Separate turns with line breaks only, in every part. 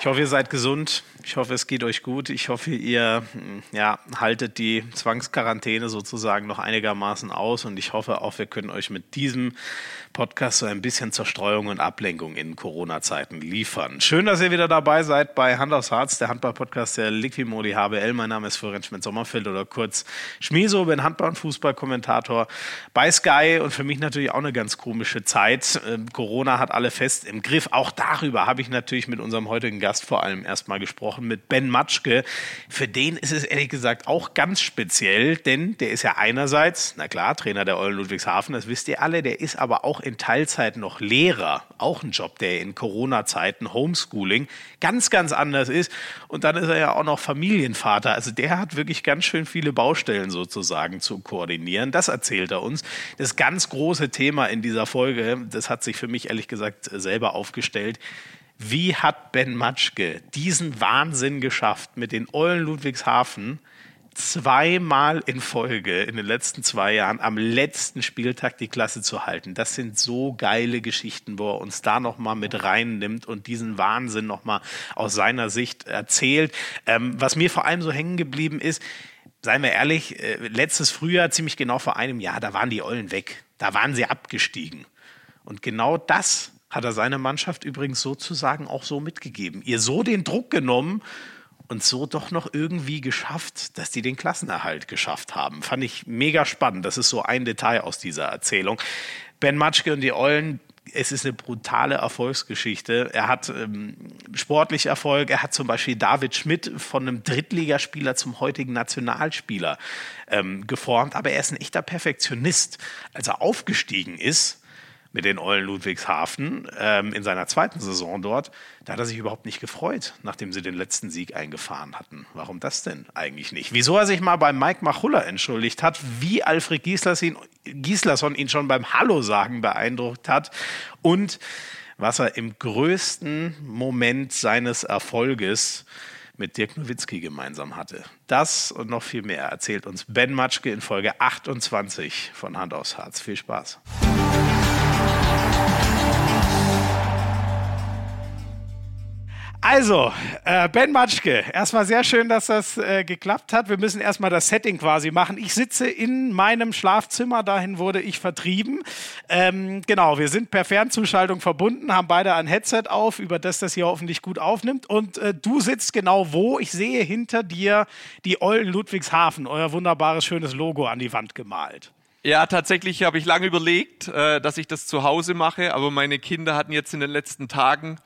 Ich hoffe, ihr seid gesund. Ich hoffe, es geht euch gut. Ich hoffe, ihr ja, haltet die Zwangsquarantäne sozusagen noch einigermaßen aus. Und ich hoffe auch, wir können euch mit diesem Podcast so ein bisschen Zerstreuung und Ablenkung in Corona-Zeiten liefern. Schön, dass ihr wieder dabei seid bei Hand aufs Harz, der Handball-Podcast der Liquimoli HBL. Mein Name ist Florian Schmidt-Sommerfeld oder kurz Schmieso, bin Handball- und Fußballkommentator bei Sky und für mich natürlich auch eine ganz komische Zeit. Ähm, Corona hat alle fest im Griff. Auch darüber habe ich natürlich mit unserem heutigen Gast vor allem erstmal gesprochen, mit Ben Matschke. Für den ist es ehrlich gesagt auch ganz speziell, denn der ist ja einerseits, na klar, Trainer der Eulen Ludwigshafen, das wisst ihr alle, der ist aber auch in Teilzeit noch Lehrer. Auch ein Job, der in Corona-Zeiten, Homeschooling, ganz, ganz anders ist. Und dann ist er ja auch noch Familienvater. Also der hat wirklich ganz schön viele Baustellen sozusagen zu koordinieren. Das erzählt er uns. Das ganz große Thema in dieser Folge, das hat sich für mich ehrlich gesagt selber aufgestellt. Wie hat Ben Matschke diesen Wahnsinn geschafft, mit den Eulen Ludwigshafen zweimal in Folge in den letzten zwei Jahren am letzten Spieltag die Klasse zu halten? Das sind so geile Geschichten, wo er uns da nochmal mit reinnimmt und diesen Wahnsinn nochmal aus seiner Sicht erzählt. Ähm, was mir vor allem so hängen geblieben ist, seien wir ehrlich, äh, letztes Frühjahr, ziemlich genau vor einem Jahr, da waren die Eulen weg. Da waren sie abgestiegen. Und genau das hat er seine Mannschaft übrigens sozusagen auch so mitgegeben. Ihr so den Druck genommen und so doch noch irgendwie geschafft, dass die den Klassenerhalt geschafft haben. Fand ich mega spannend. Das ist so ein Detail aus dieser Erzählung. Ben Matschke und die Eulen, es ist eine brutale Erfolgsgeschichte. Er hat ähm, sportlich Erfolg. Er hat zum Beispiel David Schmidt von einem Drittligaspieler zum heutigen Nationalspieler ähm, geformt. Aber er ist ein echter Perfektionist. Als er aufgestiegen ist, mit den Eulen Ludwigshafen ähm, in seiner zweiten Saison dort, da hat er sich überhaupt nicht gefreut, nachdem sie den letzten Sieg eingefahren hatten. Warum das denn eigentlich nicht? Wieso er sich mal bei Mike Machulla entschuldigt hat, wie Alfred Gislason ihn schon beim Hallo sagen beeindruckt hat und was er im größten Moment seines Erfolges mit Dirk Nowitzki gemeinsam hatte. Das und noch viel mehr erzählt uns Ben Matschke in Folge 28 von Hand aufs Harz. Viel Spaß. Also, äh, Ben Matschke, erstmal sehr schön, dass das äh, geklappt hat. Wir müssen erstmal das Setting quasi machen. Ich sitze in meinem Schlafzimmer, dahin wurde ich vertrieben. Ähm, genau, wir sind per Fernzuschaltung verbunden, haben beide ein Headset auf, über das das hier hoffentlich gut aufnimmt. Und äh, du sitzt genau wo? Ich sehe hinter dir die Eulen Ludwigshafen, euer wunderbares, schönes Logo an die Wand gemalt.
Ja, tatsächlich habe ich lange überlegt, äh, dass ich das zu Hause mache, aber meine Kinder hatten jetzt in den letzten Tagen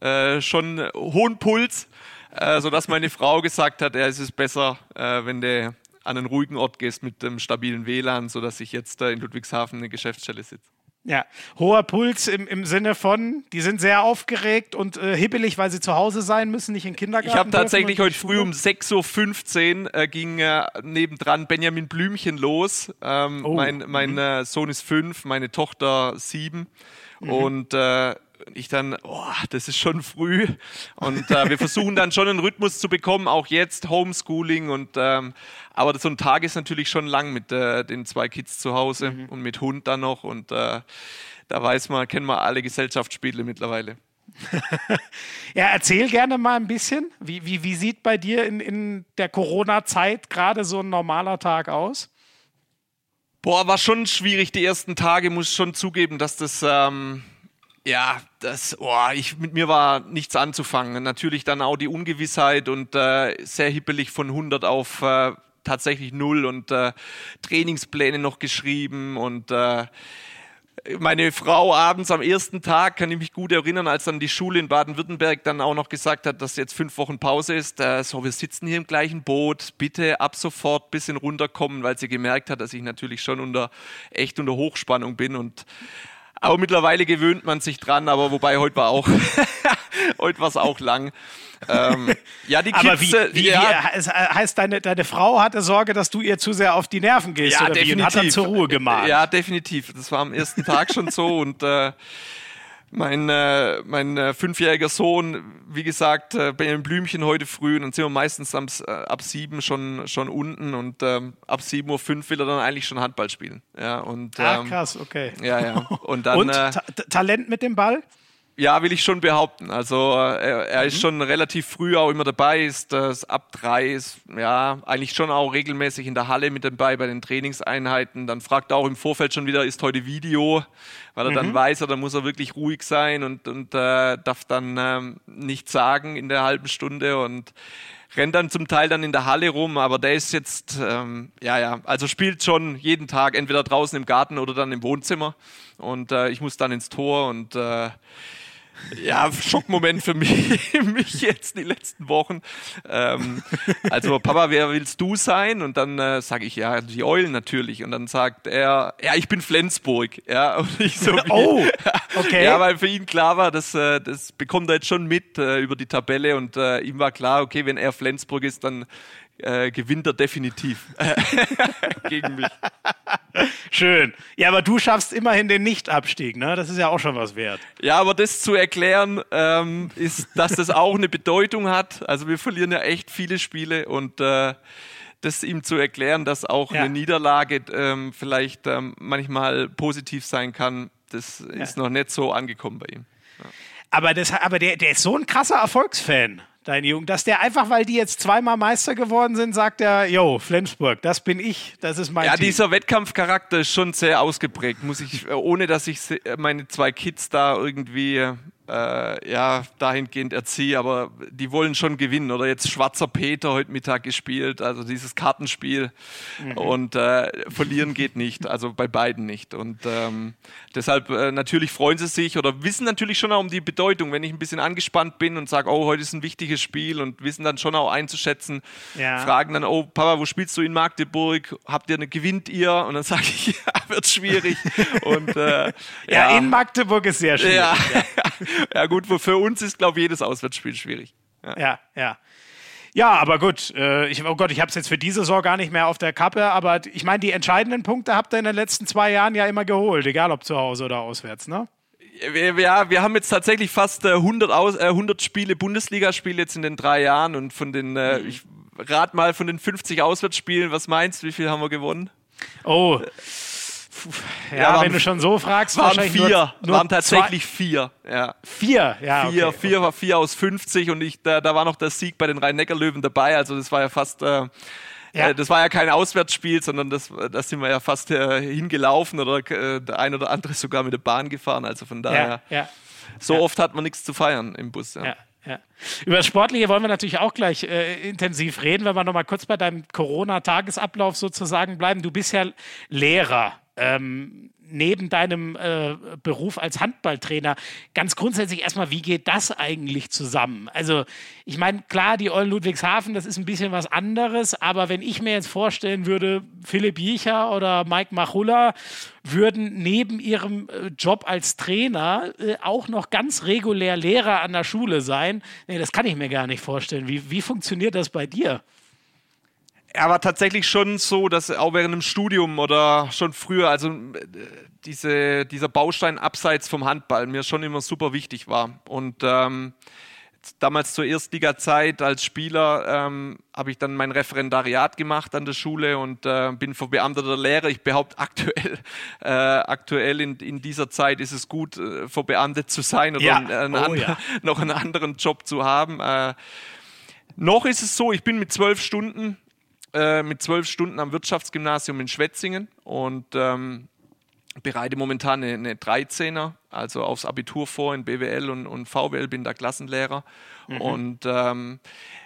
äh, schon hohen Puls, äh, sodass meine Frau gesagt hat, ja, es ist besser, äh, wenn du an einen ruhigen Ort gehst mit dem stabilen WLAN, sodass ich jetzt äh, in Ludwigshafen eine Geschäftsstelle sitze.
Ja, hoher Puls im, im Sinne von, die sind sehr aufgeregt und äh, hibbelig, weil sie zu Hause sein müssen, nicht in Kindergarten.
Ich habe tatsächlich heute früh um 6.15 Uhr äh, ging äh, nebendran Benjamin Blümchen los. Ähm, oh. Mein, mein mhm. Äh, Sohn ist fünf, meine Tochter sieben. Mhm. Und ich dann, oh, das ist schon früh. Und äh, wir versuchen dann schon einen Rhythmus zu bekommen, auch jetzt Homeschooling. Und ähm, aber so ein Tag ist natürlich schon lang mit äh, den zwei Kids zu Hause mhm. und mit Hund dann noch. Und äh, da weiß man, kennen wir alle Gesellschaftsspiele mittlerweile.
ja, erzähl gerne mal ein bisschen. Wie, wie, wie sieht bei dir in, in der Corona-Zeit gerade so ein normaler Tag aus?
Boah, war schon schwierig die ersten Tage, muss schon zugeben, dass das ähm, ja, das, oh, ich, mit mir war nichts anzufangen. Natürlich dann auch die Ungewissheit und äh, sehr hippelig von 100 auf äh, tatsächlich null und äh, Trainingspläne noch geschrieben und äh, meine Frau abends am ersten Tag, kann ich mich gut erinnern, als dann die Schule in Baden-Württemberg dann auch noch gesagt hat, dass jetzt fünf Wochen Pause ist, äh, so, wir sitzen hier im gleichen Boot, bitte ab sofort bisschen runterkommen, weil sie gemerkt hat, dass ich natürlich schon unter, echt unter Hochspannung bin und aber mittlerweile gewöhnt man sich dran, aber wobei heute war auch, heute war es auch lang.
Ähm, ja, die Kids, aber wie, äh, wie, ja, wie, heißt deine, deine Frau hatte Sorge, dass du ihr zu sehr auf die Nerven gehst ja, oder definitiv. wie und hat dann zur Ruhe gemacht.
Ja, definitiv. Das war am ersten Tag schon so und äh, mein, äh, mein äh, fünfjähriger Sohn, wie gesagt, äh, Benjamin Blümchen heute früh, und dann sind wir meistens am, äh, ab sieben schon, schon unten und ähm, ab sieben Uhr fünf will er dann eigentlich schon Handball spielen. Ja, und,
ah, ähm, ah, krass, okay.
Ja, ja. Und dann. und
äh, Ta Talent mit dem Ball?
Ja, will ich schon behaupten. Also er, er ist mhm. schon relativ früh auch immer dabei, ist das ab drei ist ja eigentlich schon auch regelmäßig in der Halle mit dabei bei den Trainingseinheiten. Dann fragt er auch im Vorfeld schon wieder, ist heute Video, weil er mhm. dann weiß, dann muss er wirklich ruhig sein und, und äh, darf dann ähm, nichts sagen in der halben Stunde und rennt dann zum Teil dann in der Halle rum, aber der ist jetzt, ähm, ja, ja, also spielt schon jeden Tag, entweder draußen im Garten oder dann im Wohnzimmer. Und äh, ich muss dann ins Tor und äh, ja, Schockmoment für mich, mich jetzt die letzten Wochen. Ähm, also, Papa, wer willst du sein? Und dann äh, sage ich, ja, die Eulen natürlich. Und dann sagt er, ja, ich bin Flensburg. Ja, und ich so,
oh, okay.
Ja, weil für ihn klar war, dass, äh, das bekommt er jetzt schon mit äh, über die Tabelle. Und äh, ihm war klar, okay, wenn er Flensburg ist, dann äh, gewinnt er definitiv gegen mich.
Schön. Ja, aber du schaffst immerhin den Nichtabstieg, ne? Das ist ja auch schon was wert.
Ja, aber das zu erklären, ähm, ist, dass das auch eine Bedeutung hat. Also wir verlieren ja echt viele Spiele und äh, das ihm zu erklären, dass auch ja. eine Niederlage ähm, vielleicht ähm, manchmal positiv sein kann, das ja. ist noch nicht so angekommen bei ihm. Ja.
Aber, das, aber der, der ist so ein krasser Erfolgsfan dein Jungen, dass der einfach, weil die jetzt zweimal Meister geworden sind, sagt er, yo, Flensburg, das bin ich, das ist mein
Ja,
Team.
dieser Wettkampfcharakter ist schon sehr ausgeprägt, muss ich, ohne dass ich meine zwei Kids da irgendwie äh, ja, dahingehend erziehe, aber die wollen schon gewinnen. Oder jetzt Schwarzer Peter heute Mittag gespielt, also dieses Kartenspiel. Mhm. Und äh, verlieren geht nicht, also bei beiden nicht. Und ähm, deshalb äh, natürlich freuen sie sich oder wissen natürlich schon auch um die Bedeutung, wenn ich ein bisschen angespannt bin und sage, oh, heute ist ein wichtiges Spiel und wissen dann schon auch einzuschätzen, ja. fragen dann, oh, Papa, wo spielst du in Magdeburg? Habt ihr eine, gewinnt ihr? Und dann sage ich, ja, wird schwierig. und,
äh, ja, ja, in Magdeburg ist sehr schwierig. Ja.
ja gut, für uns ist, glaube ich, jedes Auswärtsspiel schwierig.
Ja, ja. ja. Ja, aber gut. Äh, ich, oh Gott, ich habe es jetzt für diese Saison gar nicht mehr auf der Kappe, aber ich meine, die entscheidenden Punkte habt ihr in den letzten zwei Jahren ja immer geholt, egal ob zu Hause oder auswärts, ne?
Ja, wir haben jetzt tatsächlich fast 100, Aus, äh, 100 Spiele, Bundesligaspiele jetzt in den drei Jahren und von den, äh, mhm. ich rat mal von den 50 Auswärtsspielen, was meinst du, wie viel haben wir gewonnen?
Oh, ja, ja wenn du schon so fragst,
waren vier. Nur, waren tatsächlich zwei. vier. Ja.
Vier, ja.
Vier, okay, vier, okay. vier aus 50 und ich, da, da war noch der Sieg bei den Rhein-Neckar-Löwen dabei. Also das war ja fast. Äh, ja. Äh, das war ja kein Auswärtsspiel, sondern das, das sind wir ja fast äh, hingelaufen oder äh, der ein oder andere sogar mit der Bahn gefahren. Also von daher, ja, ja. so oft hat man nichts zu feiern im Bus. Ja.
Über das Sportliche wollen wir natürlich auch gleich äh, intensiv reden, wenn wir nochmal kurz bei deinem Corona-Tagesablauf sozusagen bleiben. Du bist ja Lehrer ähm, neben deinem äh, Beruf als Handballtrainer, ganz grundsätzlich erstmal, wie geht das eigentlich zusammen? Also, ich meine, klar, die Eulen Ludwigshafen, das ist ein bisschen was anderes, aber wenn ich mir jetzt vorstellen würde, Philipp Jicher oder Mike Machulla würden neben ihrem äh, Job als Trainer äh, auch noch ganz regulär Lehrer an der Schule sein, nee, das kann ich mir gar nicht vorstellen. Wie, wie funktioniert das bei dir?
Er war tatsächlich schon so, dass auch während dem Studium oder schon früher, also äh, diese, dieser Baustein abseits vom Handball mir schon immer super wichtig war. Und ähm, damals zur Erstliga-Zeit als Spieler ähm, habe ich dann mein Referendariat gemacht an der Schule und äh, bin verbeamteter Lehrer. Ich behaupte aktuell, äh, aktuell in, in dieser Zeit ist es gut, äh, verbeamtet zu sein oder ja. einen, oh, ja. noch einen anderen Job zu haben. Äh, noch ist es so, ich bin mit zwölf Stunden äh, mit zwölf Stunden am Wirtschaftsgymnasium in Schwetzingen und ähm, bereite momentan eine, eine 13er, also aufs Abitur vor in BWL und, und VWL, bin da Klassenlehrer. Mhm. Und ähm,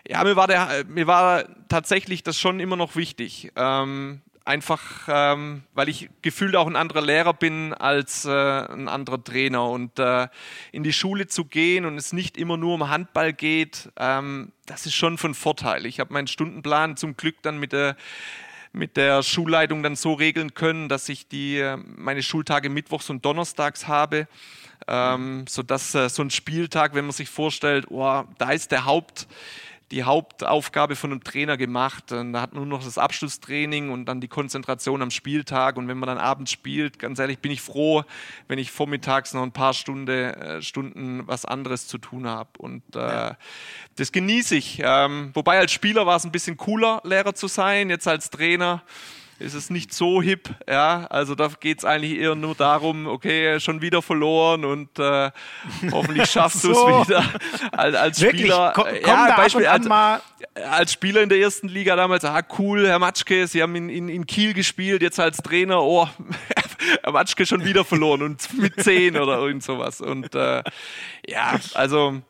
ja, mir war, der, mir war tatsächlich das schon immer noch wichtig. Ähm, einfach, ähm, weil ich gefühlt auch ein anderer Lehrer bin als äh, ein anderer Trainer. Und äh, in die Schule zu gehen und es nicht immer nur um Handball geht, ähm, das ist schon von Vorteil. Ich habe meinen Stundenplan zum Glück dann mit der mit der Schulleitung dann so regeln können, dass ich die, äh, meine Schultage mittwochs und donnerstags habe. Ähm, sodass äh, so ein Spieltag, wenn man sich vorstellt, oh, da ist der Haupt, die Hauptaufgabe von einem Trainer gemacht. Und da hat man nur noch das Abschlusstraining und dann die Konzentration am Spieltag. Und wenn man dann abends spielt, ganz ehrlich, bin ich froh, wenn ich vormittags noch ein paar Stunde, äh, Stunden was anderes zu tun habe. Und äh, ja. das genieße ich. Ähm, wobei als Spieler war es ein bisschen cooler, Lehrer zu sein. Jetzt als Trainer ist es nicht so hip. Ja, also da geht es eigentlich eher nur darum, okay, schon wieder verloren und äh, hoffentlich schaffst du es wieder als, als Spieler.
Komm, komm ja, Beispiel als,
als, Spieler in der ersten Liga damals, ah cool, Herr Matschke, Sie haben in, in, in Kiel gespielt, jetzt als Trainer, oh, Herr Matschke schon wieder verloren und mit zehn oder irgend sowas. Und äh, ja, also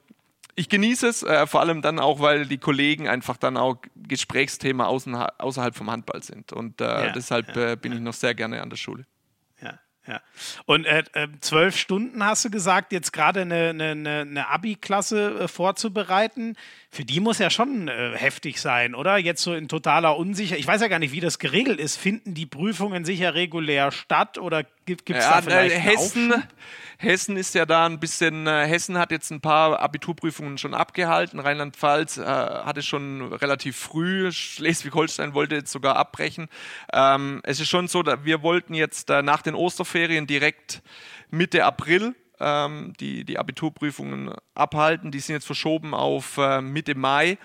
ich genieße es, äh, vor allem dann auch, weil die Kollegen einfach dann auch Gesprächsthema außen, außerhalb vom Handball sind. Und äh, ja, deshalb ja, äh, bin ja. ich noch sehr gerne an der Schule.
Ja, ja. Und äh, äh, zwölf Stunden hast du gesagt, jetzt gerade eine, eine, eine Abi-Klasse äh, vorzubereiten. Für die muss ja schon heftig sein, oder? Jetzt so in totaler Unsicherheit. Ich weiß ja gar nicht, wie das geregelt ist. Finden die Prüfungen sicher regulär statt oder gibt es da vielleicht
Hessen? Aufschub? Hessen ist ja da ein bisschen, äh, Hessen hat jetzt ein paar Abiturprüfungen schon abgehalten. Rheinland-Pfalz äh, hatte schon relativ früh, Schleswig-Holstein wollte jetzt sogar abbrechen. Ähm, es ist schon so, wir wollten jetzt äh, nach den Osterferien direkt Mitte April ähm, die, die Abiturprüfungen abhalten. Die sind jetzt verschoben auf äh, Mitte Mai.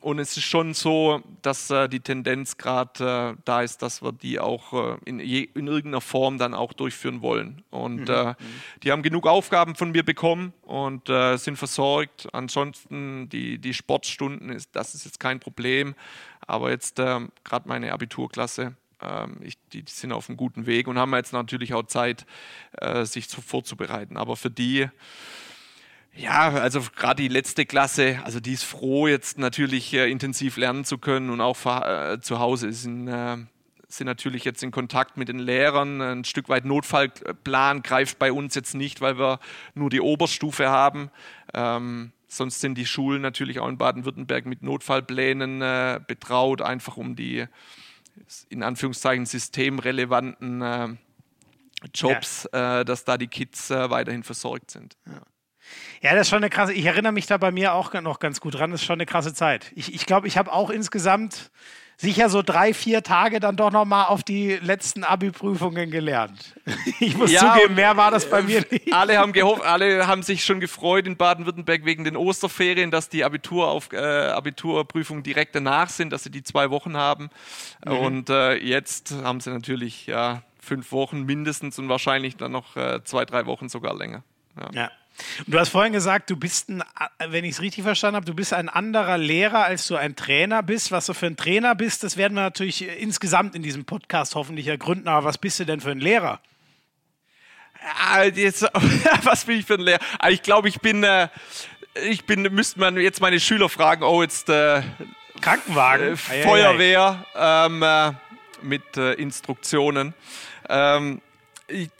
Und es ist schon so, dass äh, die Tendenz gerade äh, da ist, dass wir die auch äh, in, je, in, irgendeiner Form dann auch durchführen wollen. Und mhm. Äh, mhm. die haben genug Aufgaben von mir bekommen und äh, sind versorgt. Ansonsten die, die Sportstunden, ist, das ist jetzt kein Problem. Aber jetzt ähm, gerade meine Abiturklasse, ähm, ich, die, die, sind auf einem guten Weg und haben jetzt natürlich auch Zeit, äh, sich zu, vorzubereiten. Aber für die ja, also gerade die letzte Klasse, also die ist froh, jetzt natürlich äh, intensiv lernen zu können und auch äh, zu Hause sind, äh, sind natürlich jetzt in Kontakt mit den Lehrern. Ein Stück weit Notfallplan greift bei uns jetzt nicht, weil wir nur die Oberstufe haben. Ähm, sonst sind die Schulen natürlich auch in Baden-Württemberg mit Notfallplänen äh, betraut, einfach um die in Anführungszeichen systemrelevanten äh, Jobs, ja. Äh, dass da die Kids weiterhin versorgt sind.
Ja. Ja, das ist schon eine krasse. Ich erinnere mich da bei mir auch noch ganz gut dran. Das ist schon eine krasse Zeit. Ich glaube, ich, glaub, ich habe auch insgesamt sicher so drei, vier Tage dann doch noch mal auf die letzten Abi-Prüfungen gelernt. Ich muss ja, zugeben, mehr war das bei mir nicht.
Alle haben gehofft, alle haben sich schon gefreut in Baden-Württemberg wegen den Osterferien, dass die Abitur auf, äh, Abiturprüfungen direkt danach sind, dass sie die zwei Wochen haben. Mhm. Und äh, jetzt haben sie natürlich ja fünf Wochen mindestens und wahrscheinlich dann noch äh, zwei, drei Wochen sogar länger.
ja. ja. Du hast vorhin gesagt, du bist ein, wenn ich es richtig verstanden habe, du bist ein anderer Lehrer, als du ein Trainer bist. Was du für ein Trainer bist, das werden wir natürlich insgesamt in diesem Podcast hoffentlich ergründen. Aber was bist du denn für ein Lehrer?
Ja, jetzt, was bin ich für ein Lehrer? Ah, ich glaube, ich bin, äh, ich bin, müsste man jetzt meine Schüler fragen, oh, jetzt äh,
Krankenwagen,
äh, Feuerwehr ähm, äh, mit äh, Instruktionen. Ähm, ich,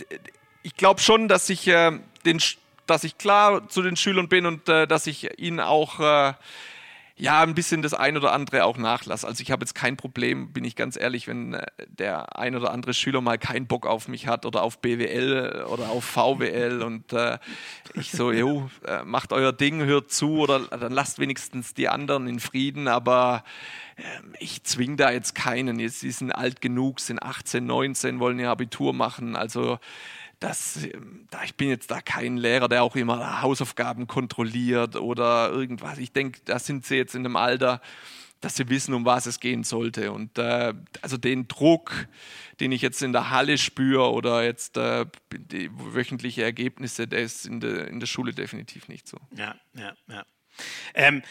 ich glaube schon, dass ich äh, den dass ich klar zu den Schülern bin und äh, dass ich ihnen auch äh, ja ein bisschen das ein oder andere auch nachlasse. Also ich habe jetzt kein Problem, bin ich ganz ehrlich, wenn äh, der ein oder andere Schüler mal keinen Bock auf mich hat oder auf BWL oder auf VWL und äh, ich so, jo, äh, macht euer Ding, hört zu oder dann lasst wenigstens die anderen in Frieden, aber ähm, ich zwinge da jetzt keinen. Jetzt, sie sind alt genug, sind 18, 19, wollen ihr Abitur machen. Also das, ähm, ich bin jetzt da kein Lehrer, der auch immer Hausaufgaben kontrolliert oder irgendwas. Ich denke, da sind sie jetzt in einem Alter, dass sie wissen, um was es gehen sollte. Und äh, also den Druck, den ich jetzt in der Halle spüre oder jetzt äh, die wöchentliche Ergebnisse, der ist in der, in der Schule definitiv nicht so.
Ja, ja, ja. Ähm,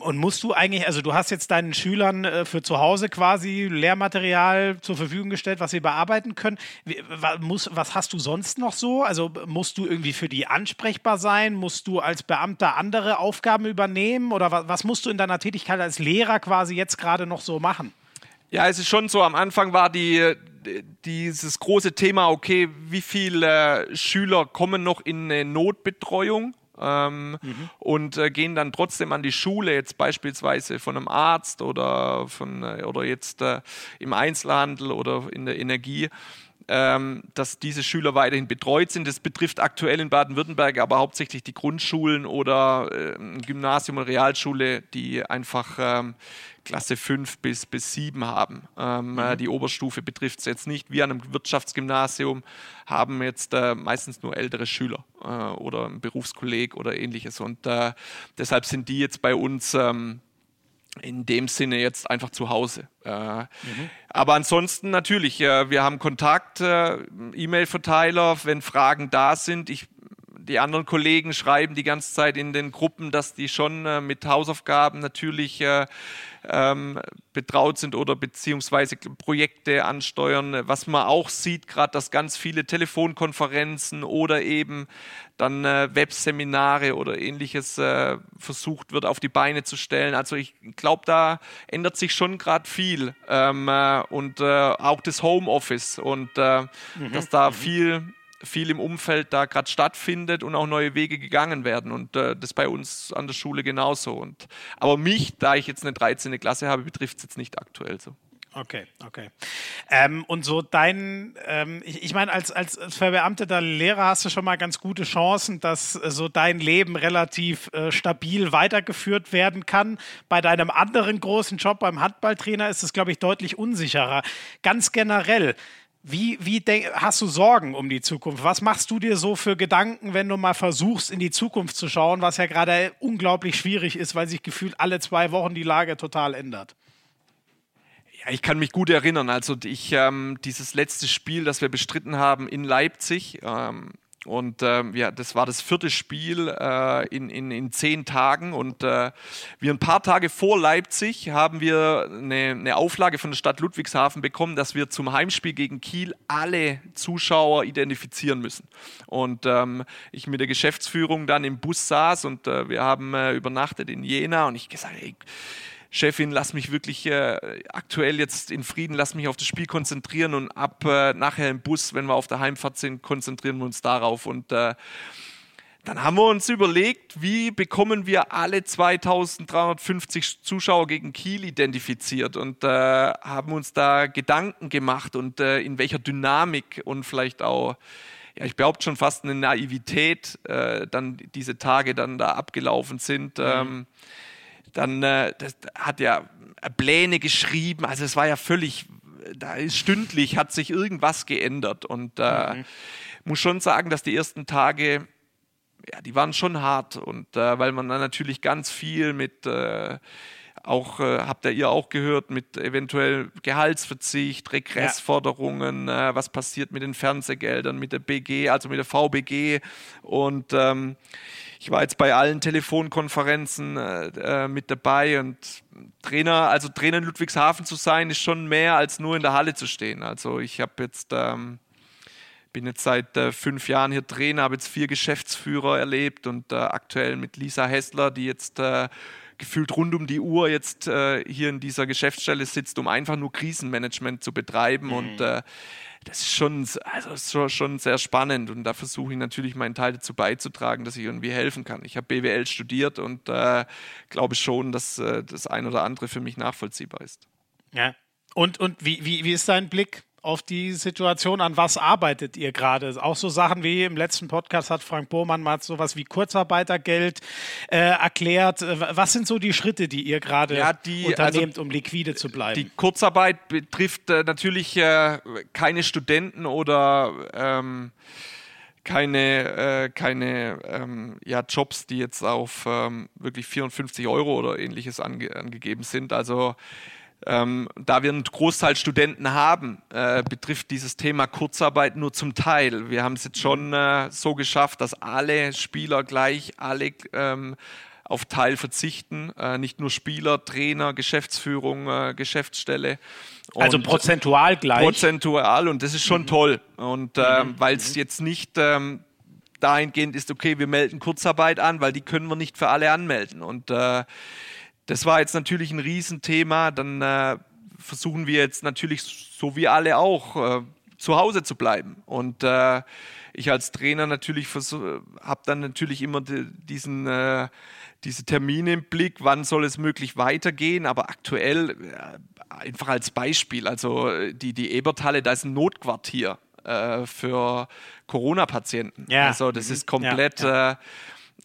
und musst du eigentlich, also du hast jetzt deinen Schülern äh, für zu Hause quasi Lehrmaterial zur Verfügung gestellt, was sie bearbeiten können. Wie, was, was hast du sonst noch so? Also musst du irgendwie für die ansprechbar sein? Musst du als Beamter andere Aufgaben übernehmen? Oder was, was musst du in deiner Tätigkeit als Lehrer quasi jetzt gerade noch so machen?
Ja, es ist schon so, am Anfang war die, dieses große Thema, okay, wie viele äh, Schüler kommen noch in eine Notbetreuung? Ähm, mhm. und äh, gehen dann trotzdem an die Schule, jetzt beispielsweise von einem Arzt oder, von, äh, oder jetzt äh, im Einzelhandel oder in der Energie dass diese Schüler weiterhin betreut sind. Das betrifft aktuell in Baden-Württemberg aber hauptsächlich die Grundschulen oder äh, Gymnasium und Realschule, die einfach ähm, Klasse 5 bis, bis 7 haben. Ähm, mhm. Die Oberstufe betrifft es jetzt nicht. Wir an einem Wirtschaftsgymnasium haben jetzt äh, meistens nur ältere Schüler äh, oder ein Berufskolleg oder ähnliches. Und äh, deshalb sind die jetzt bei uns ähm, in dem Sinne jetzt einfach zu Hause. Äh, mhm. Aber ansonsten natürlich, äh, wir haben Kontakt, äh, E-Mail-Verteiler, wenn Fragen da sind. Ich, die anderen Kollegen schreiben die ganze Zeit in den Gruppen, dass die schon äh, mit Hausaufgaben natürlich äh, ähm, betraut sind oder beziehungsweise Projekte ansteuern. Was man auch sieht, gerade, dass ganz viele Telefonkonferenzen oder eben dann äh, Webseminare oder ähnliches äh, versucht wird auf die Beine zu stellen. Also ich glaube, da ändert sich schon gerade viel ähm, äh, und äh, auch das Homeoffice und äh, mhm. dass da mhm. viel viel im Umfeld da gerade stattfindet und auch neue Wege gegangen werden. Und äh, das bei uns an der Schule genauso. Und, aber mich, da ich jetzt eine 13. Klasse habe, betrifft es jetzt nicht aktuell so.
Okay, okay. Ähm, und so dein, ähm, ich, ich meine, als, als verbeamteter Lehrer hast du schon mal ganz gute Chancen, dass äh, so dein Leben relativ äh, stabil weitergeführt werden kann. Bei deinem anderen großen Job beim Handballtrainer ist es, glaube ich, deutlich unsicherer. Ganz generell, wie, wie hast du Sorgen um die Zukunft? Was machst du dir so für Gedanken, wenn du mal versuchst, in die Zukunft zu schauen, was ja gerade unglaublich schwierig ist, weil sich gefühlt alle zwei Wochen die Lage total ändert?
Ja, ich kann mich gut erinnern. Also ich ähm, dieses letzte Spiel, das wir bestritten haben in Leipzig, ähm, und äh, ja, das war das vierte Spiel äh, in, in, in zehn Tagen. Und äh, wir ein paar Tage vor Leipzig haben wir eine, eine Auflage von der Stadt Ludwigshafen bekommen, dass wir zum Heimspiel gegen Kiel alle Zuschauer identifizieren müssen. Und ähm, ich mit der Geschäftsführung dann im Bus saß und äh, wir haben äh, übernachtet in Jena und ich gesagt, ey, Chefin, lass mich wirklich äh, aktuell jetzt in Frieden, lass mich auf das Spiel konzentrieren und ab äh, nachher im Bus, wenn wir auf der Heimfahrt sind, konzentrieren wir uns darauf. Und äh, dann haben wir uns überlegt, wie bekommen wir alle 2350 Zuschauer gegen Kiel identifiziert und äh, haben uns da Gedanken gemacht und äh, in welcher Dynamik und vielleicht auch ja, ich behaupte schon fast eine Naivität, äh, dann diese Tage dann da abgelaufen sind. Mhm. Ähm, dann äh, hat er Pläne geschrieben, also es war ja völlig, da ist stündlich hat sich irgendwas geändert und äh, mhm. muss schon sagen, dass die ersten Tage ja, die waren schon hart und äh, weil man dann natürlich ganz viel mit äh, auch äh, habt ihr ihr auch gehört mit eventuell Gehaltsverzicht, Regressforderungen, ja. äh, was passiert mit den Fernsehgeldern, mit der BG, also mit der VBG und ähm, ich war jetzt bei allen Telefonkonferenzen äh, äh, mit dabei und Trainer, also Trainer in Ludwigshafen zu sein, ist schon mehr als nur in der Halle zu stehen. Also ich habe jetzt ähm, bin jetzt seit äh, fünf Jahren hier Trainer, habe jetzt vier Geschäftsführer erlebt und äh, aktuell mit Lisa Hessler, die jetzt äh, gefühlt rund um die Uhr jetzt äh, hier in dieser Geschäftsstelle sitzt, um einfach nur Krisenmanagement zu betreiben mhm. und äh, das ist schon, also schon sehr spannend und da versuche ich natürlich meinen Teil dazu beizutragen, dass ich irgendwie helfen kann. Ich habe BWL studiert und äh, glaube schon, dass äh, das ein oder andere für mich nachvollziehbar ist.
Ja. Und, und wie, wie, wie ist dein Blick auf die Situation, an was arbeitet ihr gerade? Auch so Sachen wie im letzten Podcast hat Frank Bohrmann mal sowas wie Kurzarbeitergeld äh, erklärt. Äh, was sind so die Schritte, die ihr gerade ja, unternehmt, also, um liquide zu bleiben?
Die Kurzarbeit betrifft äh, natürlich äh, keine Studenten oder ähm, keine, äh, keine ähm, ja, Jobs, die jetzt auf ähm, wirklich 54 Euro oder ähnliches ange angegeben sind. Also ähm, da wir einen Großteil Studenten haben, äh, betrifft dieses Thema Kurzarbeit nur zum Teil. Wir haben es jetzt schon äh, so geschafft, dass alle Spieler gleich alle ähm, auf Teil verzichten. Äh, nicht nur Spieler, Trainer, Geschäftsführung, äh, Geschäftsstelle.
Und also prozentual gleich.
Prozentual und das ist schon mhm. toll. Und äh, mhm. weil es mhm. jetzt nicht ähm, dahingehend ist, okay, wir melden Kurzarbeit an, weil die können wir nicht für alle anmelden. Und äh, das war jetzt natürlich ein Riesenthema. Dann äh, versuchen wir jetzt natürlich, so wie alle auch, äh, zu Hause zu bleiben. Und äh, ich als Trainer natürlich habe dann natürlich immer die, diesen, äh, diese Termine im Blick, wann soll es möglich weitergehen. Aber aktuell, äh, einfach als Beispiel, also die, die Eberthalle, da ist ein Notquartier äh, für Corona-Patienten. Ja. Also das mhm. ist komplett... Ja, ja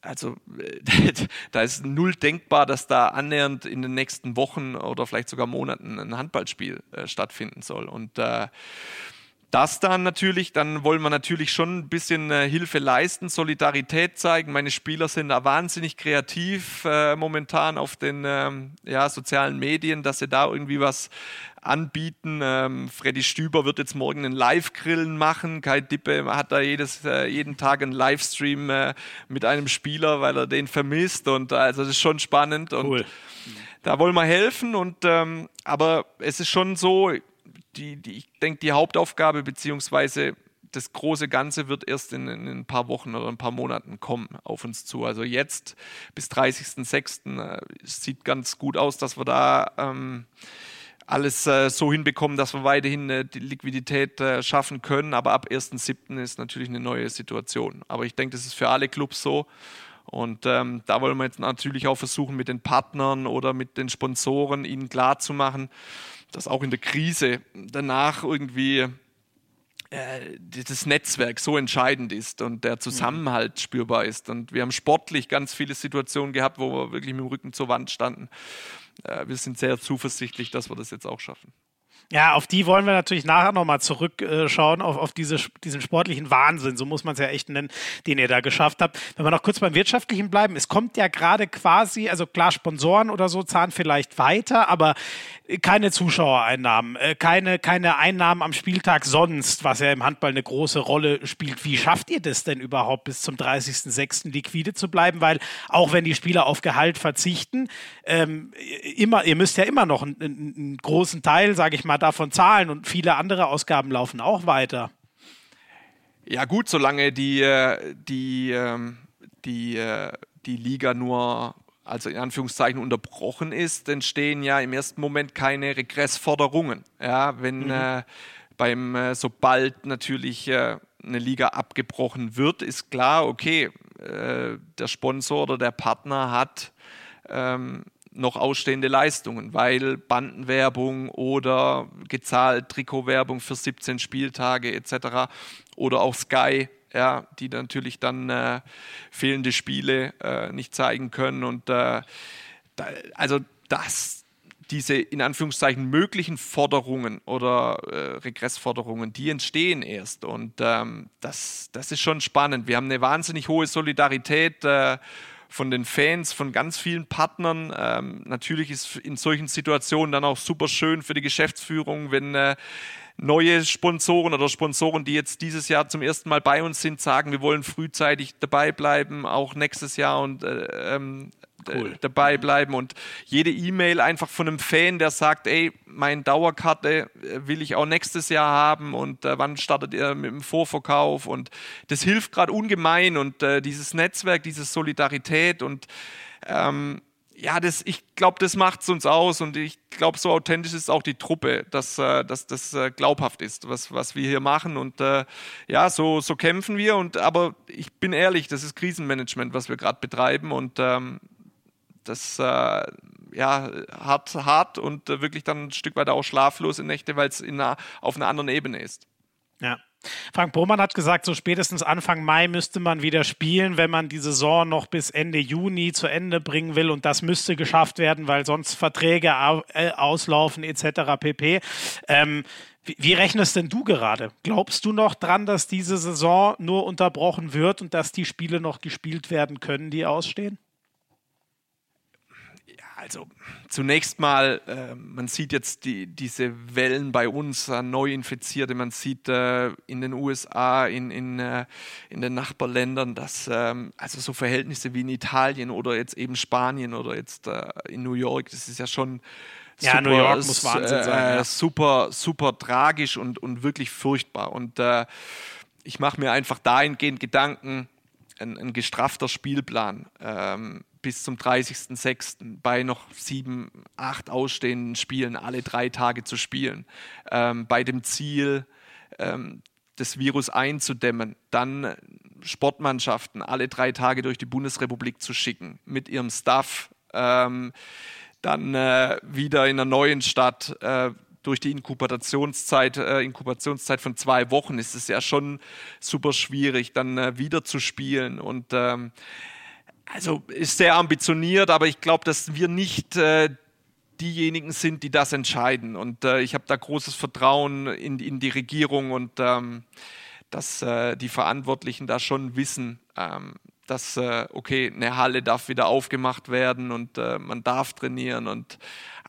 also da ist null denkbar, dass da annähernd in den nächsten Wochen oder vielleicht sogar Monaten ein Handballspiel äh, stattfinden soll. Und äh, das dann natürlich, dann wollen wir natürlich schon ein bisschen äh, Hilfe leisten, Solidarität zeigen. Meine Spieler sind da wahnsinnig kreativ äh, momentan auf den ähm, ja, sozialen Medien, dass sie da irgendwie was anbieten. Ähm, Freddy Stüber wird jetzt morgen einen Live-Grillen machen. Kai Dippe hat da jedes, äh, jeden Tag einen Livestream äh, mit einem Spieler, weil er den vermisst. Und also das ist schon spannend. Und cool. da wollen wir helfen. Und ähm, aber es ist schon so, die, die, ich denke, die Hauptaufgabe beziehungsweise das große Ganze wird erst in, in, ein paar Wochen oder ein paar Monaten kommen auf uns zu. Also jetzt bis 30.06. Äh, sieht ganz gut aus, dass wir da ähm, alles äh, so hinbekommen, dass wir weiterhin äh, die Liquidität äh, schaffen können. Aber ab 1.7. ist natürlich eine neue Situation. Aber ich denke, das ist für alle Clubs so. Und ähm, da wollen wir jetzt natürlich auch versuchen, mit den Partnern oder mit den Sponsoren ihnen klarzumachen, dass auch in der Krise danach irgendwie äh, das Netzwerk so entscheidend ist und der Zusammenhalt spürbar ist. Und wir haben sportlich ganz viele Situationen gehabt, wo wir wirklich mit dem Rücken zur Wand standen. Äh, wir sind sehr zuversichtlich, dass wir das jetzt auch schaffen.
Ja, auf die wollen wir natürlich nachher nochmal zurückschauen, auf, auf diese, diesen sportlichen Wahnsinn, so muss man es ja echt nennen, den ihr da geschafft habt. Wenn wir noch kurz beim Wirtschaftlichen bleiben, es kommt ja gerade quasi, also klar, Sponsoren oder so zahlen vielleicht weiter, aber keine Zuschauereinnahmen, äh, keine, keine Einnahmen am Spieltag sonst, was ja im Handball eine große Rolle spielt. Wie schafft ihr das denn überhaupt bis zum 30.06. liquide zu bleiben? Weil auch wenn die Spieler auf Gehalt verzichten, ähm, immer, ihr müsst ja immer noch einen, einen großen Teil, sage ich mal, davon zahlen und viele andere Ausgaben laufen auch weiter.
Ja gut, solange die, äh, die, ähm, die, äh, die Liga nur also in Anführungszeichen unterbrochen ist, entstehen ja im ersten Moment keine Regressforderungen. Ja, wenn mhm. äh, beim äh, sobald natürlich äh, eine Liga abgebrochen wird, ist klar, okay, der Sponsor oder der Partner hat ähm, noch ausstehende Leistungen, weil Bandenwerbung oder gezahlt Trikotwerbung für 17 Spieltage etc. oder auch Sky ja, die natürlich dann äh, fehlende Spiele äh, nicht zeigen können. Und äh, da, also das, diese in Anführungszeichen möglichen Forderungen oder äh, Regressforderungen, die entstehen erst. Und ähm, das, das ist schon spannend. Wir haben eine wahnsinnig hohe Solidarität äh, von den Fans, von ganz vielen Partnern. Ähm, natürlich ist in solchen Situationen dann auch super schön für die Geschäftsführung, wenn äh, neue Sponsoren oder Sponsoren, die jetzt dieses Jahr zum ersten Mal bei uns sind, sagen, wir wollen frühzeitig dabei bleiben, auch nächstes Jahr und äh, ähm, Cool. dabei bleiben und jede E-Mail einfach von einem Fan, der sagt, ey, meine Dauerkarte äh, will ich auch nächstes Jahr haben und äh, wann startet ihr mit dem Vorverkauf und das hilft gerade ungemein und äh, dieses Netzwerk, diese Solidarität und ähm, ja, das, ich glaube, das macht es uns aus und ich glaube, so authentisch ist auch die Truppe, dass, äh, dass das äh, glaubhaft ist, was, was wir hier machen und äh, ja, so, so kämpfen wir und aber ich bin ehrlich, das ist Krisenmanagement, was wir gerade betreiben und ähm, das äh, ja, hart, hart und äh, wirklich dann ein Stück weit auch schlaflose Nächte, weil es auf einer anderen Ebene ist.
Ja, Frank Bohmann hat gesagt, so spätestens Anfang Mai müsste man wieder spielen, wenn man die Saison noch bis Ende Juni zu Ende bringen will. Und das müsste geschafft werden, weil sonst Verträge äh, auslaufen etc. pp. Ähm, wie, wie rechnest denn du gerade? Glaubst du noch dran, dass diese Saison nur unterbrochen wird und dass die Spiele noch gespielt werden können, die ausstehen?
Also zunächst mal, äh, man sieht jetzt die, diese Wellen bei uns an Neuinfizierte, man sieht äh, in den USA, in, in, äh, in den Nachbarländern, dass ähm, also so Verhältnisse wie in Italien oder jetzt eben Spanien oder jetzt äh, in New York, das ist ja schon
ja, New York muss Wahnsinn sein.
Ja. Super, super tragisch und, und wirklich furchtbar. Und äh, ich mache mir einfach dahingehend Gedanken, ein, ein gestraffter Spielplan. Ähm, bis zum 30.06. bei noch sieben, acht ausstehenden Spielen alle drei Tage zu spielen. Ähm, bei dem Ziel, ähm, das Virus einzudämmen, dann Sportmannschaften alle drei Tage durch die Bundesrepublik zu schicken mit ihrem Staff, ähm, dann äh, wieder in einer neuen Stadt. Äh, durch die Inkubationszeit, äh, Inkubationszeit von zwei Wochen ist es ja schon super schwierig, dann äh, wieder zu spielen. Und ähm, also ist sehr ambitioniert, aber ich glaube, dass wir nicht äh, diejenigen sind, die das entscheiden. Und äh, ich habe da großes Vertrauen in, in die Regierung und ähm, dass äh, die Verantwortlichen da schon wissen, ähm, dass, äh, okay, eine Halle darf wieder aufgemacht werden und äh, man darf trainieren. Und,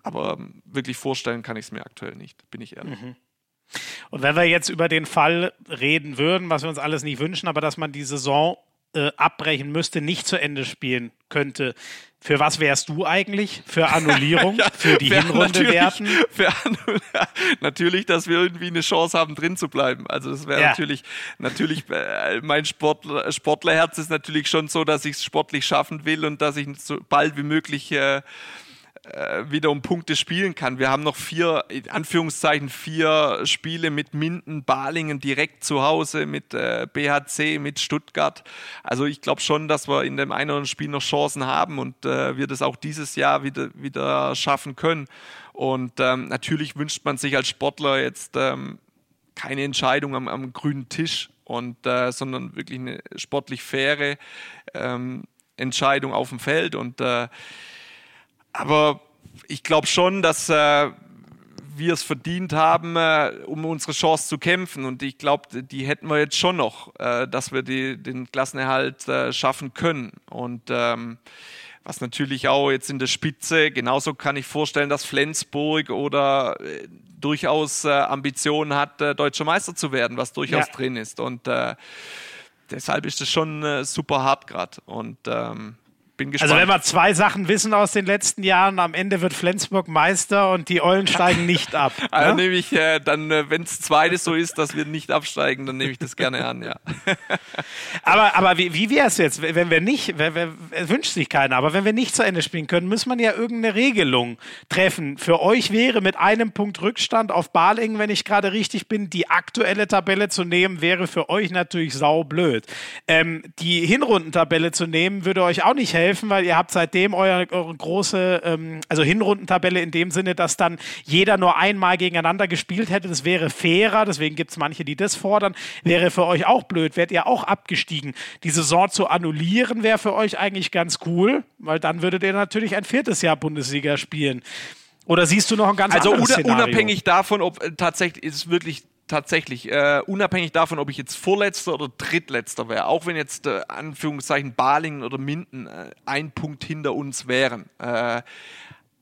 aber wirklich vorstellen kann ich es mir aktuell nicht, bin ich ehrlich. Mhm.
Und wenn wir jetzt über den Fall reden würden, was wir uns alles nicht wünschen, aber dass man die Saison äh, abbrechen müsste, nicht zu Ende spielen könnte. Für was wärst du eigentlich? Für Annullierung? ja, für die Hinrunde werten?
Für natürlich, dass wir irgendwie eine Chance haben, drin zu bleiben. Also das wäre ja. natürlich, natürlich, äh, mein Sportler, Sportlerherz ist natürlich schon so, dass ich es sportlich schaffen will und dass ich so bald wie möglich äh, wieder um Punkte spielen kann. Wir haben noch vier, in Anführungszeichen, vier Spiele mit Minden, Balingen direkt zu Hause, mit äh, BHC, mit Stuttgart. Also ich glaube schon, dass wir in dem einen oder anderen Spiel noch Chancen haben und äh, wir das auch dieses Jahr wieder, wieder schaffen können. Und ähm, natürlich wünscht man sich als Sportler jetzt ähm, keine Entscheidung am, am grünen Tisch, und, äh, sondern wirklich eine sportlich faire ähm, Entscheidung auf dem Feld. Und äh, aber ich glaube schon, dass äh, wir es verdient haben, äh, um unsere Chance zu kämpfen. Und ich glaube, die hätten wir jetzt schon noch, äh, dass wir die, den Klassenerhalt äh, schaffen können. Und ähm, was natürlich auch jetzt in der Spitze, genauso kann ich vorstellen, dass Flensburg oder äh, durchaus äh, Ambitionen hat, deutscher Meister zu werden, was durchaus ja. drin ist. Und deshalb ist es schon super hart gerade. Und ähm, bin gespannt.
Also wenn wir zwei Sachen wissen aus den letzten Jahren, am Ende wird Flensburg Meister und die Eulen steigen nicht ab.
also ne? nehme ich äh, dann, äh, wenn es zweites so ist, dass wir nicht absteigen, dann nehme ich das gerne an, ja.
aber aber wie, wie wäre es jetzt, wenn wir nicht, wer, wer, wünscht sich keiner, aber wenn wir nicht zu Ende spielen können, muss man ja irgendeine Regelung treffen. Für euch wäre mit einem Punkt Rückstand auf Balingen, wenn ich gerade richtig bin, die aktuelle Tabelle zu nehmen, wäre für euch natürlich saublöd. Ähm, die Hinrundentabelle zu nehmen, würde euch auch nicht helfen helfen, weil ihr habt seitdem eure, eure große, ähm, also Hinrundentabelle in dem Sinne, dass dann jeder nur einmal gegeneinander gespielt hätte. Das wäre fairer, deswegen gibt es manche, die das fordern. Wäre für euch auch blöd, wärt ihr auch abgestiegen. Die Saison zu annullieren wäre für euch eigentlich ganz cool, weil dann würdet ihr natürlich ein viertes Jahr Bundesliga spielen. Oder siehst du noch ein ganz
also
anderes
Szenario? Also unabhängig davon, ob äh, tatsächlich ist wirklich tatsächlich, äh, unabhängig davon, ob ich jetzt Vorletzter oder Drittletzter wäre, auch wenn jetzt äh, Anführungszeichen Balingen oder Minden äh, ein Punkt hinter uns wären, äh,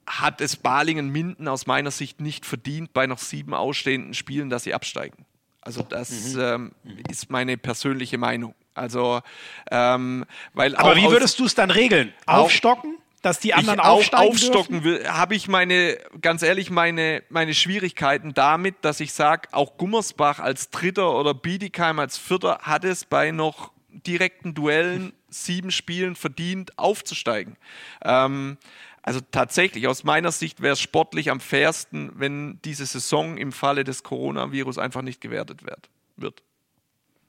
hat es Balingen Minden aus meiner Sicht nicht verdient, bei noch sieben ausstehenden Spielen, dass sie absteigen. Also das mhm. ähm, ist meine persönliche Meinung. Also, ähm, weil
Aber wie würdest du es dann regeln? Aufstocken? Dass die anderen ich aufsteigen aufstocken
will, habe ich meine, ganz ehrlich, meine, meine Schwierigkeiten damit, dass ich sage, auch Gummersbach als Dritter oder Bietigheim als Vierter hat es bei noch direkten Duellen sieben Spielen verdient, aufzusteigen. Ähm, also tatsächlich, aus meiner Sicht wäre es sportlich am fairsten, wenn diese Saison im Falle des Coronavirus einfach nicht gewertet wird.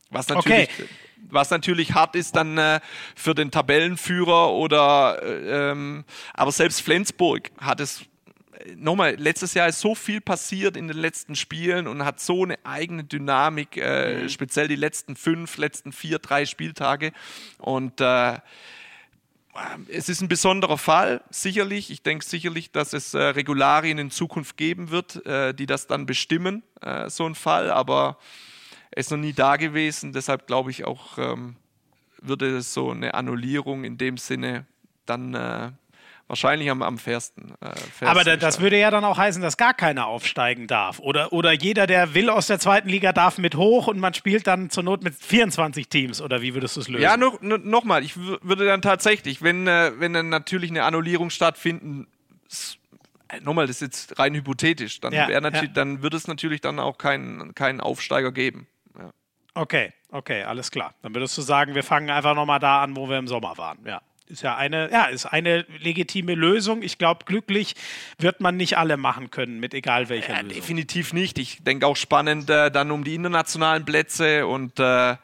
Was natürlich, okay. Was natürlich hart ist dann äh, für den Tabellenführer oder äh, ähm, aber selbst Flensburg hat es äh, nochmal, letztes Jahr ist so viel passiert in den letzten Spielen und hat so eine eigene Dynamik, äh, mhm. speziell die letzten fünf, letzten vier, drei Spieltage. Und äh, es ist ein besonderer Fall, sicherlich. Ich denke sicherlich, dass es äh, Regularien in Zukunft geben wird, äh, die das dann bestimmen, äh, so ein Fall. Aber er ist noch nie da gewesen, deshalb glaube ich auch, ähm, würde so eine Annullierung in dem Sinne dann äh, wahrscheinlich am, am fairsten. Äh, fairsten
Aber da, das würde ja dann auch heißen, dass gar keiner aufsteigen darf. Oder, oder jeder, der will aus der zweiten Liga, darf mit hoch und man spielt dann zur Not mit 24 Teams. Oder wie würdest du es lösen?
Ja, noch, noch mal, ich würde dann tatsächlich, wenn, äh, wenn dann natürlich eine Annullierung stattfinden äh, nochmal, das ist jetzt rein hypothetisch, dann, ja, ja. dann würde es natürlich dann auch keinen, keinen Aufsteiger geben.
Okay, okay, alles klar. Dann würdest du sagen, wir fangen einfach nochmal da an, wo wir im Sommer waren. Ja. Ist ja eine, ja, ist eine legitime Lösung. Ich glaube, glücklich wird man nicht alle machen können, mit egal welcher ja, Lösung.
Definitiv nicht. Ich denke auch spannend äh, dann um die internationalen Plätze und äh,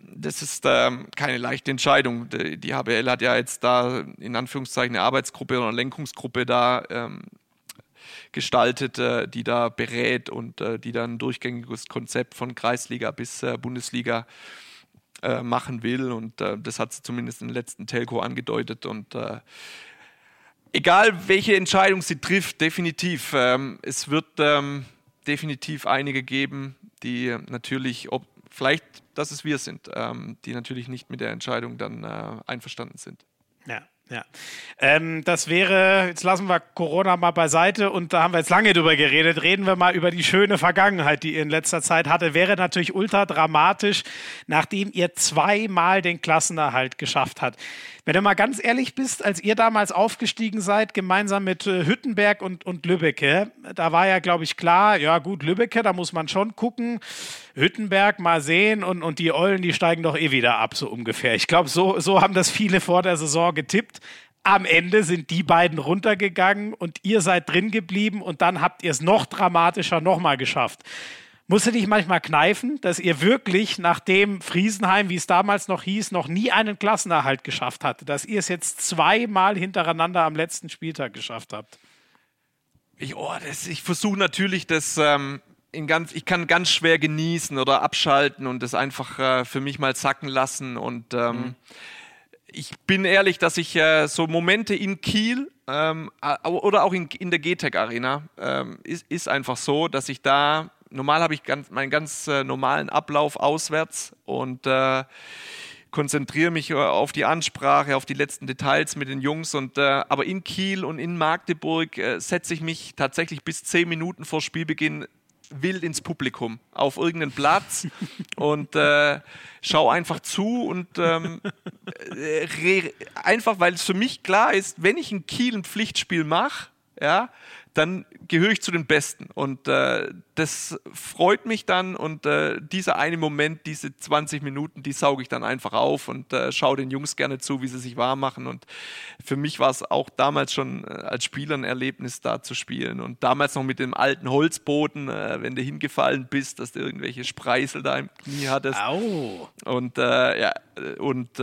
das ist ähm, keine leichte Entscheidung. Die, die HBL hat ja jetzt da in Anführungszeichen eine Arbeitsgruppe oder eine Lenkungsgruppe da ähm, gestaltet, äh, die da berät und äh, die dann ein durchgängiges Konzept von Kreisliga bis äh, Bundesliga machen will. Und das hat sie zumindest im letzten Telco angedeutet. Und Egal, welche Entscheidung sie trifft, definitiv. Ähm, es wird ähm, definitiv einige geben, die natürlich, ob, vielleicht, dass es wir sind, ähm, die natürlich nicht mit der Entscheidung dann äh, einverstanden sind.
Ja. Ähm, das wäre, jetzt lassen wir Corona mal beiseite und da haben wir jetzt lange drüber geredet. Reden wir mal über die schöne Vergangenheit, die ihr in letzter Zeit hatte. Wäre natürlich ultra dramatisch, nachdem ihr zweimal den Klassenerhalt geschafft habt. Wenn du mal ganz ehrlich bist, als ihr damals aufgestiegen seid, gemeinsam mit äh, Hüttenberg und, und Lübbecke, da war ja, glaube ich, klar, ja gut, Lübbecke, da muss man schon gucken. Hüttenberg mal sehen und, und die Eulen, die steigen doch eh wieder ab, so ungefähr. Ich glaube, so, so haben das viele vor der Saison getippt. Am Ende sind die beiden runtergegangen und ihr seid drin geblieben und dann habt ihr es noch dramatischer nochmal geschafft. Musst du dich manchmal kneifen, dass ihr wirklich, nachdem Friesenheim, wie es damals noch hieß, noch nie einen Klassenerhalt geschafft hatte, dass ihr es jetzt zweimal hintereinander am letzten Spieltag geschafft habt?
Ich, oh, ich versuche natürlich, das ähm, in ganz, ich kann ganz schwer genießen oder abschalten und das einfach äh, für mich mal sacken lassen. Und ähm, mhm. ich bin ehrlich, dass ich äh, so Momente in Kiel ähm, oder auch in, in der GTEC Arena ähm, ist, ist einfach so, dass ich da normal habe ich ganz, meinen ganz äh, normalen Ablauf auswärts und äh, konzentriere mich äh, auf die Ansprache, auf die letzten Details mit den Jungs. Und, äh, aber in Kiel und in Magdeburg äh, setze ich mich tatsächlich bis zehn Minuten vor Spielbeginn wild ins Publikum auf irgendeinen Platz und äh, schau einfach zu und ähm, äh, einfach, weil es für mich klar ist, wenn ich in Kiel ein Pflichtspiel mache, ja, dann gehöre ich zu den Besten. Und äh, das freut mich dann und äh, dieser eine Moment, diese 20 Minuten, die sauge ich dann einfach auf und äh, schaue den Jungs gerne zu, wie sie sich warm machen. Und für mich war es auch damals schon äh, als Spieler ein Erlebnis, da zu spielen. Und damals noch mit dem alten Holzboden, äh, wenn du hingefallen bist, dass du irgendwelche Spreisel da im Knie hattest.
Au.
Und äh, ja, und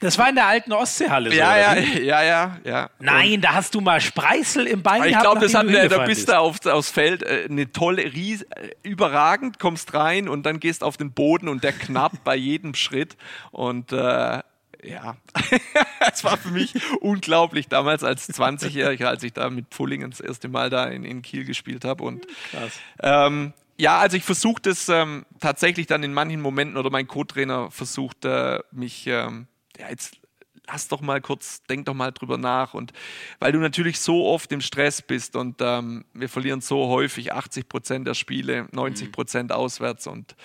das war in der alten Ostseehalle.
Ja, so, ja, ja, ja, ja.
Nein, und da hast du mal Spreißel im Bein
ich gehabt. Ich glaube, da bist du auf, aufs Feld äh, eine tolle, ries, äh, überragend, kommst rein und dann gehst auf den Boden und der knappt bei jedem Schritt. Und äh, ja, es war für mich unglaublich damals als 20-Jähriger, als ich da mit Pfullingen das erste Mal da in, in Kiel gespielt habe. Und Krass. Ähm, ja, also ich versuche das ähm, tatsächlich dann in manchen Momenten oder mein Co-Trainer versucht äh, mich ähm, ja, jetzt lass doch mal kurz, denk doch mal drüber nach. Und weil du natürlich so oft im Stress bist und ähm, wir verlieren so häufig 80 Prozent der Spiele, 90 Prozent auswärts und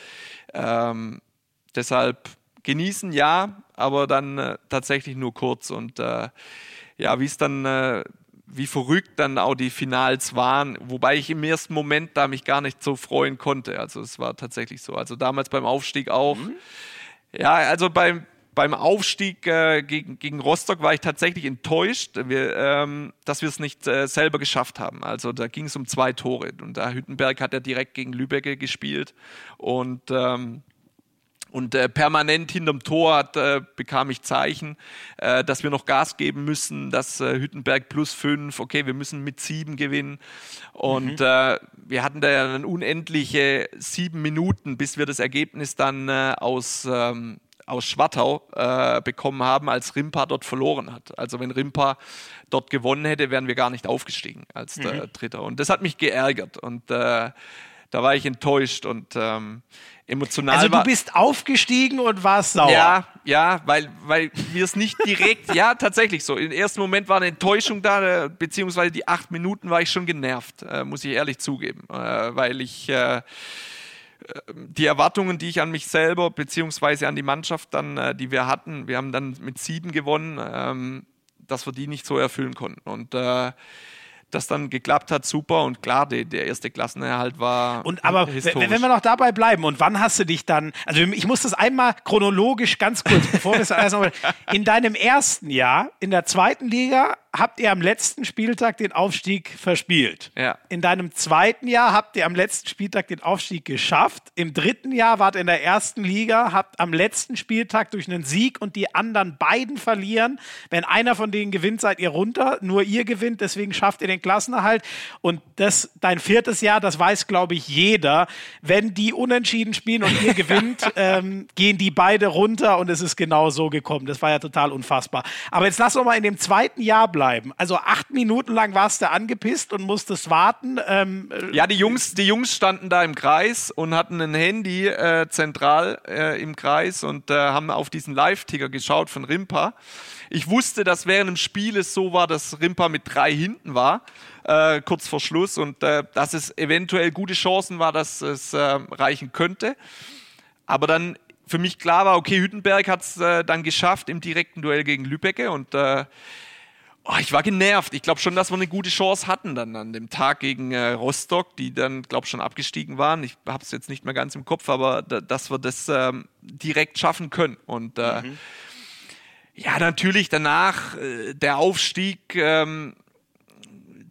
ähm, deshalb genießen ja, aber dann äh, tatsächlich nur kurz. Und äh, ja, wie es dann, äh, wie verrückt dann auch die Finals waren, wobei ich im ersten Moment da mich gar nicht so freuen konnte. Also es war tatsächlich so. Also damals beim Aufstieg auch. Mhm. Ja, also beim, beim Aufstieg äh, gegen, gegen Rostock war ich tatsächlich enttäuscht, wir, ähm, dass wir es nicht äh, selber geschafft haben. Also da ging es um zwei Tore und da Hüttenberg hat ja direkt gegen Lübeck gespielt und ähm, und äh, permanent hinterm Tor hat, äh, bekam ich Zeichen, äh, dass wir noch Gas geben müssen, dass äh, Hüttenberg plus fünf, okay, wir müssen mit sieben gewinnen. Und mhm. äh, wir hatten da ja dann unendliche sieben Minuten, bis wir das Ergebnis dann äh, aus ähm, aus Schwartau äh, bekommen haben, als Rimpa dort verloren hat. Also wenn Rimpa dort gewonnen hätte, wären wir gar nicht aufgestiegen als mhm. Dritter. Und das hat mich geärgert und äh, da war ich enttäuscht und ähm, emotional.
Also du bist aufgestiegen und warst sauer.
Ja, ja, weil, weil wir es nicht direkt, ja, tatsächlich so. Im ersten Moment war eine Enttäuschung da, äh, beziehungsweise die acht Minuten war ich schon genervt, äh, muss ich ehrlich zugeben, äh, weil ich äh, die Erwartungen, die ich an mich selber beziehungsweise an die Mannschaft dann, äh, die wir hatten, wir haben dann mit sieben gewonnen, ähm, dass wir die nicht so erfüllen konnten. Und äh, das dann geklappt hat, super. Und klar, die, der erste Klassenerhalt war.
Und aber wenn wir noch dabei bleiben, und wann hast du dich dann, also ich muss das einmal chronologisch ganz kurz, bevor wir es noch, in deinem ersten Jahr in der zweiten Liga habt ihr am letzten Spieltag den Aufstieg verspielt.
Ja.
In deinem zweiten Jahr habt ihr am letzten Spieltag den Aufstieg geschafft. Im dritten Jahr wart ihr in der ersten Liga, habt am letzten Spieltag durch einen Sieg und die anderen beiden verlieren. Wenn einer von denen gewinnt, seid ihr runter. Nur ihr gewinnt, deswegen schafft ihr den Klassenerhalt. Und das, dein viertes Jahr, das weiß, glaube ich, jeder. Wenn die unentschieden spielen und ihr gewinnt, ähm, gehen die beide runter und es ist genau so gekommen. Das war ja total unfassbar. Aber jetzt lass uns mal in dem zweiten Jahr bleiben. Also acht Minuten lang warst du angepisst und musstest warten. Ähm,
ja, die Jungs, die Jungs standen da im Kreis und hatten ein Handy äh, zentral äh, im Kreis und äh, haben auf diesen Live-Ticker geschaut von Rimpa. Ich wusste, dass während dem Spiel es so war, dass Rimpa mit drei hinten war, äh, kurz vor Schluss, und äh, dass es eventuell gute Chancen war, dass es äh, reichen könnte. Aber dann für mich klar war, okay, Hüttenberg hat es äh, dann geschafft im direkten Duell gegen Lübecke und äh, oh, ich war genervt. Ich glaube schon, dass wir eine gute Chance hatten dann an dem Tag gegen äh, Rostock, die dann, glaube ich, schon abgestiegen waren. Ich habe es jetzt nicht mehr ganz im Kopf, aber da, dass wir das ähm, direkt schaffen können. Und äh, mhm. Ja, natürlich danach äh, der Aufstieg. Ähm,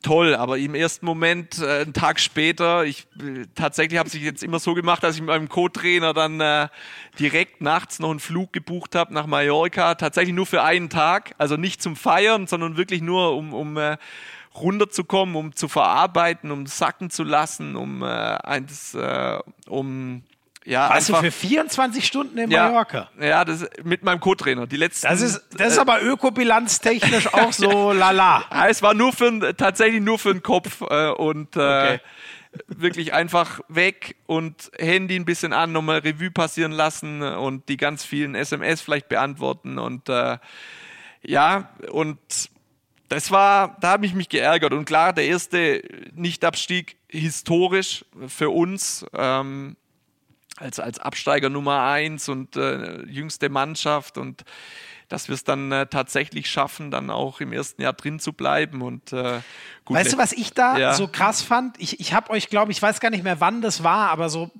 toll, aber im ersten Moment, äh, einen Tag später, ich äh, tatsächlich habe es jetzt immer so gemacht, dass ich mit meinem Co-Trainer dann äh, direkt nachts noch einen Flug gebucht habe nach Mallorca, tatsächlich nur für einen Tag, also nicht zum Feiern, sondern wirklich nur um, um äh, runterzukommen, um zu verarbeiten, um sacken zu lassen, um äh, eins, äh, um ja,
Warst einfach, du für 24 Stunden in
ja,
Mallorca?
Ja, das mit meinem Co-Trainer. Die letzten.
Das ist, das ist aber ökobilanztechnisch auch so lala.
Ja, es war nur für tatsächlich nur für den Kopf äh, und äh, okay. wirklich einfach weg und Handy ein bisschen an, nochmal Revue passieren lassen und die ganz vielen SMS vielleicht beantworten und äh, ja und das war, da habe ich mich geärgert und klar, der erste Nichtabstieg historisch für uns. Ähm, als, als Absteiger Nummer eins und äh, jüngste Mannschaft und dass wir es dann äh, tatsächlich schaffen, dann auch im ersten Jahr drin zu bleiben. Und, äh,
gut, weißt du, was ich da ja. so krass fand? Ich, ich habe euch, glaube ich, weiß gar nicht mehr, wann das war, aber so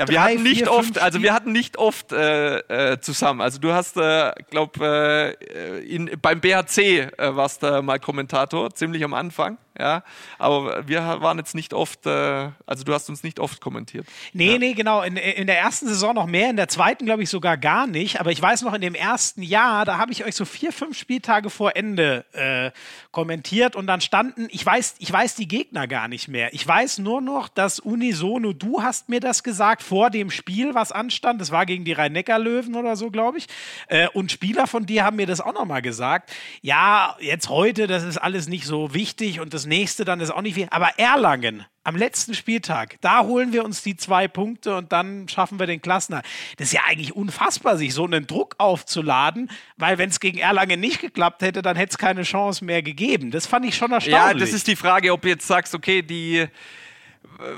ja, wir hatten nicht vier, oft, also wir hatten nicht oft äh, äh, zusammen. Also du hast, äh, glaub, äh, in, beim BHC äh, warst du mal Kommentator, ziemlich am Anfang, ja. Aber wir waren jetzt nicht oft, äh, also du hast uns nicht oft kommentiert.
Nee,
ja.
nee, genau. In, in der ersten Saison noch mehr, in der zweiten glaube ich sogar gar nicht. Aber ich weiß noch, in dem ersten Jahr, da habe ich euch so vier, fünf Spieltage vor Ende äh, kommentiert und dann standen, ich weiß, ich weiß die Gegner gar nicht mehr. Ich weiß nur noch, dass unisono, du hast mir das gesagt, vor dem Spiel, was anstand. Das war gegen die Rhein-Neckar-Löwen oder so, glaube ich. Äh, und Spieler von dir haben mir das auch nochmal gesagt. Ja, jetzt heute, das ist alles nicht so wichtig und das nächste dann ist auch nicht viel. Aber Erlangen, am letzten Spieltag, da holen wir uns die zwei Punkte und dann schaffen wir den Klassener. Das ist ja eigentlich unfassbar, sich so einen Druck aufzuladen, weil wenn es gegen Erlangen nicht geklappt hätte, dann hätte es keine Chance mehr gegeben. Das fand ich schon erstaunlich. Ja,
das ist die Frage, ob du jetzt sagst, okay, die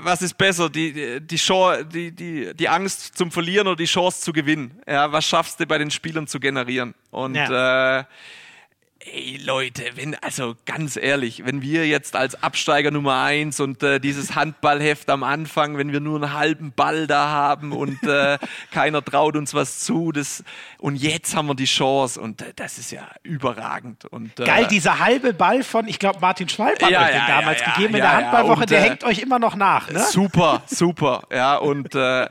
was ist besser, die, die, Chance, die, die, die Angst zum Verlieren oder die Chance zu gewinnen? Ja, was schaffst du bei den Spielern zu generieren? Und ja. äh, Ey Leute, wenn, also ganz ehrlich, wenn wir jetzt als Absteiger Nummer eins und äh, dieses Handballheft am Anfang, wenn wir nur einen halben Ball da haben und äh, keiner traut uns was zu, das, und jetzt haben wir die Chance und äh, das ist ja überragend. Und,
äh, Geil, dieser halbe Ball von, ich glaube, Martin Schwalb hat ja, euch den damals ja, gegeben in der Handballwoche, und, der äh, hängt euch immer noch nach. Ne?
Super, super, ja, und äh,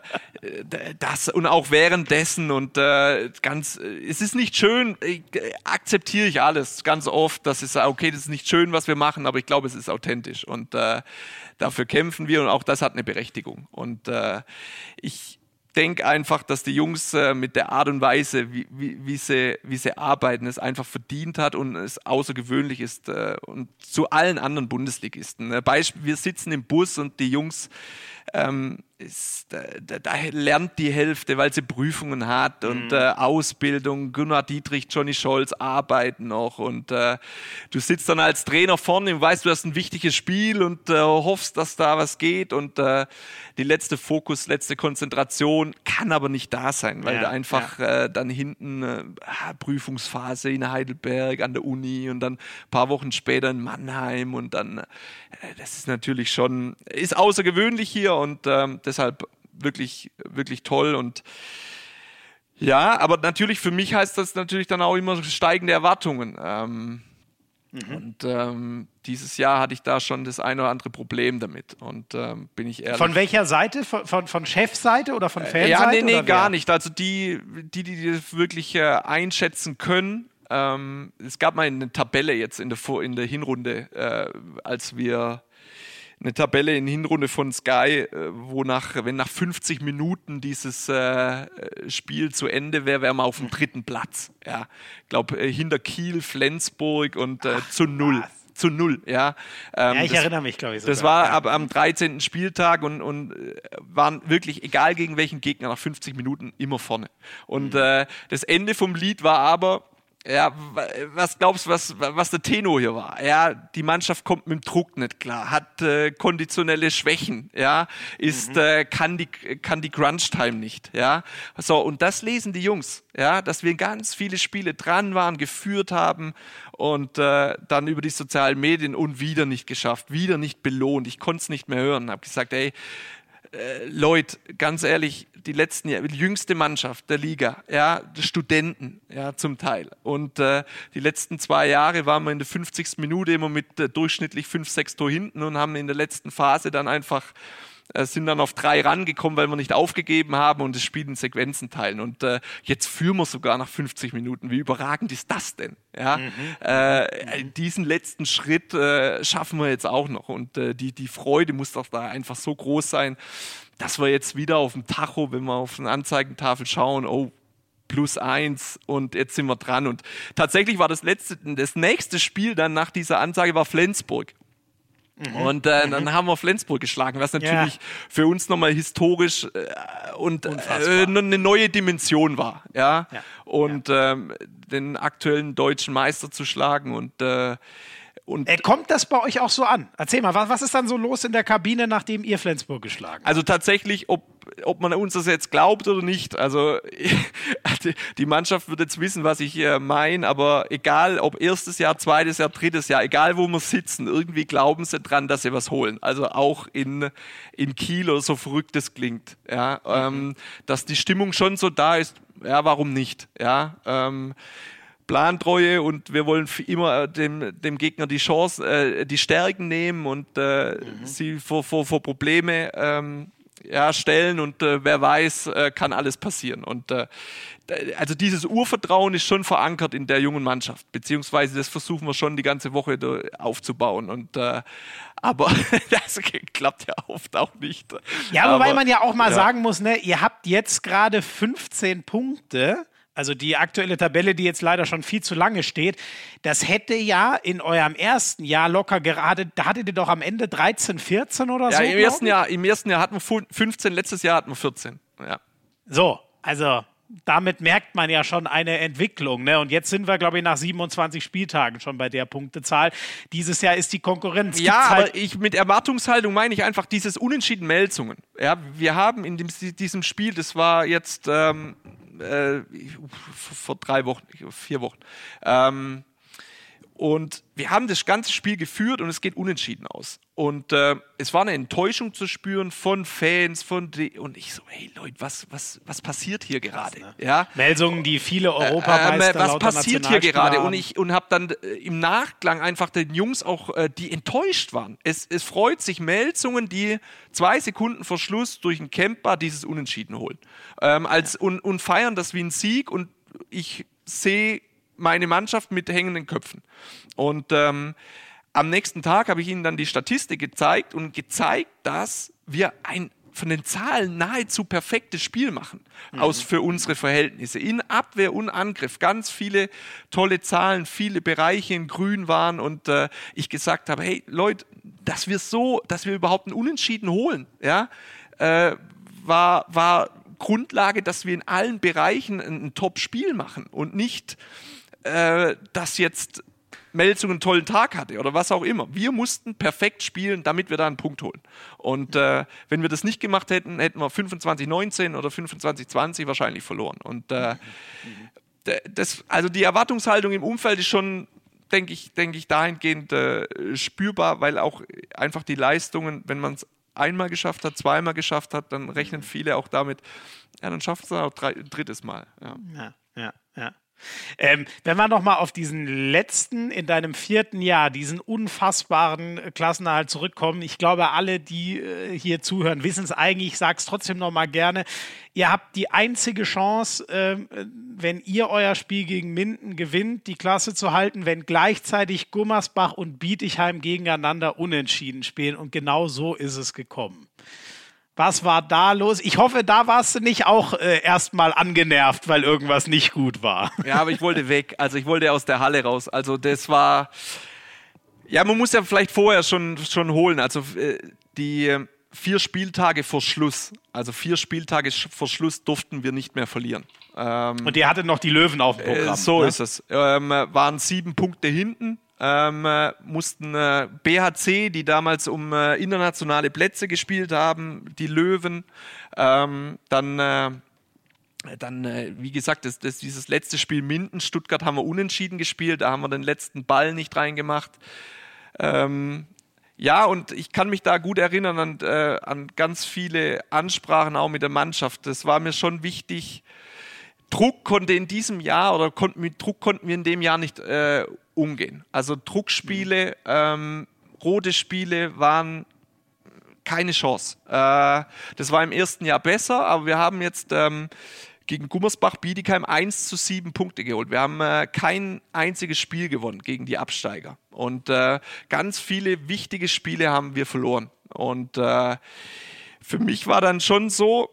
das und auch währenddessen und ganz, es ist nicht schön, akzeptiere ich alles ganz oft, dass es okay, das ist nicht schön, was wir machen, aber ich glaube, es ist authentisch und äh, dafür kämpfen wir und auch das hat eine Berechtigung und äh, ich denke einfach, dass die Jungs äh, mit der Art und Weise, wie, wie, wie, sie, wie sie arbeiten, es einfach verdient hat und es außergewöhnlich ist äh, und zu allen anderen Bundesligisten. Ne? Beispiel, wir sitzen im Bus und die Jungs ähm, ist, da, da, lernt die Hälfte, weil sie Prüfungen hat und mhm. äh, Ausbildung. Gunnar Dietrich, Johnny Scholz arbeiten noch und äh, du sitzt dann als Trainer vorne und weißt, du hast ein wichtiges Spiel und äh, hoffst, dass da was geht und äh, die letzte Fokus, letzte Konzentration kann aber nicht da sein, weil ja, du einfach ja. Äh, dann hinten äh, Prüfungsphase in Heidelberg an der Uni und dann ein paar Wochen später in Mannheim und dann das ist natürlich schon ist außergewöhnlich hier und ähm, deshalb wirklich, wirklich toll und ja, aber natürlich für mich heißt das natürlich dann auch immer steigende Erwartungen. Ähm, mhm. Und ähm, dieses Jahr hatte ich da schon das eine oder andere Problem damit. Und ähm, bin ich ehrlich.
Von welcher Seite? Von, von, von Chefseite oder von Fanseite?
Äh, ja, nee, nee, gar nicht. Also die, die, die das wirklich äh, einschätzen können, Ähm, es gab mal eine Tabelle jetzt in der, in der Hinrunde, äh, als wir eine Tabelle in Hinrunde von Sky, äh, wo nach, wenn nach 50 Minuten dieses äh, Spiel zu Ende wäre, wären wir auf dem dritten Platz. Ja, ich glaube, äh, hinter Kiel, Flensburg und äh, zu null. Zu null, ja.
Ähm, ja, ich das, erinnere mich, glaube ich.
Sogar. Das war ab, am 13. Spieltag und, und waren wirklich, egal gegen welchen Gegner, nach 50 Minuten immer vorne. Und mhm. äh, das Ende vom Lied war aber, ja, was glaubst du, was, was der Tenor hier war? Ja, die Mannschaft kommt mit dem Druck nicht klar, hat äh, konditionelle Schwächen, ja, ist, mhm. äh, kann die, kann die Crunch-Time nicht, ja. So, und das lesen die Jungs, ja, dass wir ganz viele Spiele dran waren, geführt haben und äh, dann über die sozialen Medien und wieder nicht geschafft, wieder nicht belohnt. Ich konnte es nicht mehr hören, habe gesagt, ey, äh, Leute, ganz ehrlich, die letzten Jahre, die jüngste Mannschaft der Liga, ja, Studenten, ja, zum Teil. Und äh, die letzten zwei Jahre waren wir in der 50. Minute immer mit äh, durchschnittlich fünf, sechs Tor hinten und haben in der letzten Phase dann einfach äh, sind dann auf drei rangekommen, weil wir nicht aufgegeben haben und das Spiel in Sequenzen teilen. Und äh, jetzt führen wir sogar nach 50 Minuten. Wie überragend ist das denn? Ja, mhm. äh, diesen letzten Schritt äh, schaffen wir jetzt auch noch. Und äh, die, die Freude muss doch da einfach so groß sein, dass wir jetzt wieder auf dem Tacho, wenn wir auf eine Anzeigentafel schauen, oh, plus eins und jetzt sind wir dran. Und tatsächlich war das letzte, das nächste Spiel dann nach dieser Ansage war Flensburg. Mhm. Und äh, dann mhm. haben wir Flensburg geschlagen, was natürlich ja. für uns nochmal historisch äh, und äh, eine neue Dimension war. Ja? ja. Und. Ähm, den aktuellen deutschen Meister zu schlagen und äh,
und äh, kommt das bei euch auch so an? Erzähl mal, was, was, ist dann so los in der Kabine, nachdem ihr Flensburg geschlagen habt?
Also tatsächlich, ob, ob man uns das jetzt glaubt oder nicht, also die Mannschaft wird jetzt wissen, was ich äh, meine, aber egal, ob erstes Jahr, zweites Jahr, drittes Jahr, egal wo wir sitzen, irgendwie glauben sie dran, dass sie was holen. Also auch in, in Kiel oder so verrückt es klingt, ja, mhm. ähm, dass die Stimmung schon so da ist, ja, warum nicht, ja, ähm, Plantreue und wir wollen immer äh, dem, dem Gegner die Chance, äh, die Stärken nehmen und äh, mhm. sie vor, vor, vor Probleme ähm, ja, stellen und äh, wer weiß, äh, kann alles passieren. Und äh, also dieses Urvertrauen ist schon verankert in der jungen Mannschaft, beziehungsweise das versuchen wir schon die ganze Woche aufzubauen. Und aber das klappt ja oft auch nicht.
Ja, aber, wobei man ja auch mal ja. sagen muss, ne, ihr habt jetzt gerade 15 Punkte also die aktuelle Tabelle, die jetzt leider schon viel zu lange steht, das hätte ja in eurem ersten Jahr locker gerade, da hattet ihr doch am Ende 13, 14 oder
ja,
so.
Im ersten, Jahr, Im ersten Jahr hatten wir 15, letztes Jahr hatten wir 14. Ja.
So, also damit merkt man ja schon eine Entwicklung. Ne? Und jetzt sind wir, glaube ich, nach 27 Spieltagen schon bei der Punktezahl. Dieses Jahr ist die Konkurrenz.
Ja, halt aber ich, mit Erwartungshaltung meine ich einfach dieses Unentschieden Melzungen. Ja, wir haben in dem, diesem Spiel, das war jetzt ähm, äh, vor drei Wochen, vier Wochen. Ähm, und wir haben das ganze Spiel geführt und es geht unentschieden aus. Und äh, es war eine Enttäuschung zu spüren von Fans, von die, und ich so, hey Leute, was, was, was passiert hier gerade? Ne?
Ja? Meldungen, die viele Europameister
äh, äh, Was passiert hier gerade? Und ich und habe dann äh, im Nachklang einfach den Jungs auch, äh, die enttäuscht waren. Es, es freut sich Meldungen, die zwei Sekunden vor Schluss durch ein Camper dieses Unentschieden holen. Ähm, als, und, und feiern das wie ein Sieg und ich sehe meine Mannschaft mit hängenden Köpfen. Und ähm, am nächsten Tag habe ich ihnen dann die Statistik gezeigt und gezeigt, dass wir ein von den Zahlen nahezu perfektes Spiel machen, mhm. aus für unsere Verhältnisse. In Abwehr und Angriff ganz viele tolle Zahlen, viele Bereiche in Grün waren und äh, ich gesagt habe, hey Leute, dass wir so, dass wir überhaupt einen Unentschieden holen, ja, äh, war, war Grundlage, dass wir in allen Bereichen ein, ein Top-Spiel machen und nicht äh, dass jetzt Melzung einen tollen Tag hatte oder was auch immer. Wir mussten perfekt spielen, damit wir da einen Punkt holen. Und äh, wenn wir das nicht gemacht hätten, hätten wir 25-19 oder 25-20 wahrscheinlich verloren. Und äh, das, also die Erwartungshaltung im Umfeld ist schon, denke ich, denke ich, dahingehend äh, spürbar, weil auch einfach die Leistungen, wenn man es einmal geschafft hat, zweimal geschafft hat, dann rechnen viele auch damit, ja, dann schafft es auch drei, drittes Mal. Ja,
ja, ja. ja. Ähm, wenn wir nochmal auf diesen letzten, in deinem vierten Jahr, diesen unfassbaren Klassenerhalt zurückkommen. Ich glaube, alle, die äh, hier zuhören, wissen es eigentlich. Ich sage es trotzdem nochmal gerne. Ihr habt die einzige Chance, äh, wenn ihr euer Spiel gegen Minden gewinnt, die Klasse zu halten, wenn gleichzeitig Gummersbach und Bietigheim gegeneinander unentschieden spielen. Und genau so ist es gekommen. Was war da los? Ich hoffe, da warst du nicht auch äh, erstmal angenervt, weil irgendwas nicht gut war.
Ja, aber ich wollte weg. Also ich wollte aus der Halle raus. Also das war. Ja, man muss ja vielleicht vorher schon, schon holen. Also äh, die äh, vier Spieltage vor Schluss, also vier Spieltage vor Schluss durften wir nicht mehr verlieren.
Ähm, Und ihr hattet noch die Löwen auf dem Programm. Äh,
so ne? ist es. Ähm, waren sieben Punkte hinten ähm, äh, mussten äh, BHC, die damals um äh, internationale Plätze gespielt haben, die Löwen, ähm, dann äh, dann, äh, wie gesagt, das, das, dieses letzte Spiel Minden, Stuttgart haben wir unentschieden gespielt, da haben wir den letzten Ball nicht reingemacht. Ähm, ja, und ich kann mich da gut erinnern an, äh, an ganz viele Ansprachen auch mit der Mannschaft. Das war mir schon wichtig. Druck konnte in diesem Jahr oder konnten, mit Druck konnten wir in dem Jahr nicht äh, umgehen. Also Druckspiele, ähm, rote Spiele waren keine Chance. Äh, das war im ersten Jahr besser, aber wir haben jetzt ähm, gegen Gummersbach Bietigheim 1 zu 7 Punkte geholt. Wir haben äh, kein einziges Spiel gewonnen gegen die Absteiger. Und äh, ganz viele wichtige Spiele haben wir verloren. Und äh, für mich war dann schon so,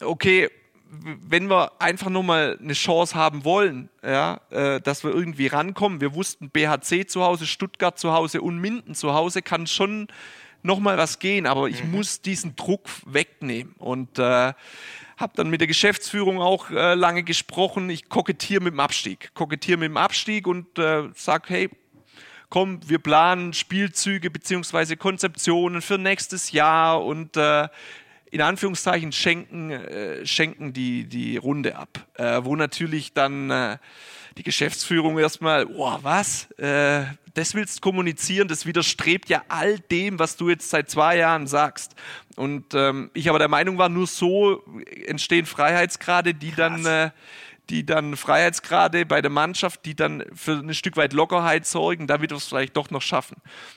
okay, wenn wir einfach nur mal eine Chance haben wollen, ja, äh, dass wir irgendwie rankommen, wir wussten BHC zu Hause, Stuttgart zu Hause und Minden zu Hause kann schon noch mal was gehen, aber ich mhm. muss diesen Druck wegnehmen. Und äh, habe dann mit der Geschäftsführung auch äh, lange gesprochen. Ich kokettiere mit dem Abstieg, kokettiere mit dem Abstieg und äh, sag, hey, komm, wir planen Spielzüge beziehungsweise Konzeptionen für nächstes Jahr. Und äh, in Anführungszeichen schenken, äh, schenken die, die Runde ab. Äh, wo natürlich dann äh, die Geschäftsführung erstmal, oh, was? Äh, das willst du kommunizieren, das widerstrebt ja all dem, was du jetzt seit zwei Jahren sagst. Und ähm, ich aber der Meinung war, nur so entstehen Freiheitsgrade, die Krass. dann äh, die dann Freiheitsgrade bei der Mannschaft, die dann für ein Stück weit Lockerheit sorgen, damit wir es vielleicht doch noch schaffen.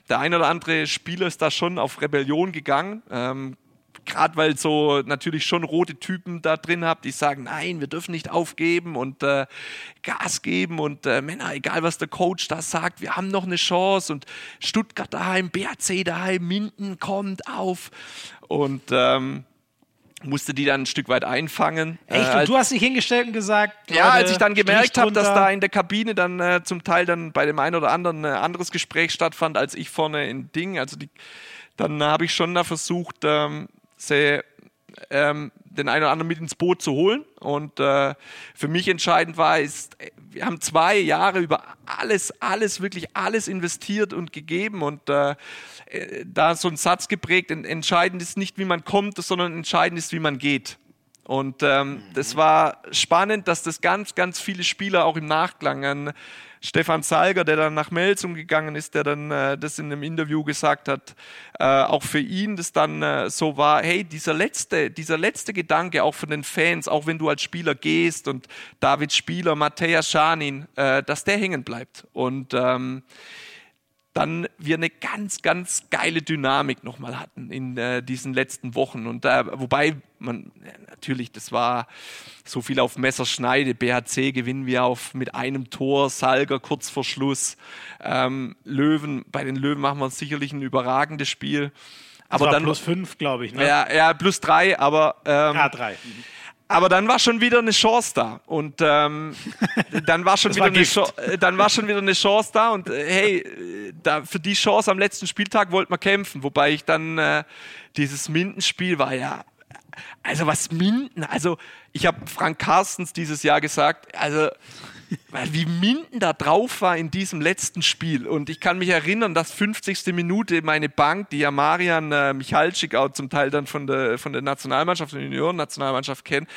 Der ein oder andere Spieler ist da schon auf Rebellion gegangen. Ähm, gerade weil so natürlich schon rote Typen da drin habt, die sagen, nein, wir dürfen nicht aufgeben und äh, Gas geben und äh, Männer, egal was der Coach da sagt, wir haben noch eine Chance und Stuttgart daheim, BRC daheim, Minden kommt auf und ähm, musste die dann ein Stück weit einfangen.
Echt? Und du hast dich hingestellt und gesagt,
ja, als ich dann gemerkt habe, dass da in der Kabine dann äh, zum Teil dann bei dem einen oder anderen ein anderes Gespräch stattfand, als ich vorne in Ding, also die, dann habe ich schon da versucht, ähm, sie, ähm, den einen oder anderen mit ins Boot zu holen. Und äh, für mich entscheidend war, ist, wir haben zwei Jahre über alles, alles, wirklich alles investiert und gegeben. Und äh, äh da so ein Satz geprägt, entscheidend ist nicht, wie man kommt, sondern entscheidend ist, wie man geht. Und ähm, das war spannend, dass das ganz, ganz viele Spieler auch im Nachklang an Stefan Salger, der dann nach Melsung gegangen ist, der dann äh, das in einem Interview gesagt hat, äh, auch für ihn das dann äh, so war, hey, dieser letzte, dieser letzte Gedanke auch von den Fans, auch wenn du als Spieler gehst und David Spieler, Matthäus Schanin, äh, dass der hängen bleibt. Und ähm, dann wir eine ganz, ganz geile Dynamik nochmal hatten in äh, diesen letzten Wochen. Und äh, wobei man natürlich, das war so viel auf Messerschneide. BHC gewinnen wir auf mit einem Tor, Salger kurz vor Schluss. Ähm, Löwen, bei den Löwen machen wir sicherlich ein überragendes Spiel.
Aber dann plus fünf, glaube ich. Ne?
Ja, ja, plus drei, aber ähm,
ja, drei. Mhm.
Aber dann war schon wieder eine Chance da. Und ähm, dann, war schon wieder war eine Chance, äh, dann war schon wieder eine Chance da. Und äh, hey, da, für die Chance am letzten Spieltag wollten wir kämpfen. Wobei ich dann äh, dieses Mindenspiel war ja. Also was Minden, also ich habe Frank Carstens dieses Jahr gesagt, also wie Minden da drauf war in diesem letzten Spiel. Und ich kann mich erinnern, dass 50. Minute meine Bank, die ja Marian äh, Michalczyk auch zum Teil dann von der, von der Nationalmannschaft, der Junioren-Nationalmannschaft kennt,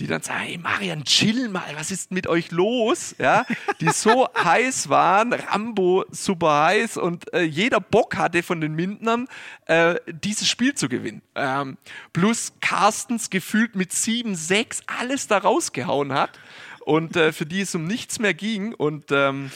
die dann sagen, hey Marian, chill mal, was ist mit euch los? Ja, die so heiß waren, Rambo super heiß und äh, jeder Bock hatte von den Mindenern, äh, dieses Spiel zu gewinnen. Ähm, plus Carstens gefühlt mit 7-6 alles da rausgehauen hat. Und äh, für die es um nichts mehr ging und ähm,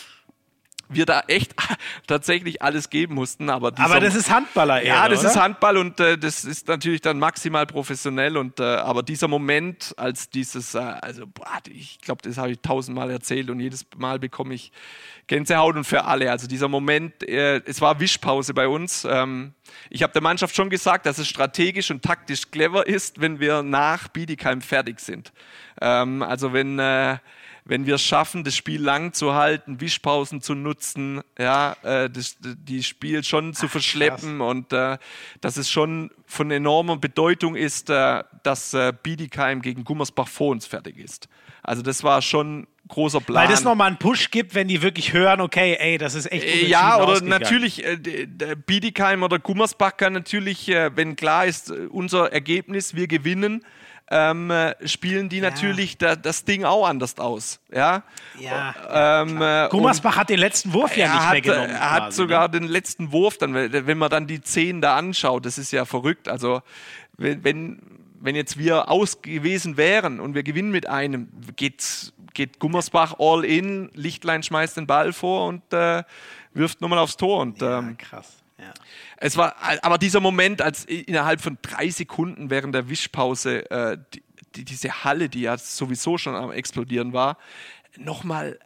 wir da echt tatsächlich alles geben mussten. Aber,
aber das ist Handballer
eher. Ja, das oder? ist Handball und äh, das ist natürlich dann maximal professionell. Und äh, aber dieser Moment, als dieses, äh, also boah, ich glaube, das habe ich tausendmal erzählt und jedes Mal bekomme ich Gänsehaut und für alle. Also dieser Moment, äh, es war Wischpause bei uns. Ähm, ich habe der Mannschaft schon gesagt, dass es strategisch und taktisch clever ist, wenn wir nach Bietigheim fertig sind. Ähm, also wenn äh, wenn wir es schaffen, das Spiel lang zu halten, Wischpausen zu nutzen, ja, äh, das, die Spiel schon zu Ach, verschleppen krass. und äh, dass es schon von enormer Bedeutung ist, äh, dass äh, Biedigheim gegen Gummersbach vor uns fertig ist. Also das war schon großer Plan.
Weil das nochmal einen Push gibt, wenn die wirklich hören, okay, ey, das ist echt
äh, Ja, oder natürlich, äh, Biedigheim oder Gummersbach kann natürlich, äh, wenn klar ist, äh, unser Ergebnis, wir gewinnen, ähm, äh, spielen die ja. natürlich da, das Ding auch anders aus. Ja.
ja ähm, äh, Gummersbach hat den letzten Wurf ja nicht
hat,
mehr genommen.
Er hat quasi, sogar ne? den letzten Wurf, dann, wenn man dann die Zehn da anschaut, das ist ja verrückt. Also wenn, wenn, wenn jetzt wir aus gewesen wären und wir gewinnen mit einem, geht's, geht Gummersbach all in, Lichtlein schmeißt den Ball vor und äh, wirft nochmal aufs Tor. Und, ähm,
krass. Ja.
Es war, aber dieser Moment, als innerhalb von drei Sekunden während der Wischpause äh, die, die, diese Halle, die ja sowieso schon am explodieren war, nochmal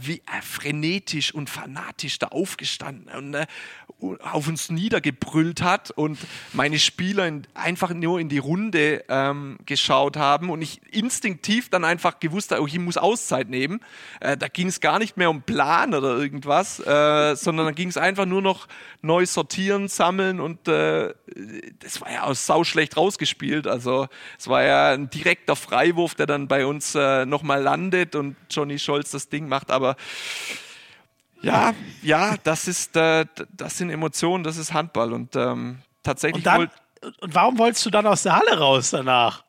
wie, äh, frenetisch und fanatisch da aufgestanden und äh, auf uns niedergebrüllt hat und meine Spieler in, einfach nur in die Runde ähm, geschaut haben und ich instinktiv dann einfach gewusst habe, ich muss Auszeit nehmen. Äh, da ging es gar nicht mehr um Plan oder irgendwas, äh, sondern dann ging es einfach nur noch neu sortieren, sammeln und äh, das war ja auch sauschlecht rausgespielt. Also es war ja ein direkter Freiwurf, der dann bei uns äh, nochmal landet und Johnny Scholz das Ding macht, aber ja, ja, das ist, äh, das sind Emotionen, das ist Handball und ähm, tatsächlich.
Und, dann, und warum wolltest du dann aus der Halle raus danach?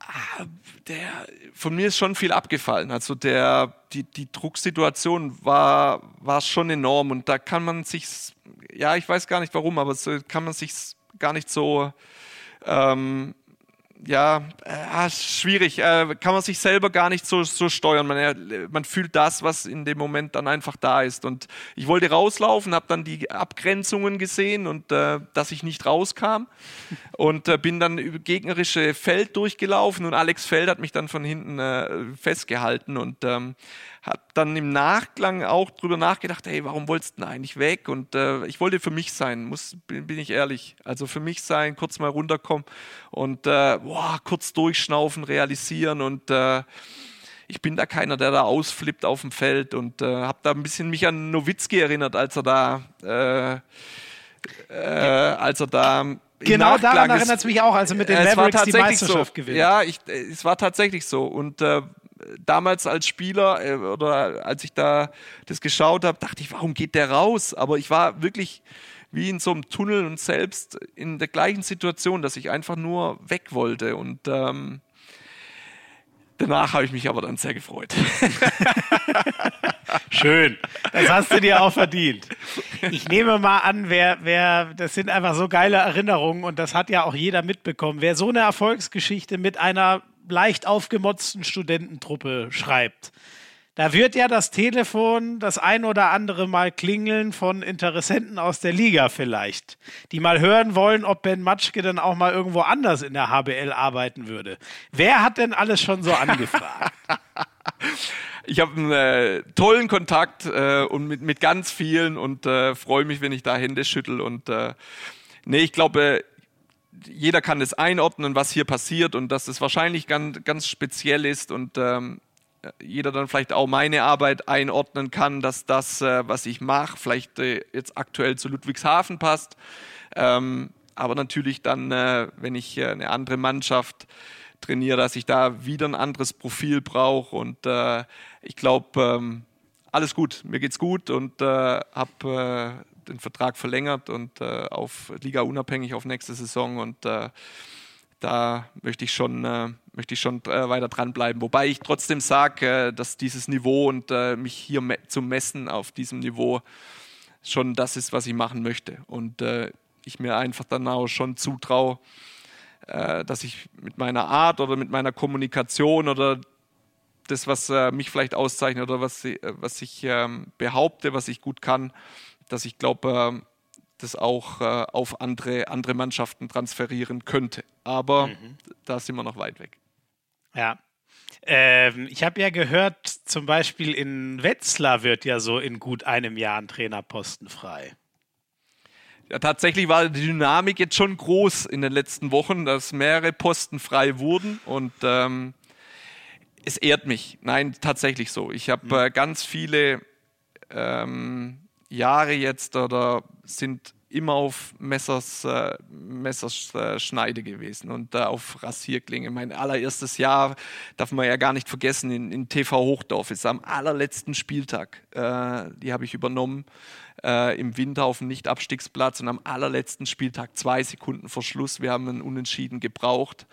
Ah, der, von mir ist schon viel abgefallen. Also der, die, die Drucksituation war, war schon enorm und da kann man sich, ja, ich weiß gar nicht warum, aber so kann man sich gar nicht so ähm, ja, äh, schwierig. Äh, kann man sich selber gar nicht so, so steuern. Man, man fühlt das, was in dem Moment dann einfach da ist. Und ich wollte rauslaufen, habe dann die Abgrenzungen gesehen und äh, dass ich nicht rauskam. Und äh, bin dann über gegnerische Feld durchgelaufen und Alex Feld hat mich dann von hinten äh, festgehalten und ähm, habe dann im Nachklang auch drüber nachgedacht, hey, warum wolltest du denn eigentlich weg? Und äh, ich wollte für mich sein, muss, bin, bin, ich ehrlich. Also für mich sein, kurz mal runterkommen und äh, boah, kurz durchschnaufen, realisieren und äh, ich bin da keiner, der da ausflippt auf dem Feld und äh, habe da ein bisschen mich an Nowitzki erinnert, als er da, äh, äh, als er da
Genau daran erinnert es mich auch, also mit den Mavericks die Meisterschaft
so.
gewinnt.
Ja, ich, es war tatsächlich so. Und äh, damals als Spieler äh, oder als ich da das geschaut habe, dachte ich, warum geht der raus? Aber ich war wirklich wie in so einem Tunnel und selbst in der gleichen Situation, dass ich einfach nur weg wollte. Und ähm, danach habe ich mich aber dann sehr gefreut.
Schön. Das hast du dir auch verdient. Ich nehme mal an, wer, wer, das sind einfach so geile Erinnerungen und das hat ja auch jeder mitbekommen. Wer so eine Erfolgsgeschichte mit einer leicht aufgemotzten Studententruppe schreibt. Da wird ja das Telefon das ein oder andere Mal klingeln von Interessenten aus der Liga vielleicht, die mal hören wollen, ob Ben Matschke dann auch mal irgendwo anders in der HBL arbeiten würde. Wer hat denn alles schon so angefragt?
ich habe einen äh, tollen Kontakt äh, und mit, mit ganz vielen und äh, freue mich, wenn ich da Hände schüttel und äh, nee, ich glaube, jeder kann das einordnen, was hier passiert und dass es wahrscheinlich ganz, ganz speziell ist und ähm, jeder dann vielleicht auch meine Arbeit einordnen kann, dass das, äh, was ich mache, vielleicht äh, jetzt aktuell zu Ludwigshafen passt. Ähm, aber natürlich dann, äh, wenn ich äh, eine andere Mannschaft trainiere, dass ich da wieder ein anderes Profil brauche. Und äh, ich glaube, ähm, alles gut, mir geht's gut und äh, habe den Vertrag verlängert und äh, auf Liga unabhängig auf nächste Saison und äh, da möchte ich schon, äh, möchte ich schon äh, weiter dranbleiben. Wobei ich trotzdem sage, äh, dass dieses Niveau und äh, mich hier me zu messen auf diesem Niveau schon das ist, was ich machen möchte. Und ich mir einfach dann auch schon zutraue, dass ich mit meiner Art oder mit meiner Kommunikation oder das, was äh, mich vielleicht auszeichnet oder was, äh, was ich ähm, behaupte, was ich gut kann, dass ich glaube, äh, das auch äh, auf andere, andere Mannschaften transferieren könnte. Aber mhm. da sind wir noch weit weg.
Ja. Ähm, ich habe ja gehört, zum Beispiel in Wetzlar wird ja so in gut einem Jahr ein Trainerposten frei.
Ja, tatsächlich war die Dynamik jetzt schon groß in den letzten Wochen, dass mehrere Posten frei wurden und ähm, es ehrt mich. Nein, tatsächlich so. Ich habe mhm. äh, ganz viele ähm, Jahre jetzt oder sind immer auf Messers, äh, Messers äh, gewesen und äh, auf Rasierklinge. Mein allererstes Jahr darf man ja gar nicht vergessen in, in TV Hochdorf ist am allerletzten Spieltag. Äh, die habe ich übernommen äh, im Winter auf dem Nicht-Abstiegsplatz und am allerletzten Spieltag zwei Sekunden vor Schluss. Wir haben einen Unentschieden gebraucht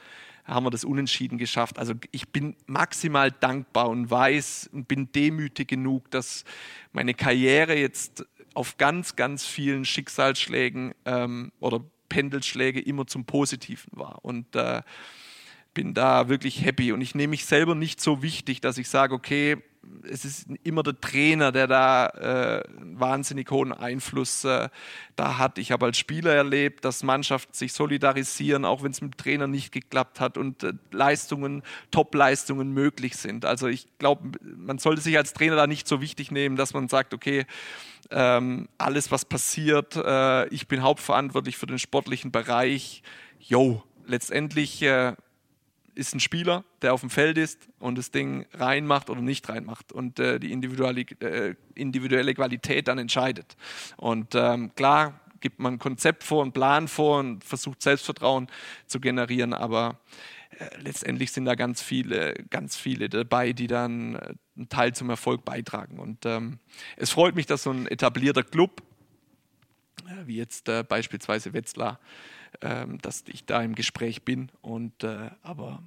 haben wir das Unentschieden geschafft. Also ich bin maximal dankbar und weiß und bin demütig genug, dass meine Karriere jetzt auf ganz, ganz vielen Schicksalsschlägen ähm, oder Pendelschläge immer zum Positiven war. Und äh, bin da wirklich happy. Und ich nehme mich selber nicht so wichtig, dass ich sage, okay, es ist immer der Trainer, der da äh, wahnsinnig hohen Einfluss äh, da hat. Ich habe als Spieler erlebt, dass Mannschaften sich solidarisieren, auch wenn es mit dem Trainer nicht geklappt hat und äh, Leistungen, Top-Leistungen möglich sind. Also ich glaube, man sollte sich als Trainer da nicht so wichtig nehmen, dass man sagt, okay, ähm, alles, was passiert, äh, ich bin hauptverantwortlich für den sportlichen Bereich. Jo, letztendlich äh, ist ein Spieler, der auf dem Feld ist und das Ding reinmacht oder nicht reinmacht und äh, die individuelle, äh, individuelle Qualität dann entscheidet. Und ähm, klar gibt man ein Konzept vor, einen Plan vor und versucht Selbstvertrauen zu generieren, aber äh, letztendlich sind da ganz viele, ganz viele dabei, die dann äh, einen Teil zum Erfolg beitragen. Und ähm, es freut mich, dass so ein etablierter Club, äh, wie jetzt beispielsweise Wetzlar, ähm, dass ich da im Gespräch bin. Und äh, aber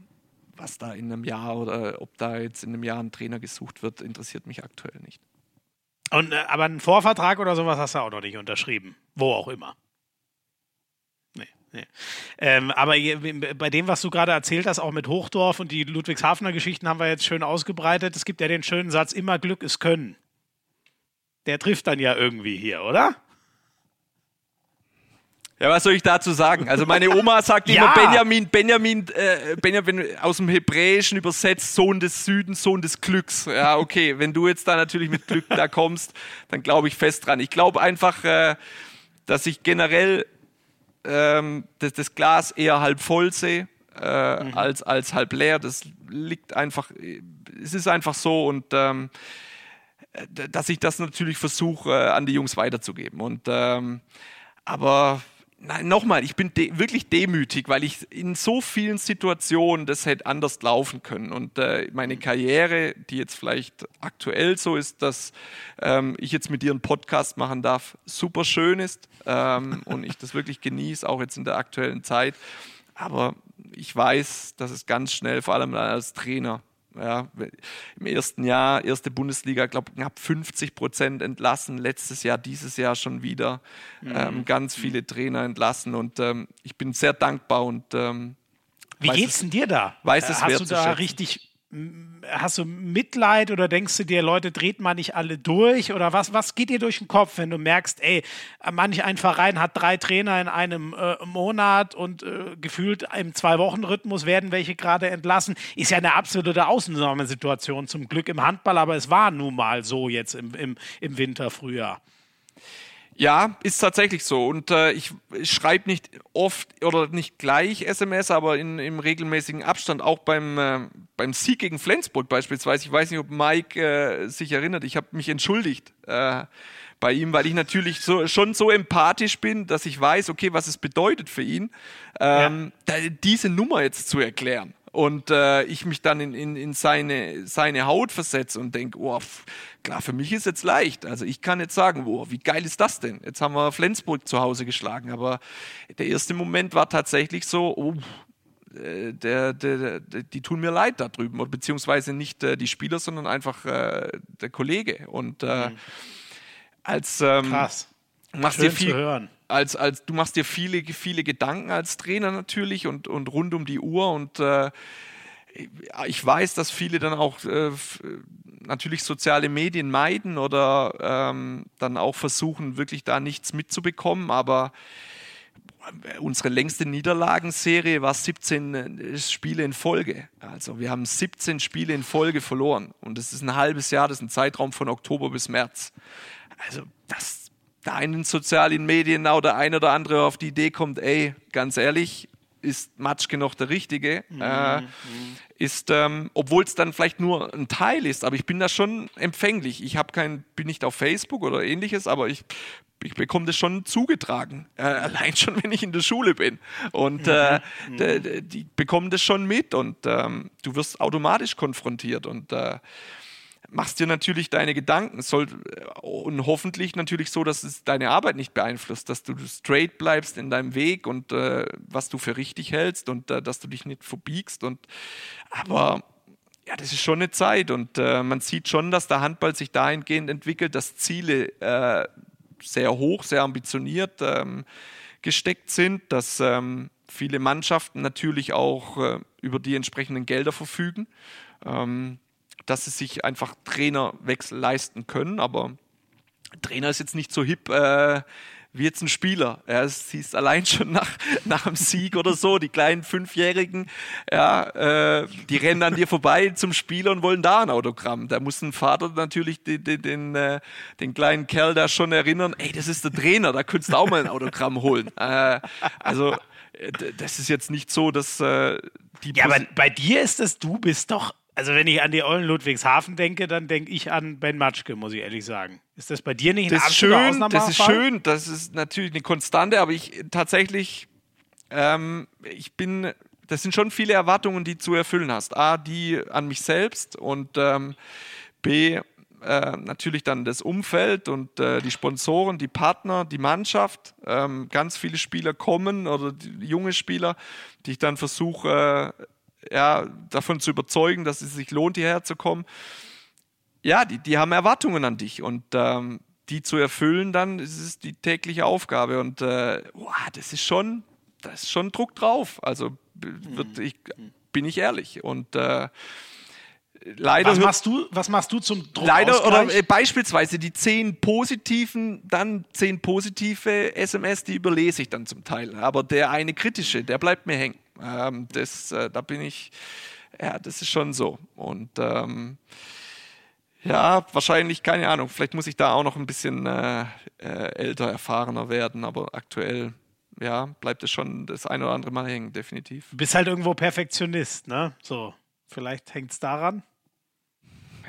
was da in einem Jahr oder ob da jetzt in einem Jahr ein Trainer gesucht wird, interessiert mich aktuell nicht.
Und, äh, aber einen Vorvertrag oder sowas hast du auch noch nicht unterschrieben. Wo auch immer. Nee, nee. Ähm, aber bei dem, was du gerade erzählt hast, auch mit Hochdorf und die Ludwigshafener Geschichten haben wir jetzt schön ausgebreitet. Es gibt ja den schönen Satz, immer Glück ist Können. Der trifft dann ja irgendwie hier, oder?
Ja, was soll ich dazu sagen? Also meine Oma sagt ja. immer Benjamin, Benjamin, äh, Benjamin aus dem Hebräischen übersetzt Sohn des Südens, Sohn des Glücks. Ja, okay, wenn du jetzt da natürlich mit Glück da kommst, dann glaube ich fest dran. Ich glaube einfach, äh, dass ich generell ähm, das, das, Glas eher halb voll sehe äh, mhm. als, als halb leer. Das liegt einfach, es ist einfach so und ähm, dass ich das natürlich versuche, äh, an die Jungs weiterzugeben. Und ähm, aber nochmal, ich bin de wirklich demütig, weil ich in so vielen Situationen das hätte anders laufen können. Und äh, meine Karriere, die jetzt vielleicht aktuell so ist, dass ähm, ich jetzt mit dir einen Podcast machen darf, super schön ist ähm, und ich das wirklich genieße, auch jetzt in der aktuellen Zeit. Aber ich weiß, dass es ganz schnell, vor allem als Trainer, ja, Im ersten Jahr, erste Bundesliga, glaube knapp 50 Prozent entlassen. Letztes Jahr, dieses Jahr schon wieder mhm. ähm, ganz viele Trainer entlassen. Und ähm, ich bin sehr dankbar und ähm,
wie geht's denn dir da?
Weiß es
Hast du da richtig hast du Mitleid oder denkst du dir, Leute, dreht man nicht alle durch? Oder was, was geht dir durch den Kopf, wenn du merkst, ey, manch ein Verein hat drei Trainer in einem äh, Monat und äh, gefühlt im Zwei-Wochen-Rhythmus werden welche gerade entlassen? Ist ja eine absolute Ausnahmesituation zum Glück im Handball, aber es war nun mal so jetzt im, im, im Winter, Frühjahr.
Ja, ist tatsächlich so. Und äh, ich, schreibe nicht oft oder nicht gleich SMS, aber in, im regelmäßigen Abstand, auch beim, äh, beim Sieg gegen Flensburg beispielsweise. Ich weiß nicht, ob Mike äh, sich erinnert. Ich habe mich entschuldigt äh, bei ihm, weil ich natürlich so, schon so empathisch bin, dass ich weiß, okay, was es bedeutet für ihn, ähm, ja. diese Nummer jetzt zu erklären und äh, ich mich dann in, in, in seine, seine Haut versetze und denke, oh, klar, für mich ist jetzt leicht. Also ich kann jetzt sagen, oh, wie geil ist das denn? Jetzt haben wir Flensburg zu Hause geschlagen, aber der erste Moment war tatsächlich so, oh, äh, der, der, der, die tun mir leid da drüben, beziehungsweise nicht äh, die Spieler, sondern einfach äh, der Kollege. Und äh, mhm. als ähm,
Krass.
machst Schön dir viel, zu hören als, als du machst dir viele, viele Gedanken als Trainer natürlich und, und rund um die Uhr und äh, ich weiß, dass viele dann auch äh, natürlich soziale Medien meiden oder ähm, dann auch versuchen, wirklich da nichts mitzubekommen, aber unsere längste Niederlagenserie war 17 äh, Spiele in Folge. Also wir haben 17 Spiele in Folge verloren und das ist ein halbes Jahr, das ist ein Zeitraum von Oktober bis März. Also das da in den sozialen Medien oder ein oder andere auf die Idee kommt, ey, ganz ehrlich, ist Matschke noch der Richtige? Mhm. Äh, ist, ähm, obwohl es dann vielleicht nur ein Teil ist, aber ich bin da schon empfänglich. Ich habe kein, bin nicht auf Facebook oder ähnliches, aber ich, ich bekomme das schon zugetragen. Äh, allein schon, wenn ich in der Schule bin. Und äh, mhm. die bekommen das schon mit und ähm, du wirst automatisch konfrontiert. Und äh, machst dir natürlich deine Gedanken soll, und hoffentlich natürlich so, dass es deine Arbeit nicht beeinflusst, dass du straight bleibst in deinem Weg und äh, was du für richtig hältst und äh, dass du dich nicht verbiegst. Und, aber ja, das ist schon eine Zeit und äh, man sieht schon, dass der Handball sich dahingehend entwickelt, dass Ziele äh, sehr hoch, sehr ambitioniert ähm, gesteckt sind, dass ähm, viele Mannschaften natürlich auch äh, über die entsprechenden Gelder verfügen. Ähm, dass sie sich einfach Trainerwechsel leisten können. Aber Trainer ist jetzt nicht so hip äh, wie jetzt ein Spieler. Ja, es siehst allein schon nach, nach dem Sieg oder so, die kleinen Fünfjährigen, ja, äh, die rennen an dir vorbei zum Spieler und wollen da ein Autogramm. Da muss ein Vater natürlich den, den, den, äh, den kleinen Kerl da schon erinnern, ey, das ist der Trainer, da könntest du auch mal ein Autogramm holen. Äh, also äh, das ist jetzt nicht so, dass äh, die.
Ja, aber bei dir ist es, du bist doch also wenn ich an die Eulen Ludwigshafen denke, dann denke ich an Ben Matschke, muss ich ehrlich sagen. Ist das bei dir nicht
ein das ist schön, Das ist schön, das ist natürlich eine Konstante, aber ich tatsächlich, ähm, ich bin, das sind schon viele Erwartungen, die du erfüllen hast. A, die an mich selbst und ähm, B, äh, natürlich dann das Umfeld und äh, die Sponsoren, die Partner, die Mannschaft. Ähm, ganz viele Spieler kommen oder junge Spieler, die ich dann versuche, äh, ja, davon zu überzeugen, dass es sich lohnt, hierher zu kommen. Ja, die, die haben Erwartungen an dich und ähm, die zu erfüllen, dann ist es die tägliche Aufgabe. Und äh, wow, das ist schon, das ist schon Druck drauf. Also wird, mhm. ich, bin ich ehrlich. Und äh, leider.
Was machst du, was machst du zum
Druck? Leider oder äh, beispielsweise die zehn positiven, dann zehn positive SMS, die überlese ich dann zum Teil. Aber der eine kritische, der bleibt mir hängen. Ähm, das, äh, da bin ich, ja, das ist schon so. Und ähm, ja, wahrscheinlich, keine Ahnung, vielleicht muss ich da auch noch ein bisschen äh, äh, älter, erfahrener werden, aber aktuell, ja, bleibt es schon das ein oder andere Mal hängen, definitiv.
Du bist halt irgendwo Perfektionist, ne? So, vielleicht hängt es daran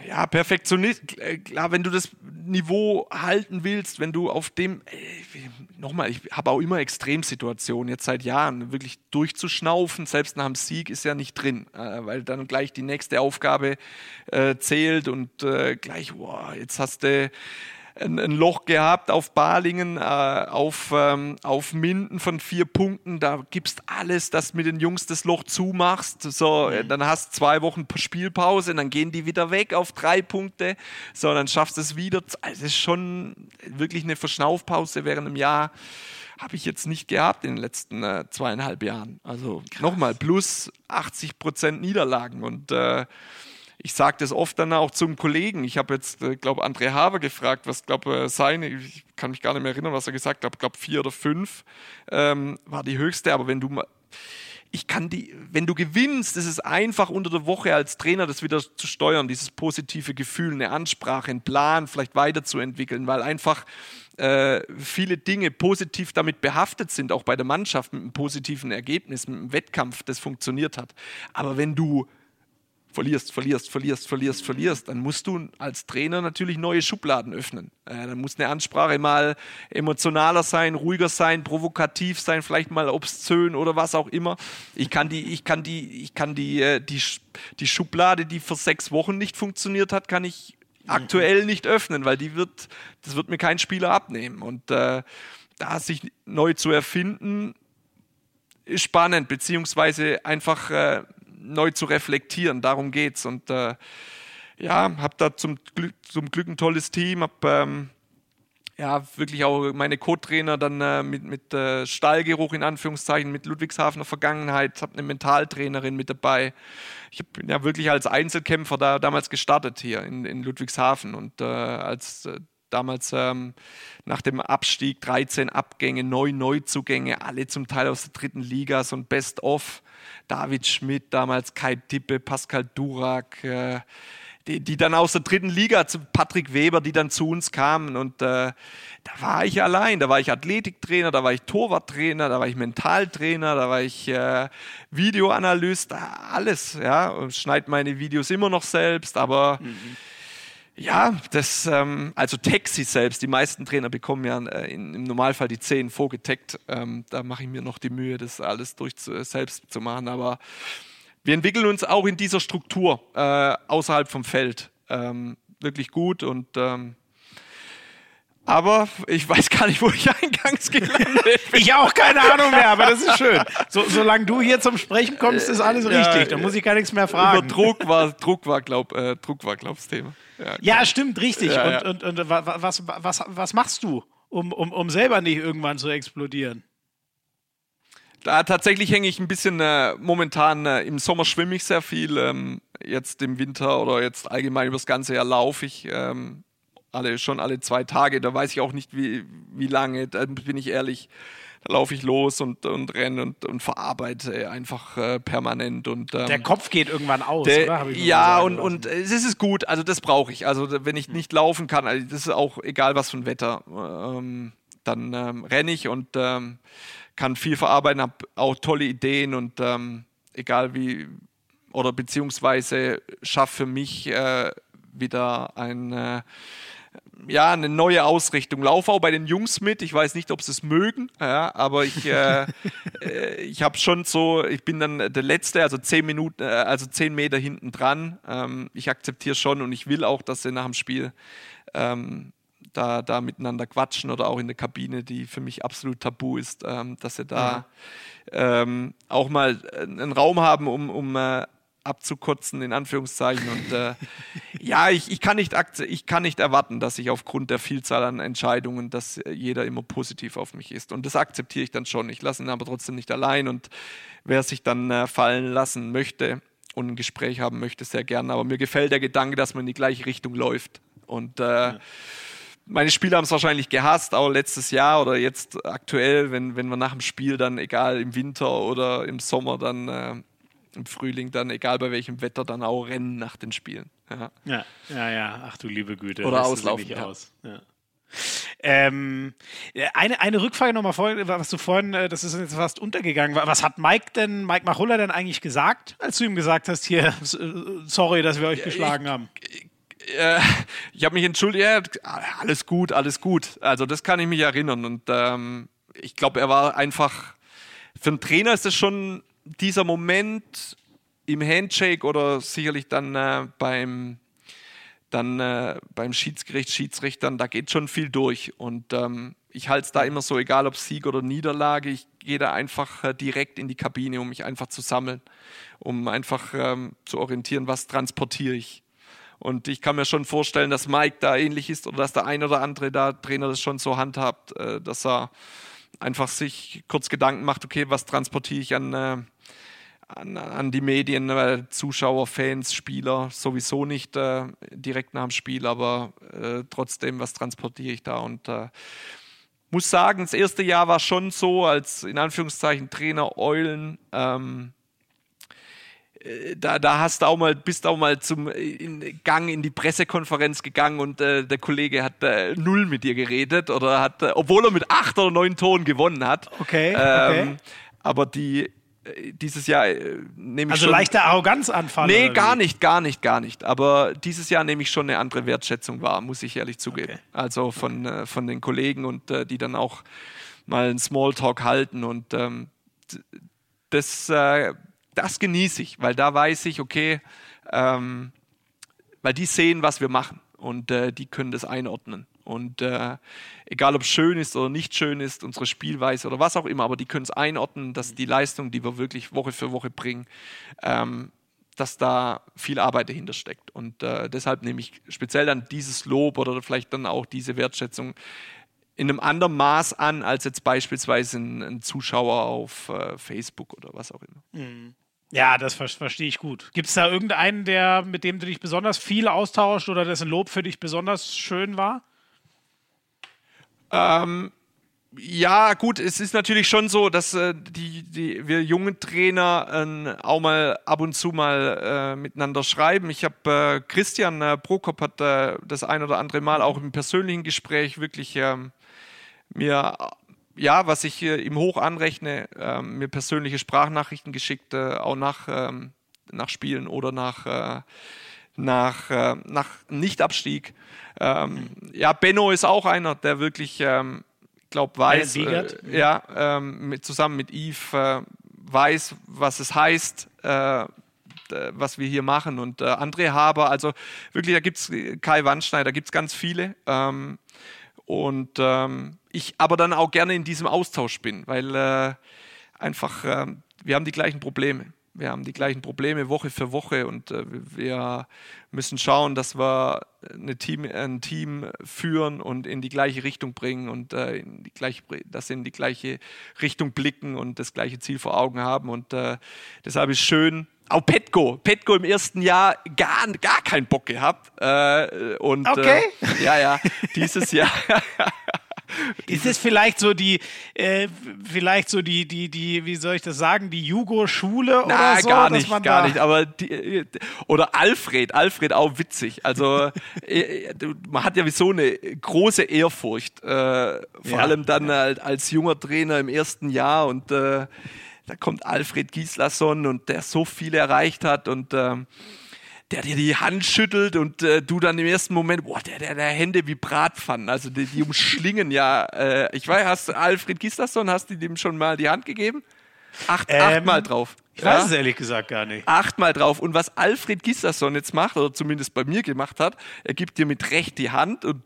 ja, Perfektionist, äh, klar, wenn du das Niveau halten willst, wenn du auf dem, äh, nochmal, ich habe auch immer Extremsituationen, jetzt seit Jahren, wirklich durchzuschnaufen, selbst nach dem Sieg ist ja nicht drin, äh, weil dann gleich die nächste Aufgabe äh, zählt und äh, gleich, boah, jetzt hast du ein, ein Loch gehabt auf Balingen, äh, auf, ähm, auf Minden von vier Punkten. Da gibst alles, dass mit den Jungs das Loch zumachst. So, mhm. dann hast zwei Wochen Spielpause, dann gehen die wieder weg auf drei Punkte. So, dann schaffst du es wieder. Also, es ist schon wirklich eine Verschnaufpause während einem Jahr habe ich jetzt nicht gehabt in den letzten äh, zweieinhalb Jahren. Also nochmal, plus 80 Prozent Niederlagen. Und äh, ich sage das oft dann auch zum Kollegen. Ich habe jetzt, äh, glaube André Haber gefragt, was glaube äh, seine, ich kann mich gar nicht mehr erinnern, was er gesagt hat, ich glaube vier oder fünf ähm, war die höchste. Aber wenn du ich kann die, wenn du gewinnst, ist es einfach unter der Woche als Trainer das wieder zu steuern, dieses positive Gefühl, eine Ansprache, einen Plan vielleicht weiterzuentwickeln, weil einfach äh, viele Dinge positiv damit behaftet sind, auch bei der Mannschaft mit einem positiven Ergebnis, mit einem Wettkampf, das funktioniert hat. Aber wenn du verlierst, verlierst, verlierst, verlierst, verlierst, dann musst du als Trainer natürlich neue Schubladen öffnen. Äh, dann muss eine Ansprache mal emotionaler sein, ruhiger sein, provokativ sein, vielleicht mal obszön oder was auch immer. Ich kann die, ich kann die, ich kann die, äh, die, die Schublade, die vor sechs Wochen nicht funktioniert hat, kann ich aktuell nicht öffnen, weil die wird, das wird mir kein Spieler abnehmen. Und äh, da sich neu zu erfinden, ist spannend, beziehungsweise einfach äh, neu zu reflektieren. Darum geht's. Und äh, ja, habe da zum Glück, zum Glück ein tolles Team, habe ähm, ja, wirklich auch meine Co-Trainer dann äh, mit, mit äh, Stallgeruch in Anführungszeichen, mit Ludwigshafener Vergangenheit, habe eine Mentaltrainerin mit dabei. Ich bin ja wirklich als Einzelkämpfer da damals gestartet hier in, in Ludwigshafen und äh, als äh, damals ähm, nach dem Abstieg 13 Abgänge, 9 Neuzugänge, alle zum Teil aus der dritten Liga, so ein Best-of. David Schmidt, damals Kai Tippe, Pascal Durak, äh, die, die dann aus der dritten Liga zu Patrick Weber, die dann zu uns kamen. Und äh, da war ich allein. Da war ich Athletiktrainer, da war ich Torwarttrainer, da war ich Mentaltrainer, da war ich äh, Videoanalyst, alles. Ja, und schneide meine Videos immer noch selbst, aber. Mhm. Ja, das, ähm, also Taxi selbst, die meisten Trainer bekommen ja äh, in, im Normalfall die Zehen vorgetaggt. Ähm, da mache ich mir noch die Mühe, das alles durch zu, äh, selbst zu machen. Aber wir entwickeln uns auch in dieser Struktur äh, außerhalb vom Feld ähm, wirklich gut und ähm, aber ich weiß gar nicht, wo ich eingangs gelandet bin.
ich auch keine Ahnung mehr, aber das ist schön. So, solange du hier zum Sprechen kommst, ist alles ja, richtig. Da muss ich gar nichts mehr fragen.
Über Druck war, Druck war, glaub, äh, Druck war, glaub, das Thema.
Ja, ja stimmt, richtig. Ja, und, und, und, was, was, was machst du, um, um, um selber nicht irgendwann zu explodieren?
Da tatsächlich hänge ich ein bisschen äh, momentan äh, im Sommer schwimme ich sehr viel. Ähm, jetzt im Winter oder jetzt allgemein über das ganze Jahr laufe ich ähm, alle schon alle zwei Tage. Da weiß ich auch nicht wie wie lange. Da bin ich ehrlich. Da laufe ich los und, und renne und, und verarbeite einfach äh, permanent. Und,
ähm, der Kopf geht irgendwann aus,
der, oder? ja, und, und es ist gut. Also das brauche ich. Also wenn ich nicht laufen kann, also das ist auch egal was für ein Wetter, ähm, dann ähm, renne ich und ähm, kann viel verarbeiten, habe auch tolle Ideen und ähm, egal wie oder beziehungsweise schaffe für mich äh, wieder ein äh, ja, eine neue Ausrichtung. Laufe auch bei den Jungs mit. Ich weiß nicht, ob sie es mögen, ja, aber ich, äh, äh, ich habe schon so, ich bin dann der Letzte, also zehn Minuten, äh, also zehn Meter hinten dran. Ähm, ich akzeptiere schon und ich will auch, dass sie nach dem Spiel ähm, da, da miteinander quatschen oder auch in der Kabine, die für mich absolut tabu ist, ähm, dass sie da ja. ähm, auch mal einen Raum haben, um, um äh, abzukotzen, in Anführungszeichen. Und äh, ja, ich, ich, kann nicht ich kann nicht erwarten, dass ich aufgrund der Vielzahl an Entscheidungen, dass jeder immer positiv auf mich ist. Und das akzeptiere ich dann schon. Ich lasse ihn aber trotzdem nicht allein. Und wer sich dann äh, fallen lassen möchte und ein Gespräch haben möchte, sehr gerne. Aber mir gefällt der Gedanke, dass man in die gleiche Richtung läuft. Und äh, ja meine Spieler haben es wahrscheinlich gehasst, auch letztes Jahr oder jetzt aktuell, wenn, wenn wir nach dem Spiel dann, egal im Winter oder im Sommer, dann äh, im Frühling, dann egal bei welchem Wetter, dann auch rennen nach den Spielen.
Ja, ja, ja, ja. ach du liebe Güte.
Oder auslaufen. Ja.
Aus. Ja. Ähm, eine, eine Rückfrage nochmal vorhin, was du vorhin, äh, das ist jetzt fast untergegangen. Was hat Mike denn, Mike Machulla denn eigentlich gesagt, als du ihm gesagt hast, hier, äh, sorry, dass wir euch geschlagen
ich,
haben?
äh, ich habe mich entschuldigt, ja, alles gut, alles gut. Also das kann ich mich erinnern. Und ähm, ich glaube, er war einfach, für einen Trainer ist es schon dieser Moment im Handshake oder sicherlich dann äh, beim dann äh, beim Schiedsgericht, Schiedsrichtern, da geht schon viel durch. Und ähm, ich halte es da immer so, egal ob Sieg oder Niederlage, ich gehe da einfach äh, direkt in die Kabine, um mich einfach zu sammeln, um einfach ähm, zu orientieren, was transportiere ich. Und ich kann mir schon vorstellen, dass Mike da ähnlich ist oder dass der ein oder andere da Trainer das schon so handhabt, äh, dass er einfach sich kurz Gedanken macht, okay, was transportiere ich an, äh, an, an, die Medien, äh, Zuschauer, Fans, Spieler, sowieso nicht äh, direkt nach dem Spiel, aber äh, trotzdem, was transportiere ich da? Und äh, muss sagen, das erste Jahr war schon so, als in Anführungszeichen Trainer Eulen. Ähm, äh, da, da hast du auch mal, bist auch mal zum in Gang in die Pressekonferenz gegangen und äh, der Kollege hat äh, null mit dir geredet oder hat, äh, obwohl er mit acht oder neun Toren gewonnen hat.
Okay. Ähm, okay.
Aber die dieses Jahr nehme ich
also
schon.
leichte Arroganzanfall.
Nee, gar nicht, gar nicht, gar nicht. Aber dieses Jahr nehme ich schon eine andere Wertschätzung wahr, muss ich ehrlich zugeben. Okay. Also von, von den Kollegen und die dann auch mal einen Smalltalk halten und ähm, das das genieße ich, weil da weiß ich, okay, ähm, weil die sehen, was wir machen und äh, die können das einordnen. Und äh, egal, ob es schön ist oder nicht schön ist, unsere Spielweise oder was auch immer, aber die können es einordnen, dass die Leistung, die wir wirklich Woche für Woche bringen, ähm, dass da viel Arbeit dahinter steckt. Und äh, deshalb nehme ich speziell dann dieses Lob oder vielleicht dann auch diese Wertschätzung in einem anderen Maß an als jetzt beispielsweise ein, ein Zuschauer auf äh, Facebook oder was auch immer.
Mhm. Ja, das ver verstehe ich gut. Gibt es da irgendeinen, der, mit dem du dich besonders viel austauscht oder dessen Lob für dich besonders schön war?
Ähm, ja, gut, es ist natürlich schon so, dass äh, die, die, wir jungen Trainer äh, auch mal ab und zu mal äh, miteinander schreiben. Ich habe äh, Christian äh, Prokop hat äh, das ein oder andere Mal auch im persönlichen Gespräch wirklich ähm, mir ja, was ich ihm hoch anrechne, ähm, mir persönliche Sprachnachrichten geschickt, auch nach, ähm, nach Spielen oder nach, nach, äh, nach Nichtabstieg. Ähm, ja, Benno ist auch einer, der wirklich, ähm, glaube weiß, äh, ja, ähm, mit, zusammen mit Yves äh, weiß, was es heißt, äh, was wir hier machen. Und äh, André Haber, also wirklich, da gibt es Kai Wandschneider, da gibt es ganz viele. Ähm, und ähm, ich aber dann auch gerne in diesem Austausch bin, weil äh, einfach äh, wir haben die gleichen Probleme. Wir haben die gleichen Probleme Woche für Woche und äh, wir müssen schauen, dass wir eine Team, ein Team führen und in die gleiche Richtung bringen und äh, in die gleiche, dass sie in die gleiche Richtung blicken und das gleiche Ziel vor Augen haben. Und äh, deshalb ist schön, auch Petko. Petko im ersten Jahr gar, gar keinen Bock gehabt. Äh, und,
okay.
Äh, ja, ja, dieses Jahr
Ist es vielleicht so die, äh, vielleicht so die, die, die, wie soll ich das sagen, die Jugo-Schule oder so?
gar nicht, gar nicht. Aber die, äh, oder Alfred, Alfred auch witzig. Also äh, äh, man hat ja so eine große Ehrfurcht, äh, vor ja. allem dann ja. als junger Trainer im ersten Jahr und äh, da kommt Alfred Gislason und der so viel erreicht hat und ähm, der dir die Hand schüttelt und äh, du dann im ersten Moment, boah, der, der, der Hände wie Bratpfannen, also die, die umschlingen ja. Äh, ich weiß, hast Alfred Gislason, hast du dem schon mal die Hand gegeben? Acht, ähm, achtmal drauf.
Ich weiß es ehrlich gesagt gar nicht.
Achtmal drauf. Und was Alfred Gislason jetzt macht, oder zumindest bei mir gemacht hat, er gibt dir mit Recht die Hand und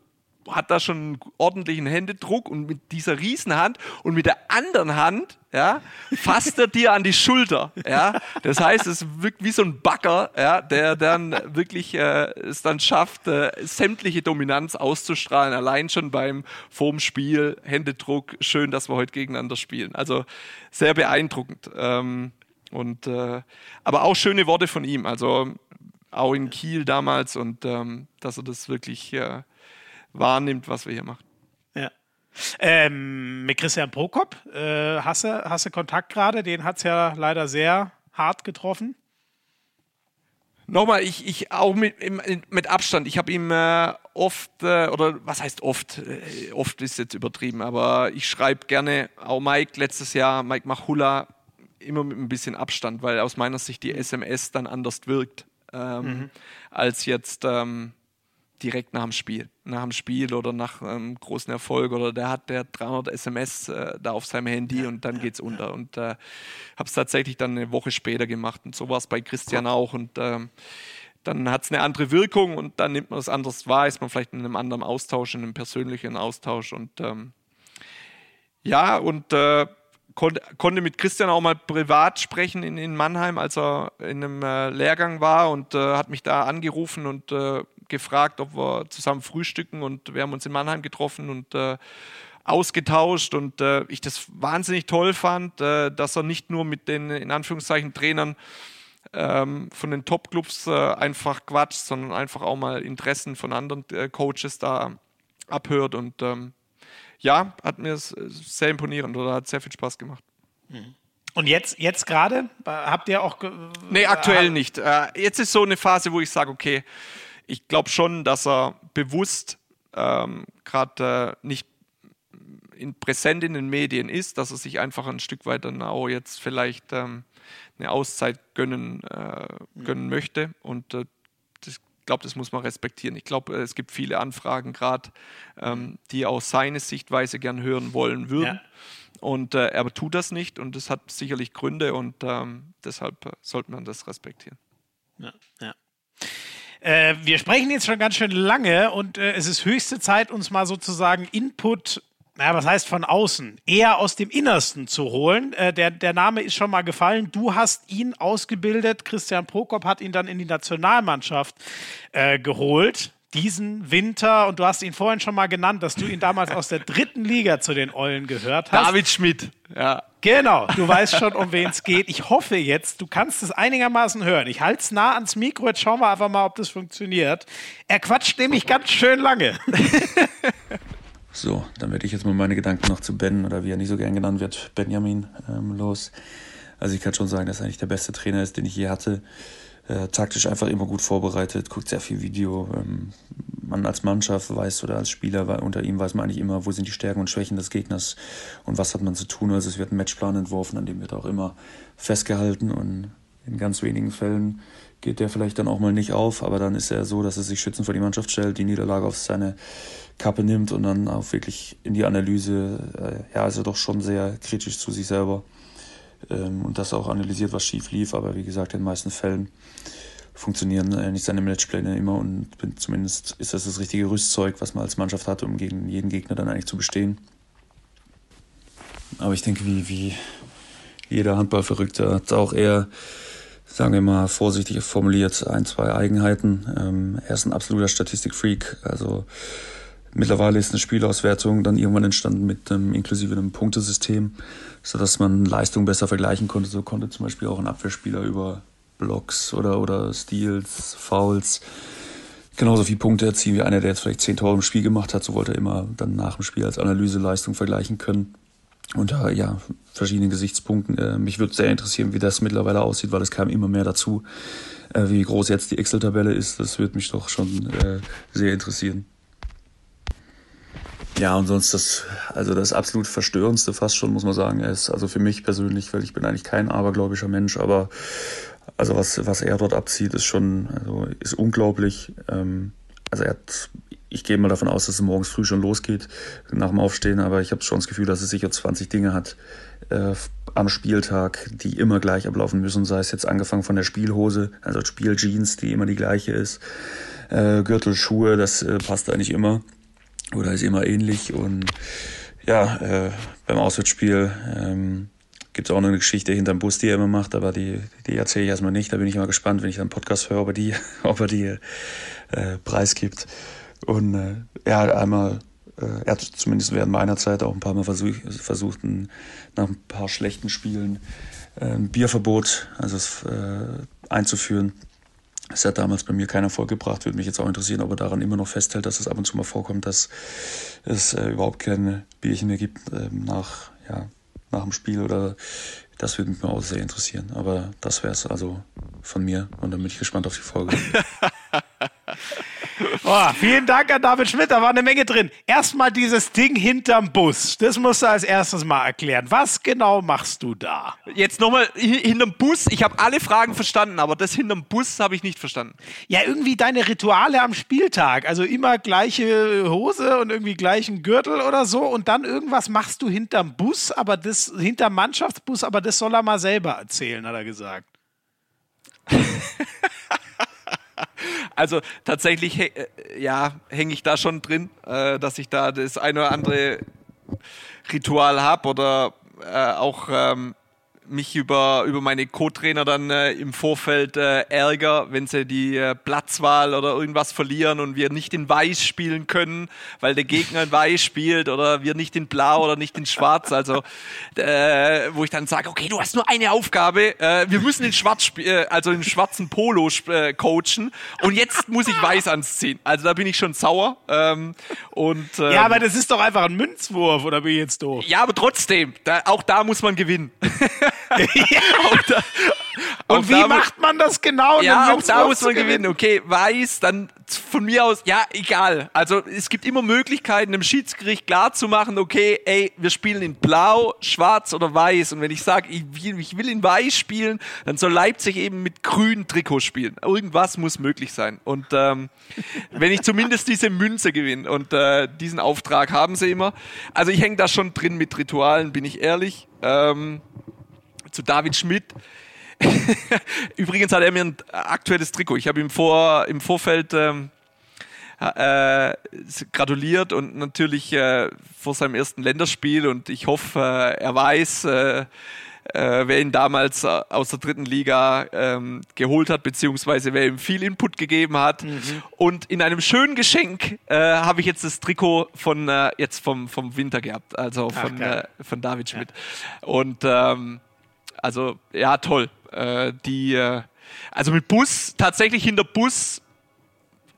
hat da schon einen ordentlichen Händedruck und mit dieser Riesenhand und mit der anderen Hand, ja, fasst er dir an die Schulter, ja. Das heißt, es wirkt wie so ein Bagger, ja, der dann wirklich äh, es dann schafft, äh, sämtliche Dominanz auszustrahlen, allein schon beim vorm Spiel, Händedruck, schön, dass wir heute gegeneinander spielen. Also sehr beeindruckend. Ähm, und äh, aber auch schöne Worte von ihm, also auch in Kiel damals und ähm, dass er das wirklich äh, wahrnimmt, was wir hier machen.
Ja. Ähm, mit Christian Prokop, äh, hast, du, hast du Kontakt gerade? Den hat es ja leider sehr hart getroffen.
Nochmal, ich, ich auch mit, mit Abstand. Ich habe ihm äh, oft, äh, oder was heißt oft? Äh, oft ist jetzt übertrieben, aber ich schreibe gerne, auch Mike letztes Jahr, Mike Machula, immer mit ein bisschen Abstand, weil aus meiner Sicht die SMS dann anders wirkt, ähm, mhm. als jetzt ähm, direkt nach dem Spiel. Nach dem Spiel oder nach einem ähm, großen Erfolg oder der hat der 300 SMS äh, da auf seinem Handy ja, und dann ja, es unter. Ja. Und äh, habe es tatsächlich dann eine Woche später gemacht und so war es bei Christian auch. Und ähm, dann hat es eine andere Wirkung und dann nimmt man es anders wahr, ist man vielleicht in einem anderen Austausch, in einem persönlichen Austausch. Und ähm, ja, und äh, konnte, konnte mit Christian auch mal privat sprechen in, in Mannheim, als er in einem äh, Lehrgang war und äh, hat mich da angerufen und äh, gefragt, ob wir zusammen frühstücken und wir haben uns in Mannheim getroffen und äh, ausgetauscht und äh, ich das wahnsinnig toll fand, äh, dass er nicht nur mit den in Anführungszeichen Trainern ähm, von den Top-Clubs äh, einfach quatscht, sondern einfach auch mal Interessen von anderen äh, Coaches da abhört und ähm, ja, hat mir sehr imponierend oder hat sehr viel Spaß gemacht.
Mhm. Und jetzt, jetzt gerade? Habt ihr auch.
Nee, aktuell nicht. Äh, jetzt ist so eine Phase, wo ich sage, okay, ich glaube schon, dass er bewusst ähm, gerade äh, nicht in, präsent in den Medien ist, dass er sich einfach ein Stück weit dann auch jetzt vielleicht ähm, eine Auszeit gönnen, äh, gönnen mhm. möchte. Und äh, das, ich glaube, das muss man respektieren. Ich glaube, es gibt viele Anfragen gerade, ähm, die auch seine Sichtweise gern hören wollen würden. Ja. Und äh, er tut das nicht und das hat sicherlich Gründe und ähm, deshalb äh, sollte man das respektieren.
Ja, ja. Äh, wir sprechen jetzt schon ganz schön lange und äh, es ist höchste Zeit, uns mal sozusagen Input naja, was heißt von außen? Eher aus dem Innersten zu holen. Äh, der, der Name ist schon mal gefallen. Du hast ihn ausgebildet. Christian Prokop hat ihn dann in die Nationalmannschaft äh, geholt. Diesen Winter, und du hast ihn vorhin schon mal genannt, dass du ihn damals aus der dritten Liga zu den Eulen gehört hast.
David Schmidt, ja.
Genau, du weißt schon, um wen es geht. Ich hoffe jetzt, du kannst es einigermaßen hören. Ich halte es nah ans Mikro, jetzt schauen wir einfach mal, ob das funktioniert. Er quatscht nämlich ganz schön lange.
So, dann werde ich jetzt mal meine Gedanken noch zu Ben oder wie er nicht so gern genannt wird, Benjamin, ähm, los. Also ich kann schon sagen, dass er eigentlich der beste Trainer ist, den ich je hatte. Äh, taktisch einfach immer gut vorbereitet, guckt sehr viel Video. Ähm, man als Mannschaft weiß oder als Spieler weil unter ihm weiß man eigentlich immer, wo sind die Stärken und Schwächen des Gegners und was hat man zu tun. Also es wird ein Matchplan entworfen, an dem wird auch immer festgehalten und in ganz wenigen Fällen geht der vielleicht dann auch mal nicht auf, aber dann ist er so, dass er sich schützend vor die Mannschaft stellt, die Niederlage auf seine Kappe nimmt und dann auch wirklich in die Analyse, äh, ja, also doch schon sehr kritisch zu sich selber ähm, und das auch analysiert, was schief lief, aber wie gesagt, in den meisten Fällen funktionieren äh, nicht seine Matchpläne immer und zumindest ist das das richtige Rüstzeug, was man als Mannschaft hat, um gegen jeden Gegner dann eigentlich zu bestehen. Aber ich denke, wie, wie jeder Handballverrückte hat auch eher sagen wir mal vorsichtig formuliert, ein, zwei Eigenheiten. Ähm, er ist ein absoluter Statistikfreak. Also mittlerweile ist eine Spielauswertung dann irgendwann entstanden mit einem inklusive einem Punktesystem, sodass man Leistungen besser vergleichen konnte. So konnte zum Beispiel auch ein Abwehrspieler über Blocks oder, oder Steals, Fouls genauso viele Punkte erzielen wie einer, der jetzt vielleicht zehn Tore im Spiel gemacht hat. So wollte er immer dann nach dem Spiel als Analyseleistung vergleichen können unter ja, verschiedenen Gesichtspunkten. Äh, mich würde sehr interessieren, wie das mittlerweile aussieht, weil es kam immer mehr dazu. Äh, wie groß jetzt die Excel-Tabelle ist, das würde mich doch schon äh, sehr interessieren. Ja, und sonst das, also das absolut Verstörendste fast schon, muss man sagen, ist, also für mich persönlich, weil ich bin eigentlich kein abergläubischer Mensch, aber also was, was er dort abzieht, ist schon, also ist unglaublich. Ähm, also er hat ich gehe mal davon aus, dass es morgens früh schon losgeht nach dem Aufstehen, aber ich habe schon das Gefühl, dass es sicher 20 Dinge hat äh, am Spieltag, die immer gleich ablaufen müssen, sei es jetzt angefangen von der Spielhose, also Spieljeans, die immer die gleiche ist, äh, Gürtel, Schuhe, das äh, passt eigentlich immer oder ist immer ähnlich und ja, äh, beim Auswärtsspiel ähm, gibt es auch noch eine Geschichte hinterm Bus, die er immer macht, aber die, die erzähle ich erstmal nicht. Da bin ich immer gespannt, wenn ich einen Podcast höre, ob er die, ob er die äh, preisgibt. Und äh, er hat einmal, äh, er hat zumindest während meiner Zeit auch ein paar Mal versuch, versucht, ein, nach ein paar schlechten Spielen äh, ein Bierverbot also es, äh, einzuführen. Das hat damals bei mir keinen Erfolg gebracht. Würde mich jetzt auch interessieren, ob er daran immer noch festhält, dass es ab und zu mal vorkommt, dass es äh, überhaupt keine Bierchen mehr gibt äh, nach, ja, nach dem Spiel oder das würde mich auch sehr interessieren. Aber das wäre es also von mir und dann bin ich gespannt auf die Folge.
Oh, vielen Dank an David Schmidt, da war eine Menge drin. Erstmal dieses Ding hinterm Bus. Das musst du als erstes mal erklären. Was genau machst du da?
Jetzt nochmal hinterm Bus. Ich habe alle Fragen verstanden, aber das hinterm Bus habe ich nicht verstanden.
Ja, irgendwie deine Rituale am Spieltag. Also immer gleiche Hose und irgendwie gleichen Gürtel oder so. Und dann irgendwas machst du hinterm Bus, aber das hinterm Mannschaftsbus, aber das soll er mal selber erzählen, hat er gesagt.
Also tatsächlich, äh, ja, hänge ich da schon drin, äh, dass ich da das eine oder andere Ritual habe oder äh, auch ähm, mich über, über meine Co-Trainer dann äh, im Vorfeld äh, ärger, wenn sie die äh, Platzwahl oder irgendwas verlieren und wir nicht in Weiß spielen können, weil der Gegner in Weiß spielt oder wir nicht in Blau oder nicht in Schwarz. Also, äh, wo ich dann sage, okay, du hast nur eine Aufgabe, äh, wir müssen in Schwarz, äh, also in schwarzen Polo äh, coachen und jetzt muss ich Weiß anziehen. Also da bin ich schon sauer. Ähm, und, ähm,
ja, aber das ist doch einfach ein Münzwurf, oder bin ich jetzt doof?
Ja, aber trotzdem, da, auch da muss man gewinnen.
und, da, und wie macht man das genau?
Ja, auch da muss man gewinnen. Okay, weiß, dann von mir aus, ja, egal. Also es gibt immer Möglichkeiten, dem Schiedsgericht klarzumachen, okay, ey, wir spielen in blau, schwarz oder weiß. Und wenn ich sage, ich, ich will in weiß spielen, dann soll Leipzig eben mit grünem Trikot spielen. Irgendwas muss möglich sein. Und ähm, wenn ich zumindest diese Münze gewinne und äh, diesen Auftrag haben sie immer. Also ich hänge da schon drin mit Ritualen, bin ich ehrlich. Ähm, zu David Schmidt. Übrigens hat er mir ein aktuelles Trikot. Ich habe ihm vor, im Vorfeld ähm, äh, gratuliert und natürlich äh, vor seinem ersten Länderspiel und ich hoffe, äh, er weiß, äh, äh, wer ihn damals äh, aus der dritten Liga ähm, geholt hat, beziehungsweise wer ihm viel Input gegeben hat. Mhm. Und in einem schönen Geschenk habe ich jetzt das Trikot von jetzt vom, vom Winter gehabt, also von, Ach, von David Schmidt. Ja. Und ähm, also ja, toll. Äh, die, also mit Bus, tatsächlich hinter Bus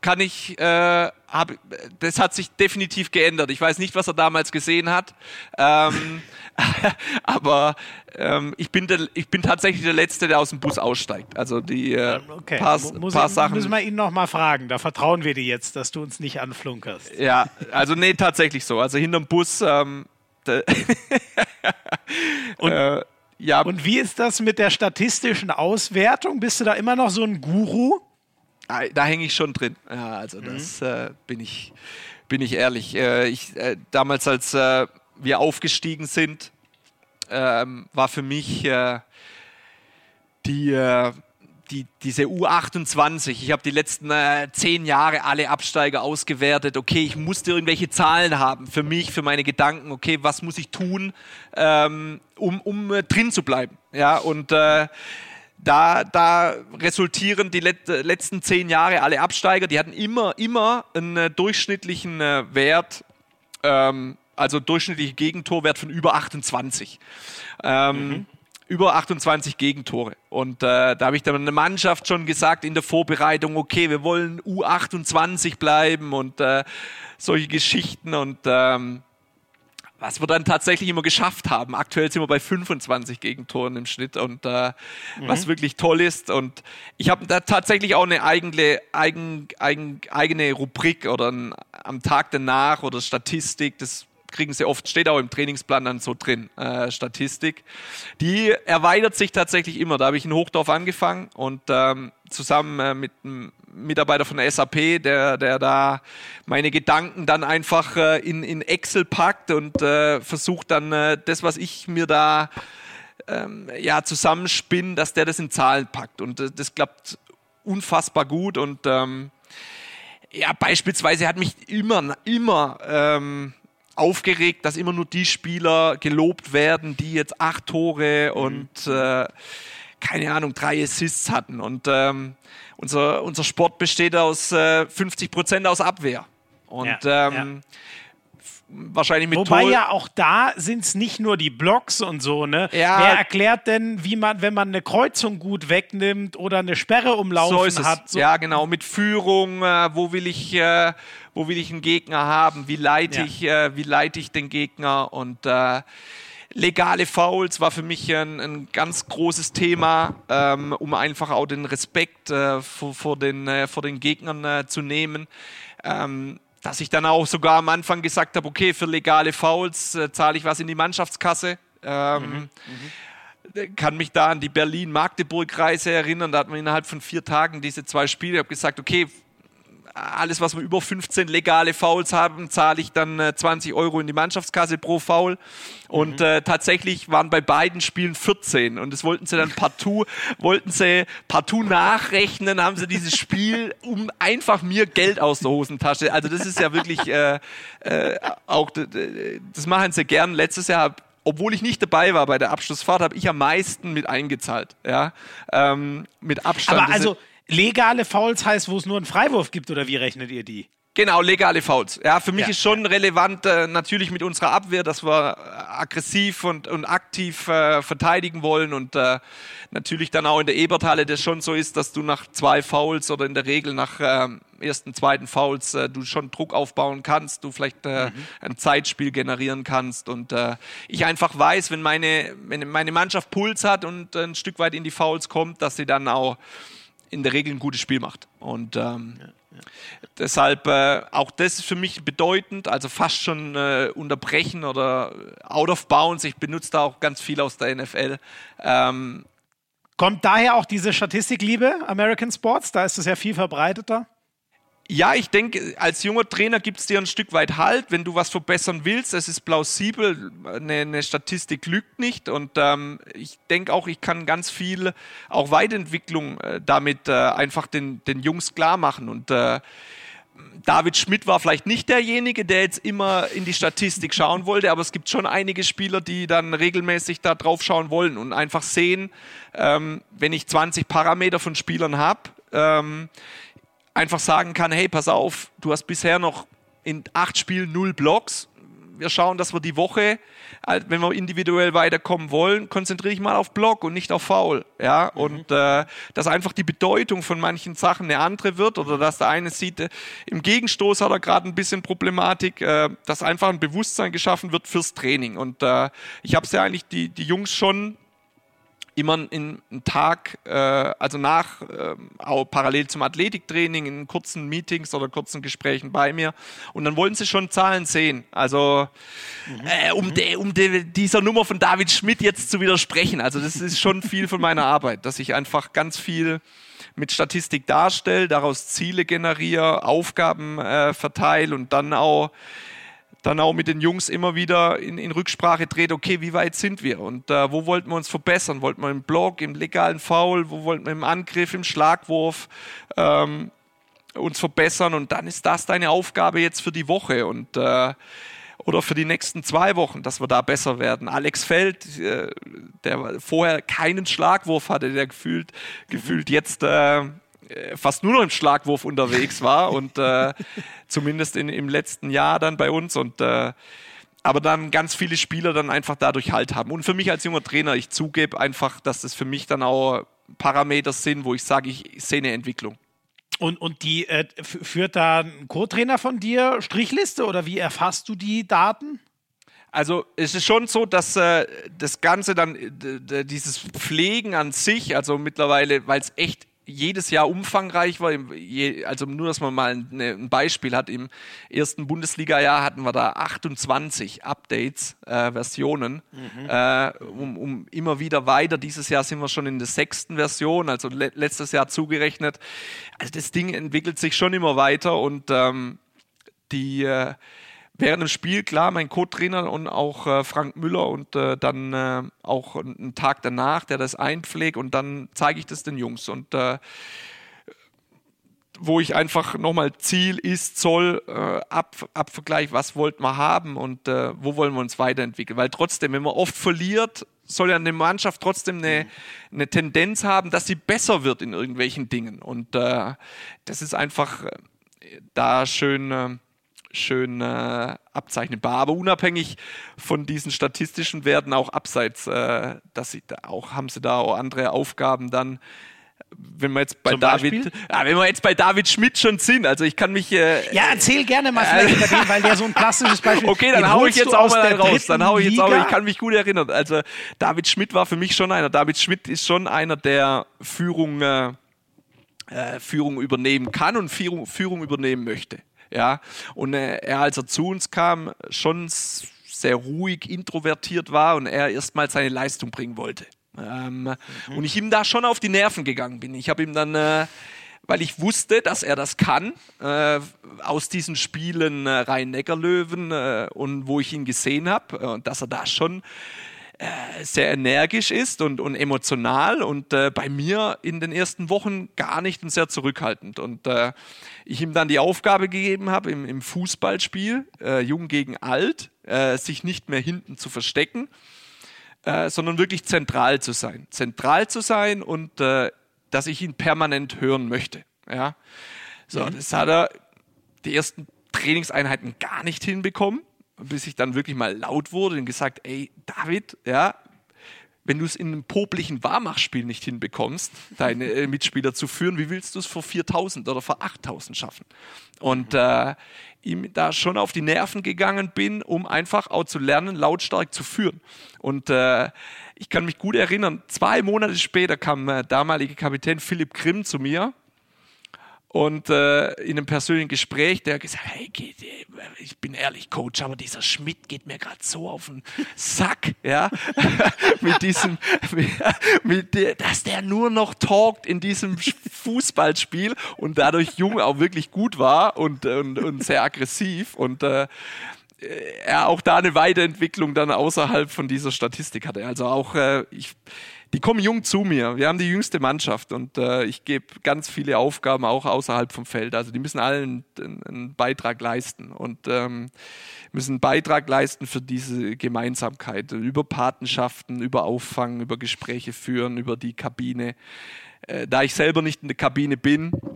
kann ich, äh, hab, das hat sich definitiv geändert. Ich weiß nicht, was er damals gesehen hat, ähm, aber ähm, ich, bin der, ich bin tatsächlich der Letzte, der aus dem Bus aussteigt. Also die äh, okay. paar,
Muss
paar
ich,
Sachen.
Müssen wir ihn noch mal fragen. Da vertrauen wir dir jetzt, dass du uns nicht anflunkerst.
Ja, also nee, tatsächlich so. Also hinterm Bus. Ähm,
und, äh, ja. und wie ist das mit der statistischen Auswertung? Bist du da immer noch so ein Guru?
Ah, da hänge ich schon drin. Ja, also mhm. das äh, bin ich, bin ich ehrlich. Äh, ich, äh, damals, als äh, wir aufgestiegen sind, ähm, war für mich äh, die, äh, die, diese U28. Ich habe die letzten zehn Jahre alle Absteiger ausgewertet. Okay, ich musste irgendwelche Zahlen haben für mich, für meine Gedanken. Okay, was muss ich tun, ähm, um, um drin zu bleiben? Ja, und da, da resultieren die let letzten zehn Jahre alle Absteiger, die hatten immer, immer einen äh, durchschnittlichen äh, Wert, ähm, also durchschnittlichen Gegentorwert von über 28. Ähm, mhm. Über 28 Gegentore. Und äh, da habe ich dann eine Mannschaft schon gesagt in der Vorbereitung, okay, wir wollen U28 bleiben und äh, solche Geschichten. Und ähm, was wir dann tatsächlich immer geschafft haben. Aktuell sind wir bei 25 Gegentoren im Schnitt und äh, mhm. was wirklich toll ist. Und ich habe da tatsächlich auch eine eigene, eigen, eigen, eigene Rubrik oder ein, am Tag danach oder Statistik. Das kriegen sie oft, steht auch im Trainingsplan dann so drin, äh, Statistik. Die erweitert sich tatsächlich immer. Da habe ich in Hochdorf angefangen und ähm, zusammen äh, mit einem Mitarbeiter von der SAP, der, der da meine Gedanken dann einfach äh, in, in Excel packt und äh, versucht dann äh, das, was ich mir da ähm, ja, zusammenspinne, dass der das in Zahlen packt. Und äh, das klappt unfassbar gut und ähm, ja, beispielsweise hat mich immer, immer ähm, aufgeregt, dass immer nur die Spieler gelobt werden, die jetzt acht Tore mhm. und äh, keine Ahnung, drei Assists hatten. Und ähm, unser, unser Sport besteht aus äh, 50 Prozent aus Abwehr. Und ja, ähm, ja wahrscheinlich mit
Wobei Tol ja auch da sind es nicht nur die Blocks und so, ne? Ja. Wer erklärt denn, wie man, wenn man eine Kreuzung gut wegnimmt oder eine Sperre umlaufen so hat?
So ja, genau, mit Führung, äh, wo will ich, äh, wo will ich einen Gegner haben, wie leite ja. ich, äh, wie leite ich den Gegner und äh, legale Fouls war für mich ein, ein ganz großes Thema, ähm, um einfach auch den Respekt äh, vor, vor, den, äh, vor den Gegnern zu nehmen. Ähm, dass ich dann auch sogar am Anfang gesagt habe, okay, für legale Fouls äh, zahle ich was in die Mannschaftskasse. Ähm, mhm, mhm. Kann mich da an die Berlin-Magdeburg-Reise erinnern. Da hatten wir innerhalb von vier Tagen diese zwei Spiele. Ich habe gesagt, okay, alles, was wir über 15 legale Fouls haben, zahle ich dann äh, 20 Euro in die Mannschaftskasse pro Foul. Und mhm. äh, tatsächlich waren bei beiden Spielen 14. Und das wollten sie dann partout, wollten sie partout nachrechnen, haben sie dieses Spiel, um einfach mir Geld aus der Hosentasche. Also das ist ja wirklich äh, äh, auch, das machen sie gern. Letztes Jahr obwohl ich nicht dabei war bei der Abschlussfahrt, habe ich am meisten mit eingezahlt. Ja, ähm, mit Abstand.
Aber also legale Fouls heißt, wo es nur einen Freiwurf gibt oder wie rechnet ihr die?
Genau, legale Fouls. Ja, für mich ja, ist schon ja. relevant äh, natürlich mit unserer Abwehr, dass wir äh, aggressiv und, und aktiv äh, verteidigen wollen und äh, natürlich dann auch in der Eberthalle das schon so ist, dass du nach zwei Fouls oder in der Regel nach ähm, ersten, zweiten Fouls äh, du schon Druck aufbauen kannst, du vielleicht äh, mhm. ein Zeitspiel generieren kannst und ich einfach weiß, wenn meine, wenn meine Mannschaft Puls hat und ein Stück weit in die Fouls kommt, dass sie dann auch in der Regel ein gutes Spiel macht. Und ähm, ja, ja. deshalb äh, auch das ist für mich bedeutend, also fast schon äh, unterbrechen oder out of bounds. Ich benutze da auch ganz viel aus der NFL. Ähm,
Kommt daher auch diese Statistikliebe American Sports? Da ist es ja viel verbreiteter.
Ja, ich denke, als junger Trainer gibt es dir ein Stück weit Halt, wenn du was verbessern willst. Es ist plausibel, eine, eine Statistik lügt nicht. Und ähm, ich denke auch, ich kann ganz viel auch Weiterentwicklung äh, damit äh, einfach den, den Jungs klar machen. Und äh, David Schmidt war vielleicht nicht derjenige, der jetzt immer in die Statistik schauen wollte, aber es gibt schon einige Spieler, die dann regelmäßig da drauf schauen wollen und einfach sehen, ähm, wenn ich 20 Parameter von Spielern habe, ähm, einfach sagen kann, hey, pass auf, du hast bisher noch in acht Spielen null Blocks. Wir schauen, dass wir die Woche, äh, wenn wir individuell weiterkommen wollen, konzentriere ich mal auf Block und nicht auf Foul. Ja, mhm. und äh, dass einfach die Bedeutung von manchen Sachen eine andere wird oder dass der eine sieht, äh, im Gegenstoß hat er gerade ein bisschen Problematik, äh, dass einfach ein Bewusstsein geschaffen wird fürs Training. Und äh, ich habe es ja eigentlich die, die Jungs schon immer in einen Tag, äh, also nach, äh, auch parallel zum Athletiktraining, in kurzen Meetings oder kurzen Gesprächen bei mir. Und dann wollen sie schon Zahlen sehen. Also mhm. äh, um, de, um de, dieser Nummer von David Schmidt jetzt zu widersprechen. Also das ist schon viel von meiner Arbeit, dass ich einfach ganz viel mit Statistik darstelle, daraus Ziele generiere, Aufgaben äh, verteile und dann auch dann auch mit den Jungs immer wieder in, in Rücksprache dreht, okay, wie weit sind wir und äh, wo wollten wir uns verbessern? Wollten wir im Block, im legalen Foul, wo wollten wir im Angriff, im Schlagwurf ähm, uns verbessern und dann ist das deine Aufgabe jetzt für die Woche und äh, oder für die nächsten zwei Wochen, dass wir da besser werden. Alex Feld, äh, der vorher keinen Schlagwurf hatte, der gefühlt, gefühlt jetzt äh, fast nur noch im Schlagwurf unterwegs war und äh, zumindest in, im letzten Jahr dann bei uns und äh, aber dann ganz viele Spieler dann einfach dadurch Halt haben. Und für mich als junger Trainer, ich zugebe einfach, dass das für mich dann auch Parameter sind, wo ich sage, ich sehe eine Entwicklung.
Und, und die äh, führt da ein Co-Trainer von dir Strichliste oder wie erfasst du die Daten?
Also es ist schon so, dass äh, das Ganze dann, äh, dieses Pflegen an sich, also mittlerweile, weil es echt jedes Jahr umfangreich war. Also nur, dass man mal ein Beispiel hat. Im ersten Bundesliga-Jahr hatten wir da 28 Updates, äh, Versionen, mhm. äh, um, um, immer wieder weiter. Dieses Jahr sind wir schon in der sechsten Version, also le letztes Jahr zugerechnet. Also das Ding entwickelt sich schon immer weiter und ähm, die äh, während dem Spiel, klar, mein Co-Trainer und auch äh, Frank Müller und äh, dann äh, auch einen Tag danach, der das einpflegt und dann zeige ich das den Jungs und äh, wo ich einfach nochmal Ziel ist, Zoll, äh, ab, Abvergleich, was wollten wir haben und äh, wo wollen wir uns weiterentwickeln. Weil trotzdem, wenn man oft verliert, soll ja eine Mannschaft trotzdem eine, eine Tendenz haben, dass sie besser wird in irgendwelchen Dingen. Und äh, das ist einfach da schön schön äh, abzeichnbar. Aber unabhängig von diesen statistischen Werten, auch abseits, äh, dass sie da auch haben sie da auch andere Aufgaben dann. Wenn wir jetzt bei Zum David, ja, wenn wir jetzt bei David Schmidt schon sind, also ich kann mich äh,
ja erzähl gerne mal vielleicht über den, weil der so ein klassisches Beispiel.
Okay, dann hau ich jetzt auch mal raus. Dann hau ich jetzt auch. Ich kann mich gut erinnern. Also David Schmidt war für mich schon einer. David Schmidt ist schon einer, der Führung äh, äh Führung übernehmen kann und Führung, Führung übernehmen möchte. Ja, und äh, er, als er zu uns kam, schon sehr ruhig, introvertiert war und er erstmal seine Leistung bringen wollte. Ähm, mhm. Und ich ihm da schon auf die Nerven gegangen bin. Ich habe ihm dann, äh, weil ich wusste, dass er das kann, äh, aus diesen Spielen äh, Rhein-Neckar-Löwen äh, und wo ich ihn gesehen habe, äh, dass er da schon äh, sehr energisch ist und, und emotional und bei mir in den ersten Wochen gar nicht und sehr zurückhaltend. Und ich ihm dann die Aufgabe gegeben habe, im, im Fußballspiel, äh, jung gegen alt, äh, sich nicht mehr hinten zu verstecken, äh, sondern wirklich zentral zu sein. Zentral zu sein und dass ich ihn permanent hören möchte. Ja? So, mhm. das hat er die ersten Trainingseinheiten gar nicht hinbekommen bis ich dann wirklich mal laut wurde und gesagt, ey, David, ja, wenn du es in einem poplichen Warmachspiel nicht hinbekommst, deine äh, Mitspieler zu führen, wie willst du es vor 4000 oder vor 8000 schaffen? Und äh, ihm da schon auf die Nerven gegangen bin, um einfach auch zu lernen, lautstark zu führen. Und äh, ich kann mich gut erinnern, zwei Monate später kam äh, damalige Kapitän Philipp Grimm zu mir und äh, in einem persönlichen Gespräch, der gesagt, hey, geht, ich bin ehrlich, Coach, aber dieser Schmidt geht mir gerade so auf den Sack, ja, mit diesem, mit, mit, dass der nur noch talkt in diesem Fußballspiel und dadurch jung auch wirklich gut war und, und, und sehr aggressiv. Und äh, er auch da eine Weiterentwicklung dann außerhalb von dieser Statistik hatte. Also auch äh, ich, die kommen jung zu mir. Wir haben die jüngste Mannschaft und äh, ich gebe ganz viele Aufgaben auch außerhalb vom Feld. Also die müssen allen einen, einen Beitrag leisten und ähm, müssen einen Beitrag leisten für diese Gemeinsamkeit über Patenschaften, über Auffangen, über Gespräche führen, über die Kabine. Äh, da ich selber nicht in der Kabine bin, äh,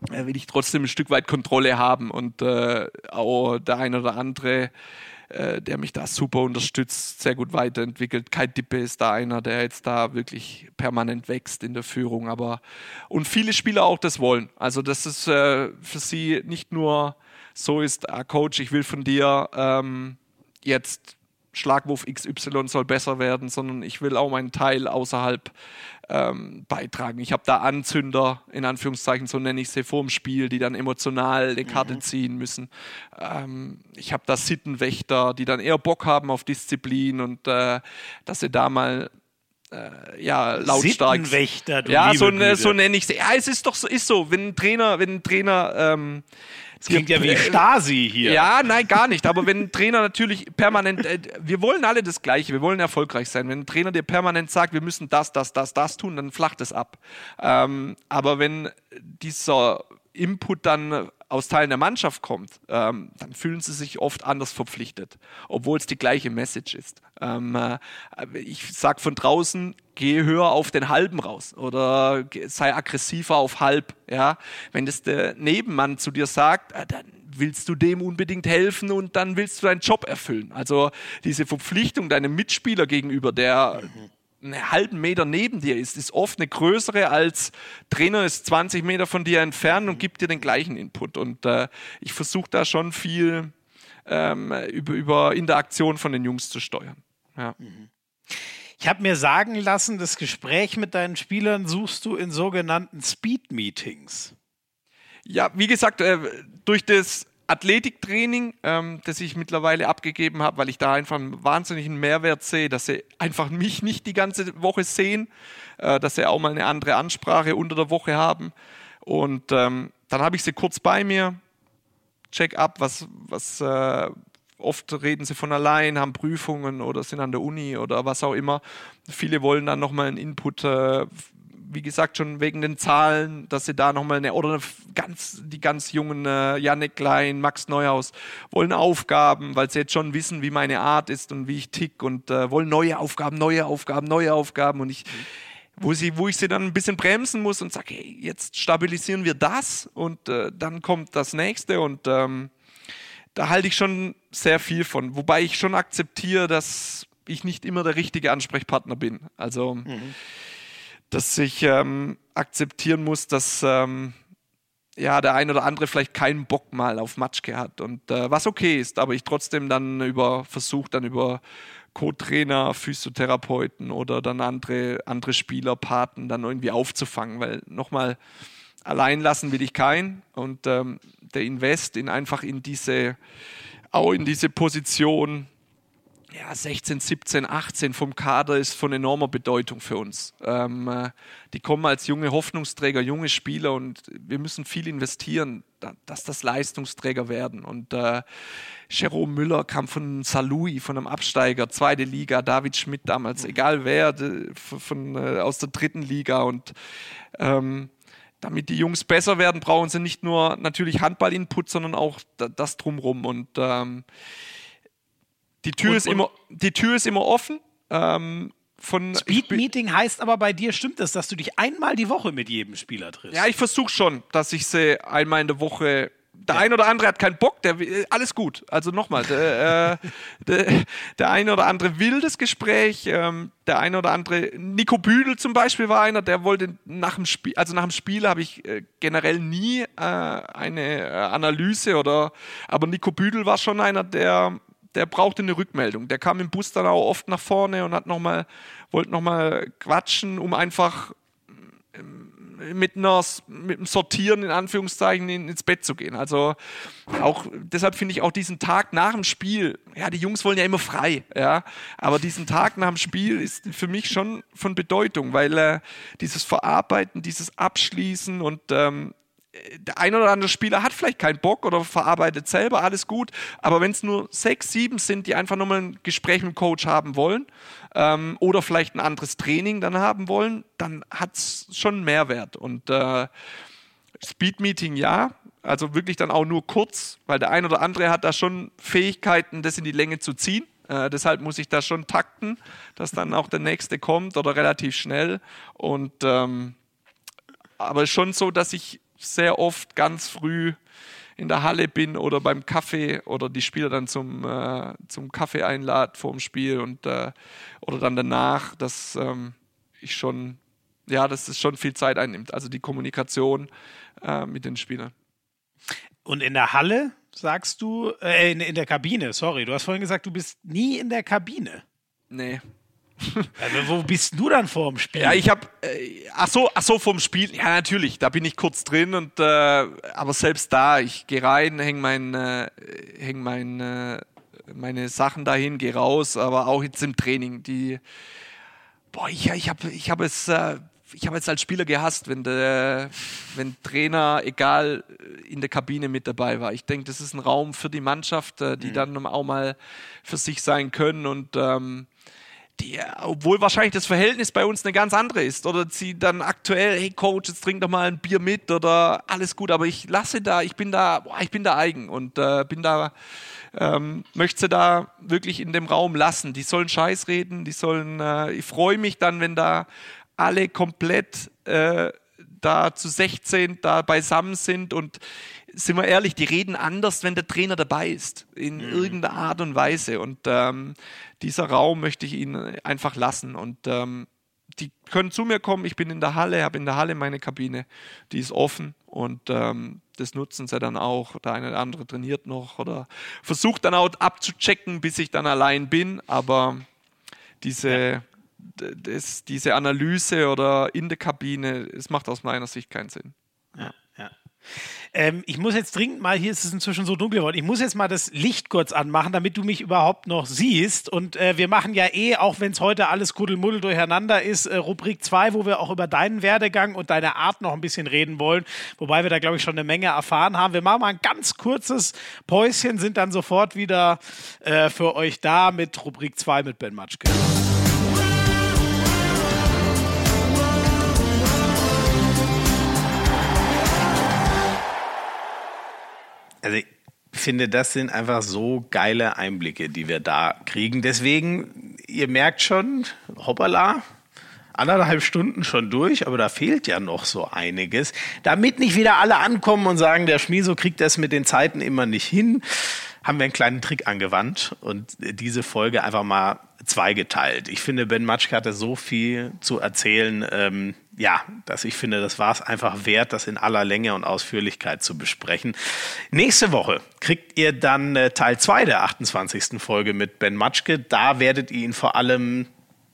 will ich trotzdem ein Stück weit Kontrolle haben und äh, auch der eine oder andere, äh, der mich da super unterstützt, sehr gut weiterentwickelt. Kai Dippe ist da einer, der jetzt da wirklich permanent wächst in der Führung, aber und viele Spieler auch das wollen. Also das ist äh, für sie nicht nur so ist, ah, Coach, ich will von dir ähm, jetzt Schlagwurf XY soll besser werden, sondern ich will auch meinen Teil außerhalb ähm, beitragen. Ich habe da Anzünder, in Anführungszeichen, so nenne ich sie, vor dem Spiel, die dann emotional eine Karte mhm. ziehen müssen. Ähm, ich habe da Sittenwächter, die dann eher Bock haben auf Disziplin und äh, dass sie da mal äh, ja, lautstark.
Sittenwächter,
du Ja, so, so nenne ich sie. Ja, es ist doch so, ist so, wenn ein Trainer, wenn ein Trainer ähm,
es klingt ja wie Stasi hier.
Ja, nein, gar nicht. Aber wenn ein Trainer natürlich permanent, äh, wir wollen alle das Gleiche, wir wollen erfolgreich sein. Wenn ein Trainer dir permanent sagt, wir müssen das, das, das, das tun, dann flacht es ab. Ähm, aber wenn dieser Input dann aus Teilen der Mannschaft kommt, ähm, dann fühlen sie sich oft anders verpflichtet, obwohl es die gleiche Message ist. Ähm, äh, ich sage von draußen, geh höher auf den Halben raus oder sei aggressiver auf halb. Ja? Wenn das der Nebenmann zu dir sagt, äh, dann willst du dem unbedingt helfen und dann willst du deinen Job erfüllen. Also diese Verpflichtung deinem Mitspieler gegenüber, der mhm einen halben Meter neben dir ist, ist oft eine größere als Trainer ist 20 Meter von dir entfernt und gibt dir den gleichen Input. Und äh, ich versuche da schon viel ähm, über, über Interaktion von den Jungs zu steuern. Ja.
Ich habe mir sagen lassen, das Gespräch mit deinen Spielern suchst du in sogenannten Speed-Meetings.
Ja, wie gesagt, äh, durch das Athletiktraining, ähm, das ich mittlerweile abgegeben habe, weil ich da einfach einen wahnsinnigen Mehrwert sehe, dass sie einfach mich nicht die ganze Woche sehen, äh, dass sie auch mal eine andere Ansprache unter der Woche haben. Und ähm, dann habe ich sie kurz bei mir, check up, was, was äh, oft reden sie von allein, haben Prüfungen oder sind an der Uni oder was auch immer. Viele wollen dann nochmal einen Input äh, wie gesagt, schon wegen den Zahlen, dass sie da nochmal eine, oder eine ganz, die ganz jungen äh, Janik Klein, Max Neuhaus, wollen Aufgaben, weil sie jetzt schon wissen, wie meine Art ist und wie ich tick und äh, wollen neue Aufgaben, neue Aufgaben, neue Aufgaben. Und ich, wo, sie, wo ich sie dann ein bisschen bremsen muss und sage, hey, jetzt stabilisieren wir das und äh, dann kommt das nächste. Und ähm, da halte ich schon sehr viel von, wobei ich schon akzeptiere, dass ich nicht immer der richtige Ansprechpartner bin. Also mhm dass ich ähm, akzeptieren muss, dass ähm, ja, der ein oder andere vielleicht keinen Bock mal auf Matschke hat und äh, was okay ist, aber ich trotzdem dann über versuche dann über Co-Trainer, Physiotherapeuten oder dann andere, andere Spieler, Paten dann irgendwie aufzufangen, weil nochmal allein lassen will ich keinen und ähm, der Invest in einfach in diese, auch in diese Position ja, 16, 17, 18 vom Kader ist von enormer Bedeutung für uns. Ähm, äh, die kommen als junge Hoffnungsträger, junge Spieler und wir müssen viel investieren, da, dass das Leistungsträger werden. Und äh, Jerome Müller kam von Salui, von einem Absteiger, zweite Liga, David Schmidt damals, mhm. egal wer, von, äh, aus der dritten Liga und ähm, damit die Jungs besser werden, brauchen sie nicht nur natürlich Handball-Input, sondern auch das drumrum. Und ähm, die Tür, und, ist, immer, die Tür ist immer offen. Ähm, von
Speed Meeting heißt aber bei dir stimmt es, dass du dich einmal die Woche mit jedem Spieler triffst.
Ja, ich versuche schon, dass ich sie einmal in der Woche. Der ja. ein oder andere hat keinen Bock, der will, alles gut. Also nochmal, der, äh, der, der eine oder andere will das Gespräch, ähm, der eine oder andere, Nico Büdel zum Beispiel war einer, der wollte nach dem Spiel, also nach dem Spiel habe ich äh, generell nie äh, eine äh, Analyse oder, aber Nico Büdel war schon einer, der der brauchte eine Rückmeldung. Der kam im Bus dann auch oft nach vorne und hat noch mal, wollte nochmal quatschen, um einfach ähm, mit, einer, mit einem Sortieren in Anführungszeichen ins Bett zu gehen. Also auch deshalb finde ich auch diesen Tag nach dem Spiel, ja, die Jungs wollen ja immer frei, ja, aber diesen Tag nach dem Spiel ist für mich schon von Bedeutung, weil äh, dieses Verarbeiten, dieses Abschließen und ähm, der ein oder andere Spieler hat vielleicht keinen Bock oder verarbeitet selber, alles gut. Aber wenn es nur sechs, sieben sind, die einfach nur mal ein Gespräch mit dem Coach haben wollen ähm, oder vielleicht ein anderes Training dann haben wollen, dann hat es schon einen Mehrwert. Und äh, Speed-Meeting ja, also wirklich dann auch nur kurz, weil der ein oder andere hat da schon Fähigkeiten, das in die Länge zu ziehen. Äh, deshalb muss ich da schon takten, dass dann auch der nächste kommt oder relativ schnell. Und ähm, aber schon so, dass ich sehr oft ganz früh in der Halle bin oder beim Kaffee oder die Spieler dann zum, äh, zum Kaffee einlad vor dem Spiel und äh, oder dann danach, dass ähm, ich schon, ja, dass es schon viel Zeit einnimmt. Also die Kommunikation äh, mit den Spielern.
Und in der Halle sagst du, äh, in, in der Kabine, sorry, du hast vorhin gesagt, du bist nie in der Kabine.
Nee,
also, wo bist du dann vor dem Spiel?
Ja, ich habe, äh, ach so, ach so vorm Spiel. Ja, natürlich, da bin ich kurz drin und äh, aber selbst da, ich gehe rein, hänge mein, äh, häng mein, äh, meine Sachen dahin, gehe raus, aber auch jetzt im Training. Die, boah, ich, ich habe, ich habe es. Äh, ich habe jetzt als Spieler gehasst, wenn der wenn Trainer, egal, in der Kabine mit dabei war. Ich denke, das ist ein Raum für die Mannschaft, äh, die mhm. dann auch mal für sich sein können und ähm, die, obwohl wahrscheinlich das Verhältnis bei uns eine ganz andere ist. Oder sie dann aktuell, hey Coach, jetzt trink doch mal ein Bier mit oder alles gut, aber ich lasse da, ich bin da, boah, ich bin da eigen und äh, bin da, ähm, möchte sie da wirklich in dem Raum lassen. Die sollen Scheiß reden, die sollen, äh, ich freue mich dann, wenn da alle komplett äh, da zu 16 da beisammen sind und sind wir ehrlich, die reden anders, wenn der Trainer dabei ist, in mhm. irgendeiner Art und Weise. Und ähm, dieser Raum möchte ich ihnen einfach lassen. Und ähm, die können zu mir kommen. Ich bin in der Halle, habe in der Halle meine Kabine, die ist offen und ähm, das nutzen sie dann auch. Der eine oder andere trainiert noch oder versucht dann auch abzuchecken, bis ich dann allein bin. Aber diese, das, diese Analyse oder in der Kabine, es macht aus meiner Sicht keinen Sinn.
Ja. Ähm, ich muss jetzt dringend mal, hier ist es inzwischen so dunkel geworden, ich muss jetzt mal das Licht kurz anmachen, damit du mich überhaupt noch siehst. Und äh, wir machen ja eh, auch wenn es heute alles Kuddelmuddel durcheinander ist, äh, Rubrik 2, wo wir auch über deinen Werdegang und deine Art noch ein bisschen reden wollen. Wobei wir da, glaube ich, schon eine Menge erfahren haben. Wir machen mal ein ganz kurzes Päuschen, sind dann sofort wieder äh, für euch da mit Rubrik 2 mit Ben Matschke. Also ich finde, das sind einfach so geile Einblicke, die wir da kriegen. Deswegen, ihr merkt schon, hoppala, anderthalb Stunden schon durch, aber da fehlt ja noch so einiges. Damit nicht wieder alle ankommen und sagen, der Schmieso kriegt das mit den Zeiten immer nicht hin, haben wir einen kleinen Trick angewandt und diese Folge einfach mal zweigeteilt. Ich finde, Ben Matschke hatte so viel zu erzählen, ähm, ja, dass ich finde, das war es einfach wert, das in aller Länge und Ausführlichkeit zu besprechen. Nächste Woche kriegt ihr dann äh, Teil 2 der 28. Folge mit Ben Matschke. Da werdet ihr ihn vor allem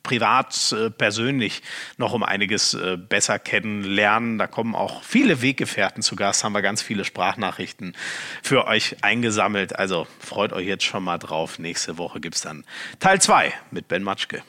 privat, äh, persönlich noch um einiges äh, besser kennenlernen. Da kommen auch viele Weggefährten zu Gast, haben wir ganz viele Sprachnachrichten für euch eingesammelt. Also freut euch jetzt schon mal drauf. Nächste Woche gibt es dann Teil 2 mit Ben Matschke.